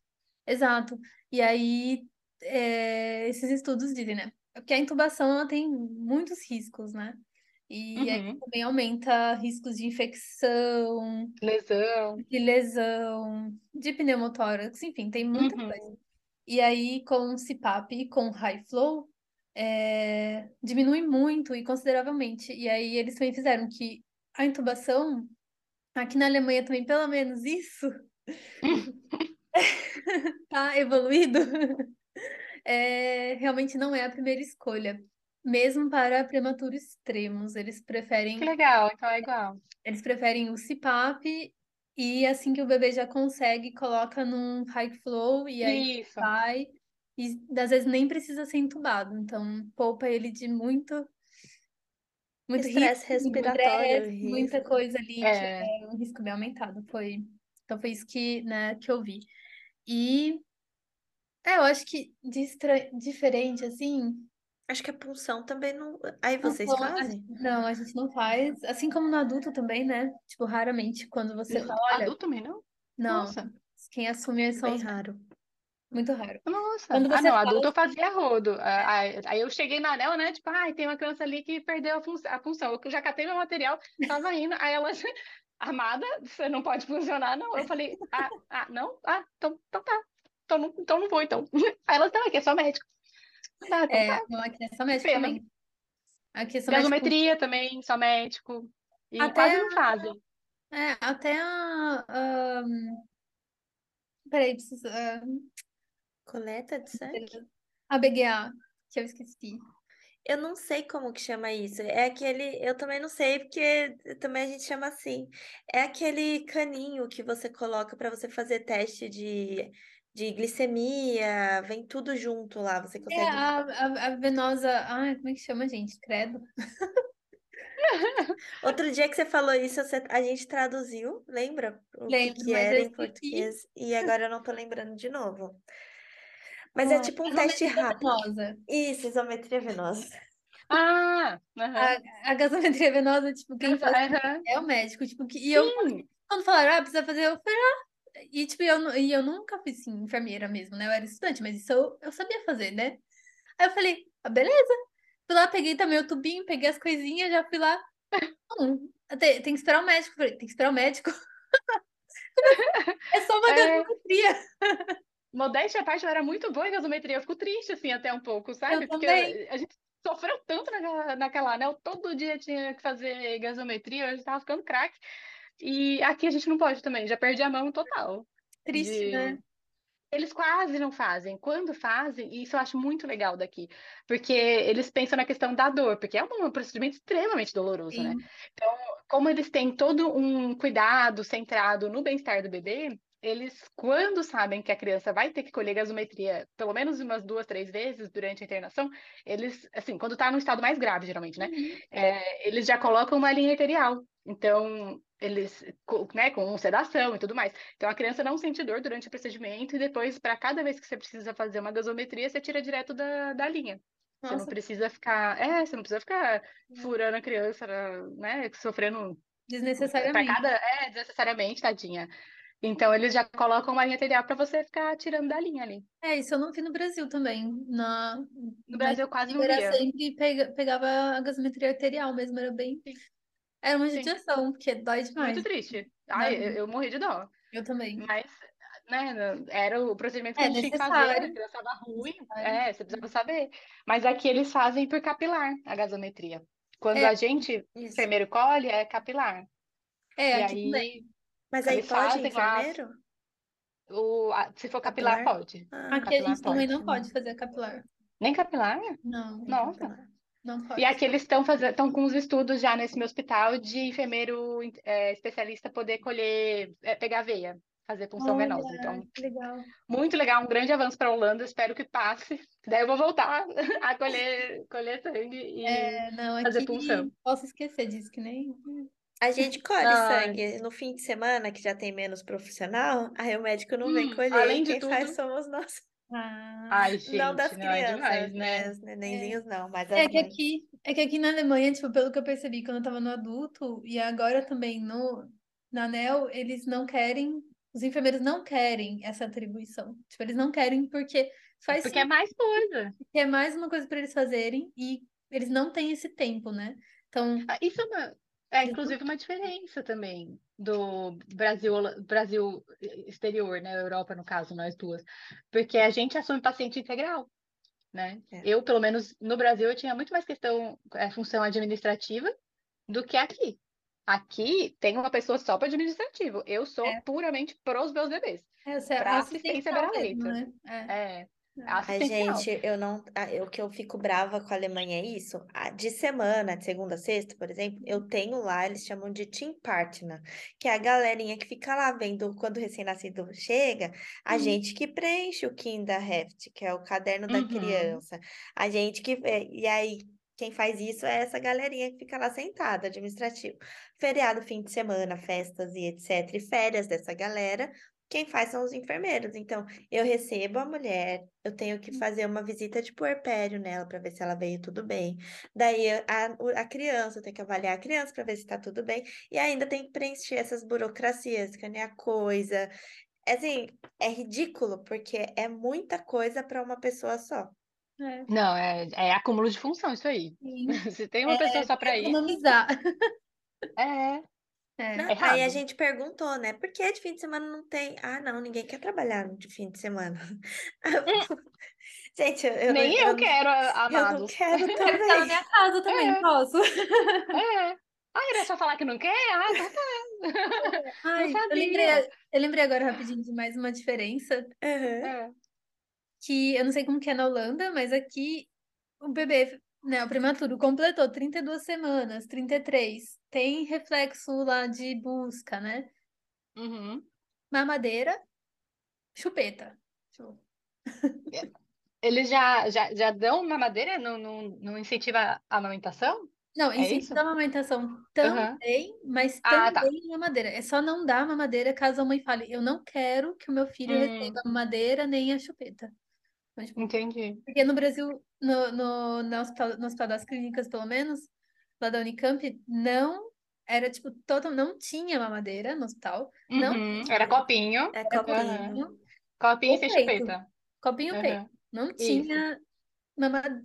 S3: Exato. E aí, é, esses estudos dizem, né? Porque a intubação ela tem muitos riscos, né? E aí
S2: Uhum,
S3: também aumenta riscos de infecção,
S2: lesão.
S3: de lesão, de pneumotórax, enfim, tem muita coisa.
S2: Uhum,
S3: E aí, com o CPAP e com high flow, é, diminui muito e consideravelmente. E aí, eles também fizeram que a intubação, aqui na Alemanha também, pelo menos isso, tá evoluído. é, realmente não é a primeira escolha. Mesmo para prematuros extremos, eles
S2: que
S3: preferem,
S2: legal, então é igual.
S3: eles preferem o CPAP e assim que o bebê já consegue, coloca num high flow e aí
S2: Isso.
S3: vai e às vezes nem precisa ser entubado, então poupa ele de muito muito
S1: Estresse
S3: risco,
S1: respiratório,
S3: estresse, muita coisa ali que
S2: É,
S3: é um risco bem aumentado. Foi, então foi isso que, né, que eu vi. E é, eu acho que de estra- diferente assim,
S1: Acho que a punção também não. Aí
S3: Não,
S1: vocês
S3: a-
S1: fazem?
S3: não, a gente não faz. Assim como no adulto também, né? Tipo, raramente, quando você
S2: no
S3: fala, olha,
S2: adulto também, não?
S3: não,
S2: Nossa,
S3: quem assume são
S1: Bem
S3: os
S1: raro.
S3: Muito raro.
S2: nossa.
S3: Quando
S2: Ah,
S3: você
S2: não,
S3: fala
S2: adulto eu fazia rodo. Ah, Aí eu cheguei na anel, né? Tipo, ai, tem uma criança ali que perdeu a fun- a função. Eu já catei meu material, tava indo. Aí ela, amada, você não pode funcionar, não. Eu falei, ah, ah, não? Ah, então, então tá. Então não, então não vou, então. Aí ela, não, aqui é só médico. Tá, então
S3: é,
S2: tá,
S3: não, aqui é só médico
S2: pena.
S3: também. Aqui é só médico.
S2: Gasometria também, só médico. E quase
S3: Até,
S2: não fazem.
S3: é, até a. a peraí, preciso.
S1: Coleta de sangue?
S3: a BGA, que eu esqueci.
S1: Eu não sei como que chama isso. É aquele. Eu também não sei, porque também a gente chama assim. É aquele caninho que você coloca para você fazer teste de, de glicemia. Vem tudo junto lá. Você
S3: É
S1: consegue.
S3: a, a, a venosa. Ai, como é que chama, gente? Credo.
S1: Outro dia que você falou isso, você- a gente traduziu, lembra? O que
S3: Lembro,
S1: que
S3: mas
S1: era em português. E agora eu não tô lembrando de novo. Mas é
S3: Ah,
S1: tipo um teste
S3: gasometria
S1: rápido.
S3: venosa.
S1: Isso, isometria venosa.
S2: Ah, aham.
S3: A, a gasometria venosa, tipo, quem faz
S2: aham.
S3: é o médico, tipo, que, e eu,
S2: Sim.
S3: quando falaram, ah, precisa fazer, eu falei, ah, e tipo, eu, nu- e eu nunca fui, assim, enfermeira mesmo, né, eu era estudante, mas isso eu, eu sabia fazer, né, aí eu falei, ah, beleza, fui lá, peguei também o tubinho, peguei as coisinhas, já fui lá, hum, tem, tem que esperar o médico, falei, tem que esperar o médico, é só uma
S2: É,
S3: gasometria,
S2: modéstia à parte, eu era muito boa em gasometria. Eu fico triste, assim, até um pouco,
S3: eu
S2: sabe? Porque
S3: também,
S2: eu- a gente sofreu tanto naquela, naquela anel. Todo dia tinha que fazer gasometria. Eu já tava ficando craque. E aqui a gente não pode também. Já perdi a mão total.
S3: triste, né,
S2: De... Eles quase não fazem. Quando fazem, e isso eu acho muito legal daqui. Porque eles pensam na questão da dor. Porque é um procedimento extremamente doloroso, né?
S3: sim,
S2: Então, como eles têm todo um cuidado centrado no bem-estar do bebê, eles, quando sabem que a criança vai ter que colher gasometria pelo menos umas duas, três vezes durante a internação, eles, assim, quando tá no estado mais grave, geralmente, né?
S3: Uhum.
S2: é, eles já colocam uma linha arterial. Então, eles, né, com sedação e tudo mais. Então, a criança não sente dor durante o procedimento e depois, para cada vez que você precisa fazer uma gasometria, você tira direto da, da linha. Você não
S3: nossa,
S2: precisa ficar, é, você não precisa ficar furando a criança, né, sofrendo
S3: desnecessariamente,
S2: cada, é, desnecessariamente, tadinha. Então eles já colocam uma linha arterial para você ficar tirando da linha ali.
S3: É, isso eu não vi no Brasil também. Na...
S2: No Brasil quase não
S3: era
S2: via.
S3: sempre pega- pegava a gasometria arterial mesmo, era bem.
S2: Sim.
S3: Era uma
S2: Sim.
S3: judiação, porque dói demais.
S2: Muito triste. Ai, eu, eu morri de dó.
S3: Eu também.
S2: Mas, né, era o procedimento que
S3: É
S2: a gente tinha que fazer, a criança estava ruim, é, você precisava saber. Mas aqui eles fazem por capilar a gasometria. Quando
S3: É.
S2: a gente,
S1: Isso.
S2: enfermeiro, colhe, é capilar.
S3: É,
S2: E
S3: aqui
S2: aí,
S3: também.
S1: Mas aí pode
S2: lá-
S1: enfermeiro?
S2: o, a- se for capilar,
S1: Capilar?
S2: pode.
S1: Ah,
S3: Aqui a
S2: capilar
S3: gente também
S1: pode,
S3: não
S1: né?
S3: pode fazer capilar.
S2: Nem capilar?
S3: Não,
S2: Nossa.
S1: capilar.
S3: não pode.
S2: E aqui eles estão fazendo, estão com os estudos já nesse meu hospital de enfermeiro é, especialista poder colher, é, pegar veia, fazer punção
S3: Olha,
S2: venosa. Então,
S3: legal.
S2: muito legal, um grande avanço para a Holanda. Espero que passe. Daí eu vou voltar a colher, colher sangue e
S3: É, não,
S2: fazer punção.
S3: posso esquecer disso, que nem.
S1: A gente colhe
S2: Ai.
S1: sangue no fim de semana, que já tem menos profissional, aí o médico não vem
S2: Hum,
S1: colher,
S2: além de
S1: quem faz
S2: tudo-
S1: somos nós.
S2: Ai, gente,
S1: Não das
S2: não é
S1: crianças,
S2: demais,
S1: né?
S2: né?
S1: Os nenenzinhos não, mas
S3: É
S1: as
S3: que
S1: mães.
S3: aqui, é que aqui na Alemanha, tipo, pelo que eu percebi quando eu tava no adulto, e agora também no, na ANEL, eles não querem, os enfermeiros não querem essa atribuição. Tipo, eles não querem porque faz
S2: Porque é mais coisa.
S3: é mais uma coisa para eles fazerem e eles não têm esse tempo, né? Então,
S2: Ah, Isso é, uma- é, inclusive uma diferença também do Brasil, Brasil exterior, né? Europa, no caso, nós duas. Porque a gente assume paciente integral, né?
S1: É.
S2: Eu, pelo menos no Brasil, eu tinha muito mais questão, é, função administrativa do que aqui. Aqui tem uma pessoa só para administrativo. Eu sou
S3: É.
S2: puramente pros meus bebês.
S3: é
S2: Pra
S3: a
S2: assistência beira-leito.
S3: né? É.
S2: É,
S3: É.
S1: Ai, gente, eu não. ah, O que eu fico brava com a Alemanha é isso. Ah, De semana, de segunda a sexta, por exemplo, eu tenho lá, eles chamam de Team Partner, que é a galerinha que fica lá vendo quando o recém-nascido chega, a
S3: Hum.
S1: gente que preenche o Kinderheft, que é o caderno da
S2: Uhum.
S1: criança, a gente que. E aí, quem faz isso é essa galerinha que fica lá sentada, administrativo. Feriado, fim de semana, festas e etc. E férias dessa galera. Quem faz são os enfermeiros. Então, eu recebo a mulher, eu tenho que fazer uma visita de puerpério nela para ver se ela veio tudo bem. Daí a, a criança, eu tenho que avaliar a criança para ver se está tudo bem. E ainda tem que preencher essas burocracias, escanear coisa. Assim, é ridículo, porque é muita coisa para uma pessoa só.
S3: É,
S2: Não, é, é acúmulo de função isso aí.
S3: sim.
S2: Se tem uma pessoa só para isso,
S3: Economizar.
S2: é.
S3: É.
S1: Não, aí a gente perguntou, né? Por que de fim de semana não tem? Ah, não, ninguém quer trabalhar de fim de semana. Gente, eu, eu,
S2: Nem eu,
S1: eu,
S2: quero,
S1: eu não quero
S3: Quero ficar na
S1: também.
S3: minha casa também,
S2: É.
S3: posso?
S2: É. Ah, era só falar que não quer? Ah, então tá.
S3: Ai, eu
S2: sabia.
S3: lembrei, eu lembrei agora rapidinho de mais uma diferença,
S1: Aham.
S2: É.
S3: que eu não sei como que é na Holanda, mas aqui o bebê, né, o prematuro completou 32 semanas, 33, tem reflexo lá de busca, né?
S2: Uhum.
S3: Mamadeira, chupeta. Tipo,
S2: Eles já, já, já dão mamadeira? Não, não, não incentiva a amamentação?
S3: Não,
S2: É
S3: incentiva a amamentação também, mas
S2: Ah, tá.
S3: também mamadeira. É só não dar mamadeira caso a mãe fale, eu não quero que o meu filho
S2: Hum.
S3: receba a mamadeira nem a chupeta. Então, tipo,
S2: Entendi.
S3: Porque no Brasil, no, no, no hospital, no hospital das clínicas, pelo menos, lá da Unicamp, não era tipo, total, não tinha mamadeira no hospital, não
S2: Uhum. Era copinho.
S1: É
S3: era
S1: copinho.
S3: copinho,
S2: Copinho
S3: Ou
S2: sem
S3: peito.
S2: chupeta.
S3: copinho
S2: Aham.
S3: peito. Não tinha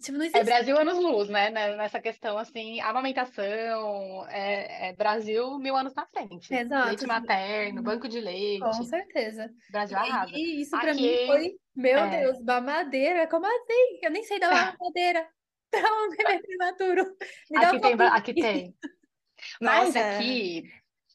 S3: tipo, não
S2: É
S3: existia.
S2: Brasil anos luz, né? né, Nessa questão, assim, amamentação, é, é Brasil mil anos na frente.
S3: Exato,
S2: Leite materno, banco de
S3: com
S2: leite.
S3: certeza.
S2: Brasil
S3: E
S2: arrasa.
S3: aí, isso pra mim
S2: Aqui,
S3: foi, meu
S2: é.
S3: Deus, mamadeira? Como assim? Eu nem sei dar uma mamadeira pra um bebê prematuro. Me dá
S2: Aqui
S3: um
S2: tem, aqui tem. Mas
S1: Nossa.
S2: aqui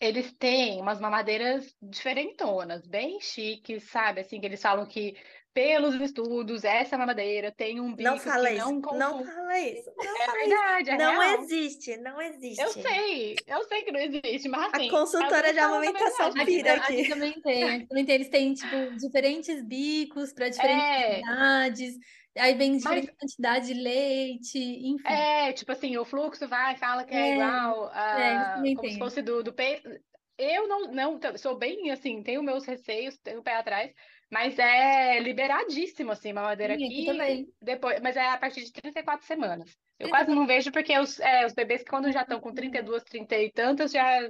S2: eles têm umas mamadeiras diferentonas, bem chiques, sabe? Assim, que eles falam que, pelos estudos, essa mamadeira tem um
S1: Não
S2: bico
S1: fala
S2: que
S1: isso.
S2: não
S1: Não fala isso. Não
S2: É
S1: fala isso.
S2: verdade, é
S1: Não
S2: real.
S1: existe, não existe.
S2: Eu sei, eu sei que não existe, mas
S1: A
S2: assim,
S1: consultora de
S2: falando a
S1: amamentação
S2: verdade.
S3: Aqui,
S1: pira
S3: aqui
S1: aqui.
S3: também tem, aqui também tem. Eles têm, tipo, diferentes bicos para diferentes
S2: É,
S3: idades, aí vem
S2: mas
S3: diferente quantidade de leite, enfim.
S2: é, tipo assim, o fluxo vai, fala que é
S3: É,
S2: igual,
S3: é,
S2: a,
S3: também
S2: como se fosse do, do peito. Eu não, não, sou bem assim, tenho meus receios, tenho o pé atrás, mas é liberadíssimo, assim, mamadeira
S3: Sim, aqui também.
S2: depois, mas é a partir de 34 semanas. Eu quase não vejo porque os, é, os bebês que quando já estão com
S3: Uhum.
S2: 32, 30 e tantas, já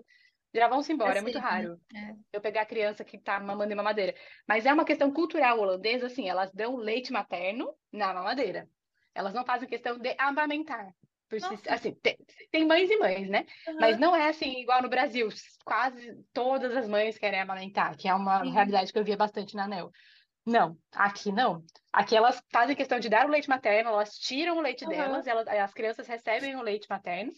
S2: Já vão-se embora, é muito
S3: Assim, né?
S2: raro
S3: É.
S2: eu pegar a criança que tá mamando em mamadeira. Mas é uma questão cultural holandesa, assim, elas dão leite materno na mamadeira. Elas não fazem questão de amamentar. Assim, tem, tem mães e mães, né? Mas
S3: Aham.
S2: não é assim igual no Brasil. Quase todas as mães querem amamentar, que é uma
S3: Sim.
S2: realidade que eu via bastante na ANEL. Não, aqui não. Aqui elas fazem questão de dar o leite materno, elas tiram o leite
S3: Aham.
S2: delas, elas, as crianças recebem o leite materno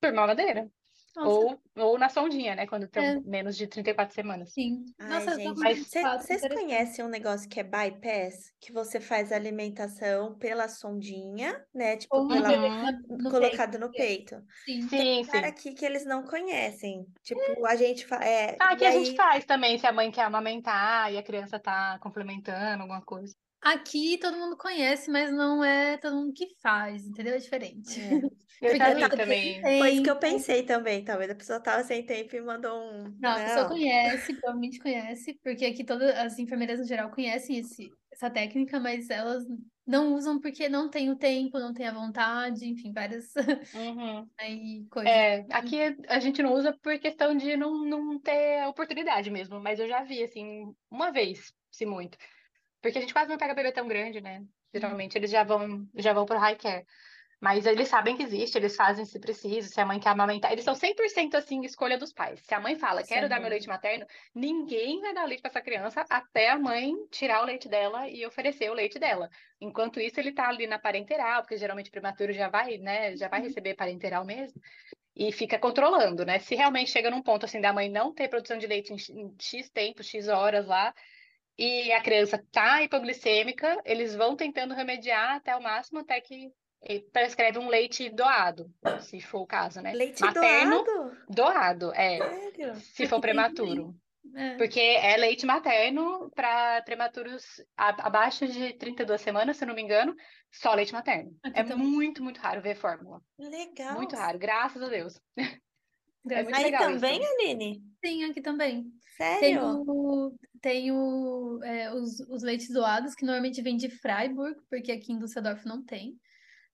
S2: por mamadeira.
S3: Nossa,
S2: Ou, ou na sondinha, né? Quando estão
S3: É.
S2: menos de 34 semanas.
S3: sim.
S1: Ai,
S3: Nossa,
S1: gente,
S2: Mas-
S1: vocês conhecem um negócio que é bypass? Que você faz a alimentação pela sondinha, né? Tipo,
S3: Ou
S1: pela,
S2: Uhum.
S3: no
S1: colocado
S3: peito.
S1: no peito.
S3: Sim.
S2: Sim,
S1: Cara
S2: sim.
S1: aqui que eles não conhecem. Tipo, a gente fa... é,
S2: Ah,
S1: e
S2: aqui a gente
S1: aí
S2: faz também, se a mãe quer amamentar e a criança tá complementando alguma coisa.
S3: Aqui todo mundo conhece, mas não é todo mundo que faz, entendeu? É diferente.
S1: é.
S2: Eu
S3: pessoa
S2: também.
S1: Foi isso que eu pensei também, talvez a pessoa tava sem tempo e mandou um.
S3: Não, a pessoa
S1: Não.
S3: conhece, provavelmente conhece, porque aqui todas as enfermeiras no geral conhecem esse, essa técnica, mas elas não usam porque não tem o tempo, não tem a vontade, enfim, várias
S2: Uhum.
S3: aí, coisas.
S2: É, aqui a gente não usa por questão de não, não ter oportunidade mesmo, mas eu já vi, assim, uma vez, se muito. Porque a gente quase não pega bebê tão grande, né? Geralmente eles já vão, já vão pro high care. Mas eles sabem que existe, eles fazem se preciso, se a mãe quer amamentar. Eles são 100% assim, escolha dos pais. Se a mãe fala,
S1: é
S2: quero dar meu leite materno, ninguém vai dar leite para essa criança até a mãe tirar o leite dela e oferecer o leite dela. Enquanto isso, ele tá ali na parenteral, porque geralmente prematuro já vai, né, já vai
S3: Uhum.
S2: receber parenteral mesmo. E fica controlando, né? Se realmente chega num ponto assim da mãe não ter produção de leite em X tempo, X horas lá, e a criança tá hipoglicêmica, eles vão tentando remediar até o máximo, até que prescreve um leite doado, se for o caso, né?
S1: Leite
S2: Materno
S1: doado?
S2: doado, é,
S1: Sério?
S2: se for prematuro.
S3: É.
S2: Porque é leite materno para prematuros abaixo de 32 semanas, se não me engano, só leite materno.
S3: Aqui
S2: É
S3: também.
S2: muito, muito raro ver fórmula.
S1: Legal.
S2: Muito raro, graças a Deus. É
S1: Aí também,
S2: isso.
S1: Aline?
S3: Sim, aqui também. Tem
S1: Sério?
S3: o, tem o, é, os, os leites doados, que normalmente vem de Freiburg, porque aqui em Düsseldorf não tem.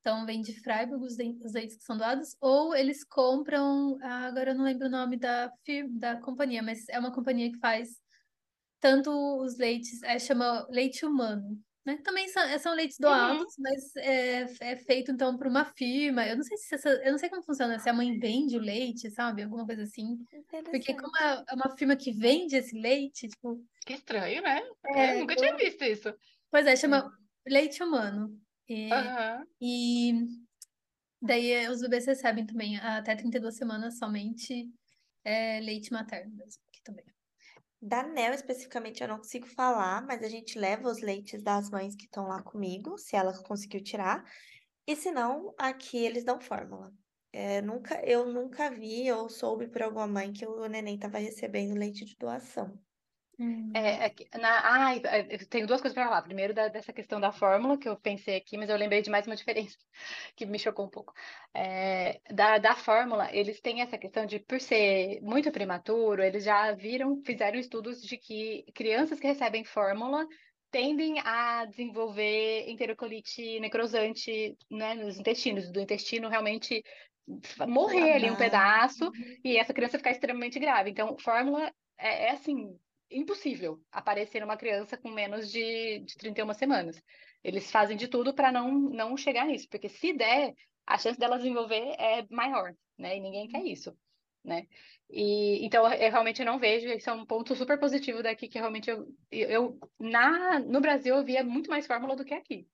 S3: Então, vem de Freiburg os, os leites que são doados, ou eles compram, ah, agora eu não lembro o nome da, fir- da companhia, mas é uma companhia que faz tanto os leites, é, chama leite humano, né? Também são, é, são leites
S2: Uhum.
S3: doados, mas é, é feito então por uma firma. Eu não sei se essa, eu não sei como funciona, se a mãe vende o leite, sabe? Alguma coisa assim. Porque como é é uma firma que vende esse leite, tipo,
S2: Que estranho, né? Eu
S3: é,
S2: nunca tinha visto isso.
S3: pois é, chama leite humano. E,
S2: Aham.
S3: e daí os bebês recebem também até 32 semanas somente é, leite materno mesmo, aqui também.
S1: Da Nel especificamente eu não consigo falar, mas a gente leva os leites das mães que estão lá comigo, se ela conseguiu tirar. E se não, aqui eles dão fórmula. É, nunca, eu nunca vi ou soube por alguma mãe que o neném estava recebendo leite de doação.
S3: Hum.
S2: É, é na, ai, é, eu tenho duas coisas para falar. Primeiro, da- dessa questão da fórmula, que eu pensei aqui, mas eu lembrei de mais uma diferença que me chocou um pouco. É, da, da fórmula, eles têm essa questão de, por ser muito prematuro, eles já viram, fizeram estudos de que crianças que recebem fórmula tendem a desenvolver enterocolite necrosante, né, nos intestinos, do intestino realmente morrer ali um pedaço e essa criança ficar extremamente grave. Então, fórmula é, é assim impossível aparecer numa criança com menos de, de 31 semanas. Eles fazem de tudo para não, não chegar nisso, porque se der, a chance dela desenvolver é maior, né? E ninguém quer isso, né? E, então, eu, realmente não vejo, isso é um ponto super positivo daqui, que realmente eu, eu, na, no Brasil eu via muito mais fórmula do que aqui,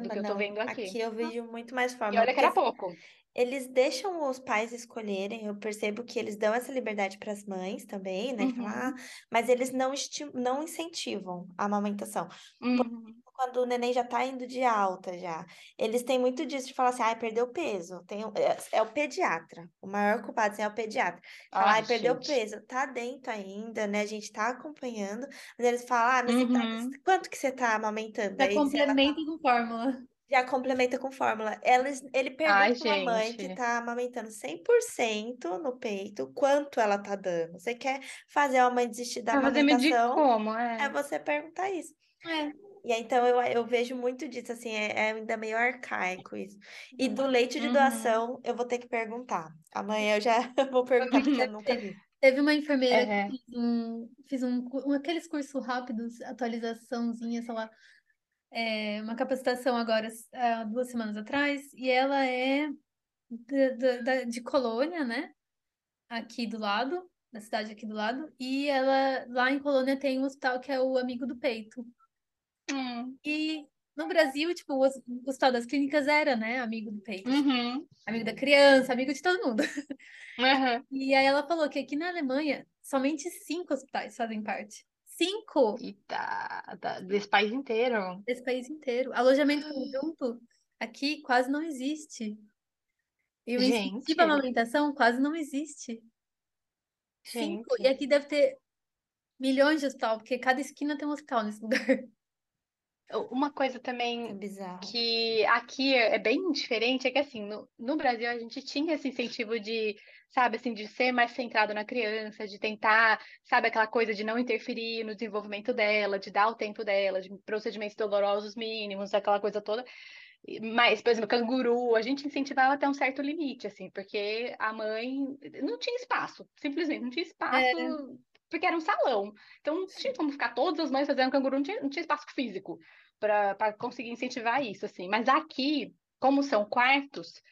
S2: do
S1: Caramba,
S2: que eu tô
S1: não.
S2: vendo
S1: Aqui
S2: aqui.
S1: eu vejo muito mais
S2: E
S1: fórmula,
S2: olha que era
S1: porque
S2: pouco.
S1: Eles deixam os pais escolherem, eu percebo que eles dão essa liberdade para as mães também, né? Falar,
S2: Uhum,
S1: ah, mas eles não, não incentivam a amamentação.
S2: uhum,
S1: Quando o neném já tá indo de alta já, eles têm muito disso de falar assim, ai, perdeu peso. Tem, é, é o pediatra, o maior culpado assim, é o pediatra. Fala, ai, perdeu
S2: gente.
S1: peso, tá dentro ainda, né? A gente tá acompanhando, mas eles falam, ah, mas você tá,
S2: Uhum.
S1: quanto que você tá amamentando?
S3: Já
S1: Aí tá
S3: complementa com fórmula.
S1: Já complementa com fórmula. Elas, ele pergunta
S2: Ai,
S1: para a mãe que tá amamentando 100% no peito, quanto ela tá dando. Você quer fazer a mãe desistir da amamentação,
S2: como,
S1: é
S2: é.
S1: você perguntar isso.
S3: É.
S1: E aí, então, eu, eu vejo muito disso, assim, é, é ainda meio arcaico isso. E do leite de
S2: Uhum.
S1: doação, eu vou ter que perguntar. Amanhã eu já vou perguntar, porque eu nunca vi.
S3: Teve uma enfermeira que fez um, fiz um, um aqueles cursos rápidos, atualizaçãozinha, sei lá, é, uma capacitação agora, há duas semanas atrás, e ela é de, de, de Colônia, né? Aqui do lado, da cidade aqui do lado, e ela lá em Colônia tem um hospital que é o Amigo do Peito.
S2: Hum.
S3: E no Brasil, tipo, o hospital das clínicas era, né, amigo do peito.
S2: Uhum.
S3: Amigo da criança, amigo de todo mundo.
S2: Uhum.
S3: E aí ela falou que aqui na Alemanha, somente cinco hospitais fazem parte. Cinco!
S2: E tá, tá desse país inteiro.
S3: Desse país inteiro. Alojamento conjunto aqui quase não existe. E o
S2: Gente.
S3: incentivo à amamentação quase não existe. Cinco. E aqui deve ter milhões de hospital, porque cada esquina tem um hospital nesse lugar.
S2: Uma coisa
S1: É
S2: também
S1: bizarro.
S2: que aqui é bem diferente é que assim, no, no Brasil a gente tinha esse incentivo de, sabe, assim, de ser mais centrado na criança, de tentar, sabe, aquela coisa de não interferir no desenvolvimento dela, de dar o tempo dela, de procedimentos dolorosos mínimos, aquela coisa toda. Mas, por exemplo, canguru, a gente incentivava até um certo limite, assim, porque a mãe não tinha espaço, simplesmente não tinha espaço, porque era um salão. Então, não tinha como ficar todas as mães fazendo canguru, não tinha, não tinha espaço físico para conseguir incentivar isso, assim. Mas aqui, como são quartos,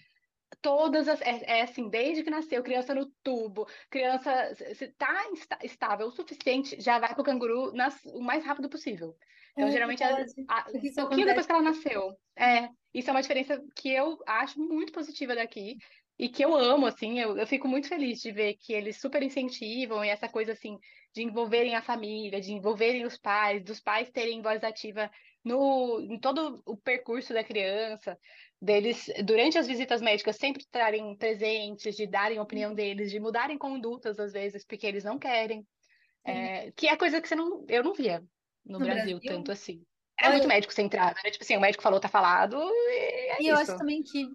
S2: todas as. É, é assim, desde que nasceu, criança no tubo, criança. Se tá estável o suficiente, já vai pro canguru nas, o mais rápido possível. Então,
S3: É
S2: geralmente, a, a, um pouquinho depois que ela nasceu. É, isso é uma diferença que eu acho muito positiva daqui. E que eu amo, assim, eu, eu fico muito feliz de ver que eles super incentivam e essa coisa, assim, de envolverem a família, de envolverem os pais, dos pais terem voz ativa no, em todo o percurso da criança, deles, durante as visitas médicas, sempre estarem presentes, de darem a opinião deles, de mudarem condutas, às vezes, porque eles não querem. É, que é coisa que você não, eu não via no,
S3: No
S2: Brasil,
S3: Brasil?
S2: tanto assim. É muito
S3: Olha-
S2: médico centrado, né? Tipo assim, o médico falou, tá falado, e é
S3: E eu
S2: isso.
S3: acho também que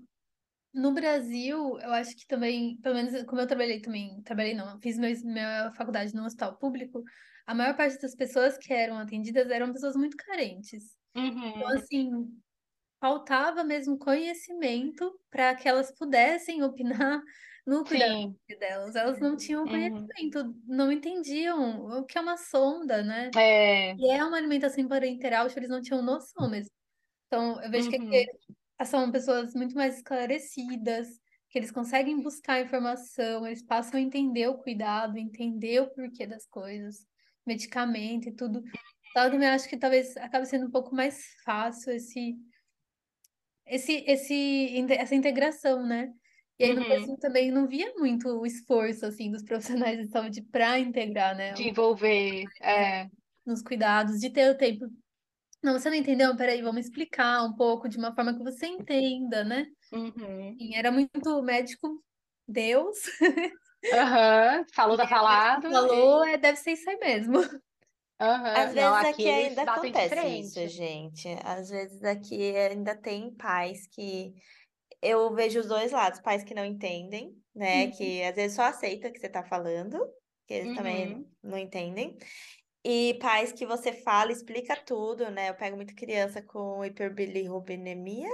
S3: no Brasil, eu acho que também, pelo menos como eu trabalhei também, trabalhei não, eu fiz meu, minha faculdade no hospital público, a maior parte das pessoas que eram atendidas eram pessoas muito carentes. Então,
S2: Uhum,
S3: assim, faltava mesmo conhecimento para que elas pudessem opinar no cuidado delas. Elas não tinham
S2: Uhum.
S3: conhecimento, não entendiam o que é uma sonda, né?
S2: É,
S3: E é uma alimentação parenteral, que eles não tinham noção mesmo. Então, eu vejo que
S2: uhum,
S3: aqui são pessoas muito mais esclarecidas, que eles conseguem buscar informação, eles passam a entender o cuidado, entender o porquê das coisas, medicamento e tudo. Então, eu também acho que talvez acabe sendo um pouco mais fácil esse, esse, esse, essa integração, né? E aí no
S2: uhum.
S3: Brasil também não via muito o esforço, assim, dos profissionais de saúde para integrar, né?
S2: De envolver, é,
S3: nos cuidados, de ter o tempo. Não, você não entendeu? Peraí, vamos explicar um pouco de uma forma que você entenda, né?
S2: uhum.
S3: Enfim, era muito médico, Deus,
S2: Aham, falou, tá falado, e-
S3: falou, é, deve ser isso aí mesmo.
S2: Aham,
S1: Às
S2: não,
S1: vezes
S2: aqui
S1: aqui
S2: eles
S1: ainda acontece isso, gente. Às vezes aqui ainda tem pais que eu vejo os dois lados, pais que não entendem, né?
S3: Uhum.
S1: Que às vezes só aceita o que você tá falando, que eles também
S2: Uhum.
S1: não entendem. E pais que você fala, explica tudo, né? Eu pego muito criança com hiperbilirrubinemia,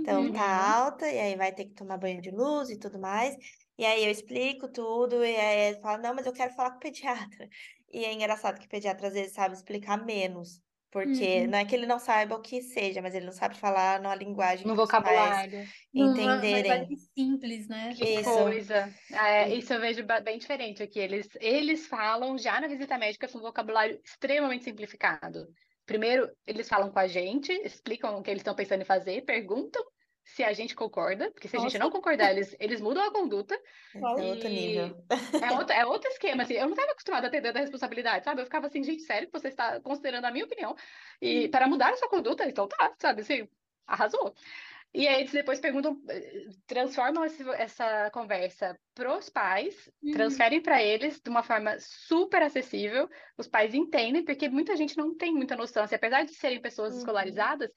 S1: então
S3: Uhum.
S1: tá
S2: Uhum.
S1: alta, e aí vai ter que tomar banho de luz e tudo mais. E aí eu explico tudo, e aí ele fala, não, mas eu quero falar com o pediatra. E é engraçado que o pediatra às vezes sabe explicar menos, porque
S3: Uhum.
S1: não é que ele não saiba o que seja, mas ele não sabe falar numa linguagem
S2: No vocabulário.
S3: Uma
S1: entenderem.
S3: linguagem simples, né?
S2: Que
S1: Isso.
S2: coisa. É, isso eu vejo bem diferente aqui. Eles, eles falam já na visita médica com um vocabulário extremamente simplificado. Primeiro, eles falam com a gente, explicam o que eles estão pensando em fazer, perguntam se a gente concorda, porque se a gente não concordar, eles, eles mudam a conduta.
S1: É outro nível.
S2: é outro, é outro esquema, assim. Eu não estava acostumada a ter tanta responsabilidade, sabe? Eu ficava assim, gente, sério que você está considerando a minha opinião e para mudar a sua conduta? Então tá, sabe? Assim, arrasou. E aí eles depois perguntam, eh, transformam esse- essa conversa pros pais,
S3: Uhum.
S2: transferem para eles de uma forma super acessível. Os pais entendem, porque muita gente não tem muita noção. Assim, apesar de serem pessoas
S1: Uhum.
S2: escolarizadas,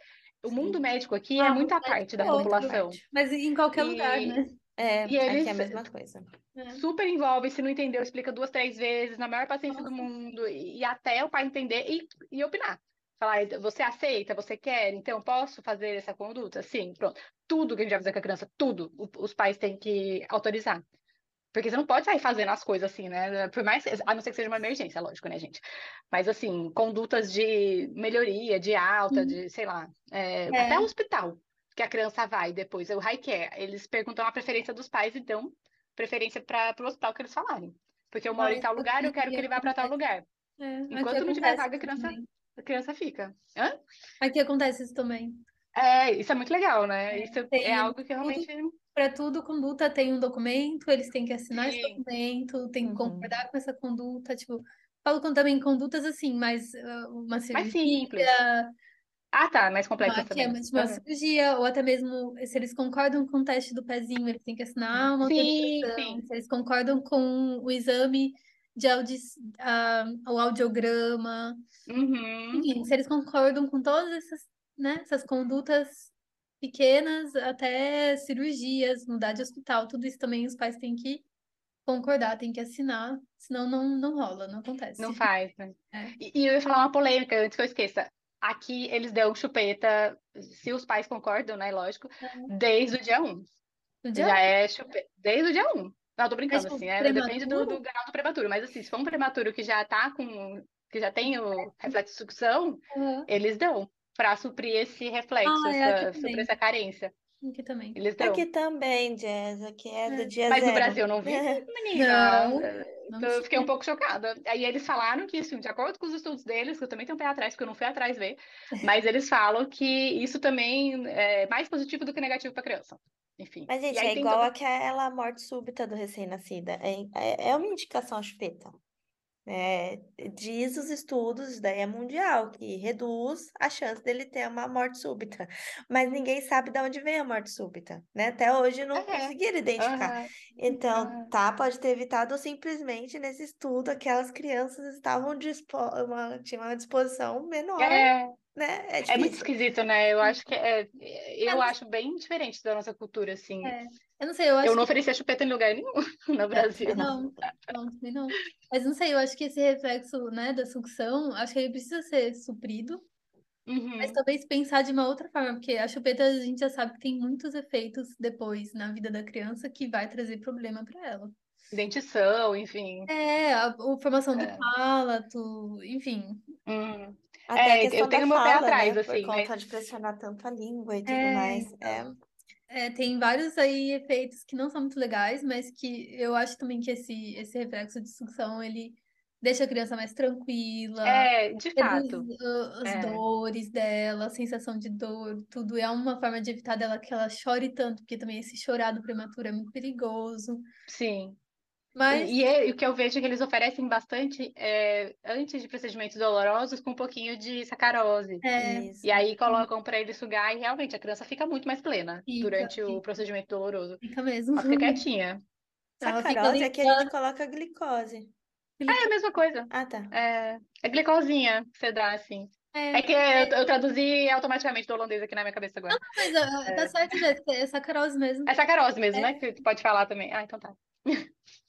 S2: o mundo médico aqui é
S3: Ah,
S2: muito à
S3: mas
S2: parte da
S3: é
S2: população.
S3: Mas em qualquer lugar,
S2: E,
S3: né?
S1: É,
S2: e
S1: aqui é
S2: eles
S1: a mesma coisa.
S3: É.
S2: super envolvem, se não entendeu, explica duas, três vezes, na maior paciência do
S3: Nossa.
S2: mundo, e, e até o pai entender e, e opinar. Falar, você aceita, você quer, então posso fazer essa conduta? Sim, pronto. Tudo que a gente vai fazer com a criança, tudo, os pais têm que autorizar. Porque você não pode sair fazendo as coisas assim, né? Por mais, a não ser que seja uma emergência, lógico, né, gente? Mas assim, condutas de melhoria, de alta,
S3: Uhum.
S2: de, sei lá, é,
S3: É.
S2: até o hospital que a criança vai depois, o high care, eles perguntam a preferência dos pais e dão preferência para o hospital que eles falarem. Porque eu moro em
S3: Mas
S2: tal lugar, eu quero que ele vá para tal lugar.
S3: É,
S2: Enquanto não tiver vaga, a criança, a criança fica. Hã?
S3: Aqui acontece isso também.
S2: É, isso é muito legal, né? Isso
S3: Tem
S2: é algo que
S3: tudo-
S2: realmente.
S3: Para tudo, conduta tem um documento, eles têm que assinar esse
S2: Sim.
S3: documento, tem que
S1: Uhum.
S3: concordar com essa conduta. Tipo, falo com também condutas assim, mas ah, uma
S2: Mais
S3: cirurgia,
S2: simples. Ah, tá, mais complexas
S3: uma, que é
S2: também.
S3: tipo, uma
S2: Aham.
S3: cirurgia, ou até mesmo se eles concordam com o teste do pezinho, eles têm que assinar uma
S2: Sim, sim.
S3: Se eles concordam com o exame de audi ah, o audiograma.
S2: Uhum.
S3: Enfim, se eles concordam com todas essas, né, essas condutas pequenas até cirurgias, mudar de hospital, tudo isso também os pais têm que concordar, têm que assinar, senão não, não rola, não acontece.
S2: Não faz, né?
S3: É.
S2: E, e eu ia falar uma polêmica antes que eu esqueça. Aqui eles dão chupeta, se os pais concordam, né? Lógico, desde o dia 1.
S3: No dia
S2: Já é chupeta. Desde o dia 1. Não, tô brincando,
S3: tipo,
S2: assim, é, depende do, do grau do prematuro. Mas assim, se for um prematuro que já tá com. que já tem o reflexo de sucção,
S3: Aham.
S2: eles dão para suprir esse reflexo,
S3: Ah, é,
S2: essa, suprir essa carência.
S3: Aqui também.
S2: Eles dão.
S1: Aqui também, Jazz, aqui é do
S3: É.
S1: dia
S2: Mas no
S1: zero.
S2: Brasil eu não vi, menina.
S3: Não, não
S2: então eu fiquei um pouco chocada. Aí eles falaram que, assim, de acordo com os estudos deles, que eu também tenho um pé atrás, porque eu não fui atrás ver, mas eles falam que isso também é mais positivo do que negativo para criança. Enfim.
S1: Mas,
S2: E
S1: gente,
S2: aí
S1: é igual
S2: todo-
S1: aquela morte súbita do recém-nascida. É, é, é uma indicação a chupeta. É, diz os estudos, daí é mundial, que reduz a chance dele ter uma morte súbita. Mas ninguém sabe de onde vem a morte súbita, né? Até hoje não
S2: É.
S1: conseguiram identificar.
S2: Aham,
S1: Então,
S2: aham.
S1: tá, pode ter evitado ou simplesmente nesse estudo aquelas crianças estavam dispo uma, tinham uma disposição menor,
S2: É,
S1: né? É
S2: é muito esquisito, né? Eu acho que é, eu
S3: não-
S2: acho bem diferente da nossa cultura, assim.
S3: Eu não sei, eu acho
S2: Eu não
S3: que
S2: oferecia chupeta em lugar nenhum no Brasil.
S3: Não, não, também não. Mas não sei, eu acho que esse reflexo, né, da sucção, acho que ele precisa ser suprido, mas
S2: Uhum.
S3: talvez pensar de uma outra forma, porque a chupeta a gente já sabe que tem muitos efeitos depois na vida da criança que vai trazer problema para ela.
S2: Dentição, enfim.
S3: É, a, a formação do
S2: É.
S3: palato, enfim.
S2: Hum.
S1: Até a
S2: É, eu tenho meu pé
S1: fala,
S2: atrás,
S1: né? Por
S2: assim,
S1: conta
S2: mas
S1: de pressionar tanto a língua e tudo
S3: É,
S1: mais. É,
S3: É, tem vários aí efeitos que não são muito legais, mas que eu acho também que esse, esse reflexo de sucção, ele deixa a criança mais tranquila,
S2: é, de fato.
S3: as
S2: É.
S3: dores dela, a sensação de dor, tudo. É uma forma de evitar dela que ela chore tanto, porque também esse chorado prematuro é muito perigoso.
S2: Sim.
S3: Mas
S2: E, e é- o que eu vejo é que eles oferecem bastante é, antes de procedimentos dolorosos com um pouquinho de sacarose.
S3: é,
S1: isso.
S2: E aí colocam para ele sugar e realmente a criança fica muito mais plena
S3: Fica,
S2: durante o
S3: fica.
S2: procedimento doloroso.
S3: fica mesmo.
S2: Ela fica quietinha.
S1: Sacarose é que a gente coloca glicose.
S2: É a mesma coisa.
S1: Ah, tá.
S2: É, é glicosinha que você dá, assim.
S3: é,
S2: É que eu, eu traduzi automaticamente do holandês aqui na minha cabeça agora.
S3: mas uh, tá certo, é sacarose mesmo.
S2: É sacarose mesmo,
S3: É.
S2: né? Que tu pode falar também. Ah, então tá.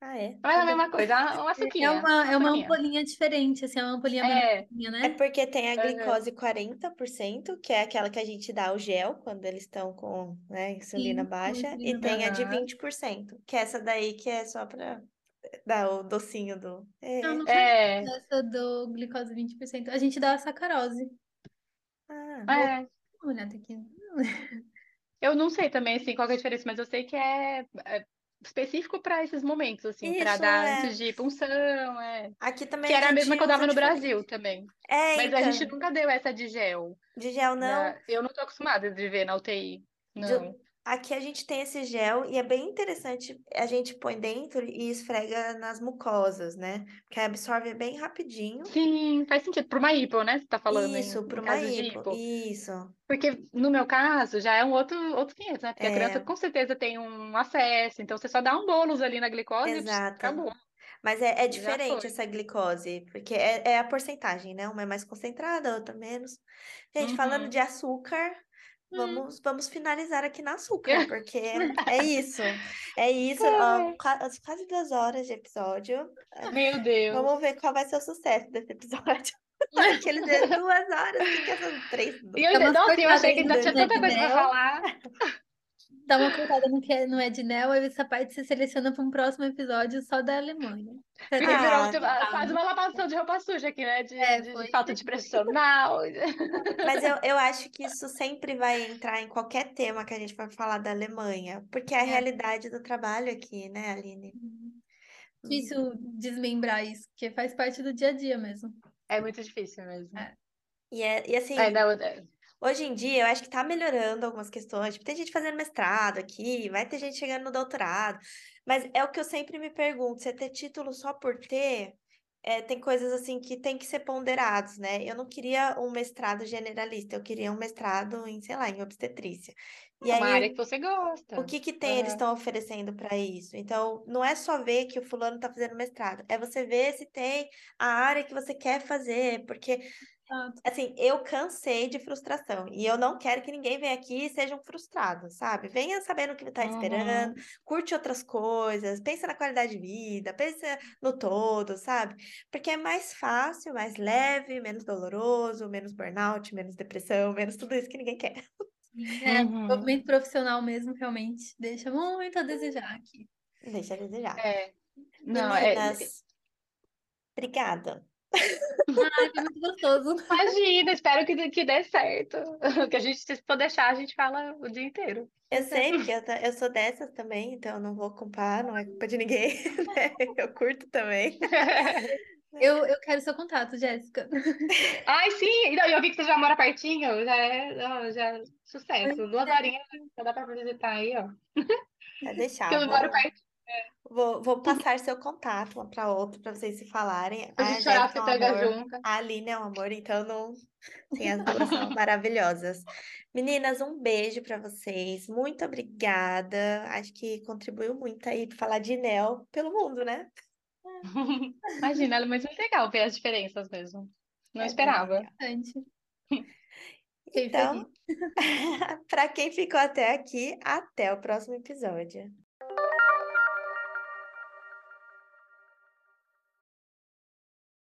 S1: Ah, é?
S2: Mas é a mesma coisa, uma, uma
S3: É
S2: suquinha.
S3: uma, é uma
S2: suquinha.
S3: ampolinha diferente, assim, é uma ampolinha
S2: É,
S3: menorzinha,
S1: É
S3: né?
S1: porque tem a glicose 40%, que é aquela que a gente dá o gel quando eles estão com, né, insulina
S3: Sim,
S1: baixa, e tem a de
S2: Aham.
S1: 20%, que é essa daí que é só pra dar o docinho do.
S3: Eu
S1: É.
S3: não
S2: é,
S3: essa do glicose 20%. A gente dá a sacarose.
S2: é.
S1: Ah,
S3: Vou dar uma olhada aqui.
S2: Eu não sei também, assim, qual que é a diferença, mas eu sei que é, é específico para esses momentos, assim, para dar
S1: é.
S2: antes de punção, é.
S1: Aqui também
S2: Que era a mesma que eu dava no. Brasil também.
S1: É,
S2: Mas a gente
S1: então,
S2: nunca deu essa de gel.
S1: de gel não.
S2: na- Eu não tô acostumada de ver na UTI.
S1: De-
S2: Não.
S1: Aqui a gente tem esse gel e é bem interessante. A gente põe dentro e esfrega nas mucosas, né? Porque absorve bem rapidinho.
S2: Sim, faz sentido. Para uma hipo, né? Você tá falando
S1: Isso, para uma hipo.
S2: hipo.
S1: Isso.
S2: Porque no meu caso já é um outro, outro 500, né? Porque a criança
S1: É,
S2: com certeza tem um acesso, então você só dá um bônus ali na glicose e
S1: exato.
S2: acabou.
S1: Mas é, é diferente essa glicose, porque é, é a porcentagem, né? Uma é mais concentrada, a outra menos. Gente, falando
S2: Uhum.
S1: de açúcar,
S3: Hum,
S1: vamos, vamos finalizar aqui no açúcar, porque é isso. É isso, ó, qua- quase duas horas de episódio.
S2: Meu Deus.
S1: Vamos ver qual vai ser o sucesso desse episódio. Aqueles de duas horas, que essas três?
S2: E eu, nossa, eu achei que ainda tinha tanta coisa pra falar.
S3: Dá uma cortada no que é, no Ednel, aí essa parte você seleciona para um próximo episódio só da Alemanha.
S1: Ah,
S3: tá.
S2: faz uma lavação de roupa suja aqui, né? De,
S3: É,
S2: de falta de profissional.
S1: Mas eu, eu acho que isso sempre vai entrar em qualquer tema que a gente for falar da Alemanha, porque é a
S3: É.
S1: realidade do trabalho aqui, né, Aline?
S3: Difícil desmembrar isso, porque faz parte do dia a dia mesmo.
S2: É muito difícil mesmo.
S3: É.
S1: E, é, e assim,
S2: É, não, é-
S1: hoje em dia eu acho que tá melhorando algumas questões. Tipo, tem gente fazendo mestrado aqui, vai ter gente chegando no doutorado. Mas é o que eu sempre me pergunto: você ter título só por ter, é, tem coisas assim que tem que ser ponderados, né? Eu não queria um mestrado generalista, eu queria um mestrado em, sei lá, em obstetrícia. E
S2: uma
S1: aí,
S2: área que você gosta.
S1: O que que tem eles
S2: Aham.
S1: estão oferecendo para isso? Então, não é só ver que o fulano está fazendo mestrado, é você ver se tem a área que você quer fazer, porque. Assim, eu cansei de frustração e eu não quero que ninguém venha aqui e seja um frustrado, sabe? Venha sabendo o que está esperando,
S2: Uhum.
S1: curte outras coisas, pensa na qualidade de vida, pensa no todo, sabe? Porque é mais fácil, mais leve, menos doloroso, menos burnout, menos depressão, menos tudo isso que ninguém quer.
S3: É,
S2: Uhum.
S3: desenvolvimento profissional mesmo, realmente, deixa muito a desejar aqui.
S1: Deixa a desejar.
S2: É. Não, é,
S1: Meninas, obrigada.
S3: Ai, foi muito gostoso.
S2: imagina, espero que, que dê certo. Que a gente, se for deixar, a gente fala o dia inteiro.
S1: Eu sei, porque eu, eu sou dessas também, então eu não vou culpar, não é culpa de ninguém, né? Eu curto também.
S3: Eu, eu quero seu contato, Jéssica.
S2: Ai, sim, não, eu vi que você já mora pertinho, já é, não, já é sucesso. Duas horinhas já dá pra visitar aí, ó.
S1: Pode deixar,
S2: eu moro perto,
S1: vou, vou passar seu contato uma para outra para vocês se falarem. A
S2: gente chorar pitanga
S1: amor,
S2: junto.
S1: a Aline é um amor, então não. Sim, as duas são maravilhosas. Meninas, um beijo para vocês. Muito obrigada. Acho que contribuiu muito aí para falar de Nel pelo mundo, né?
S2: Imagina, é muito legal ver as diferenças mesmo. Não
S1: É
S2: esperava.
S1: Então, para quem ficou até aqui, até o próximo episódio.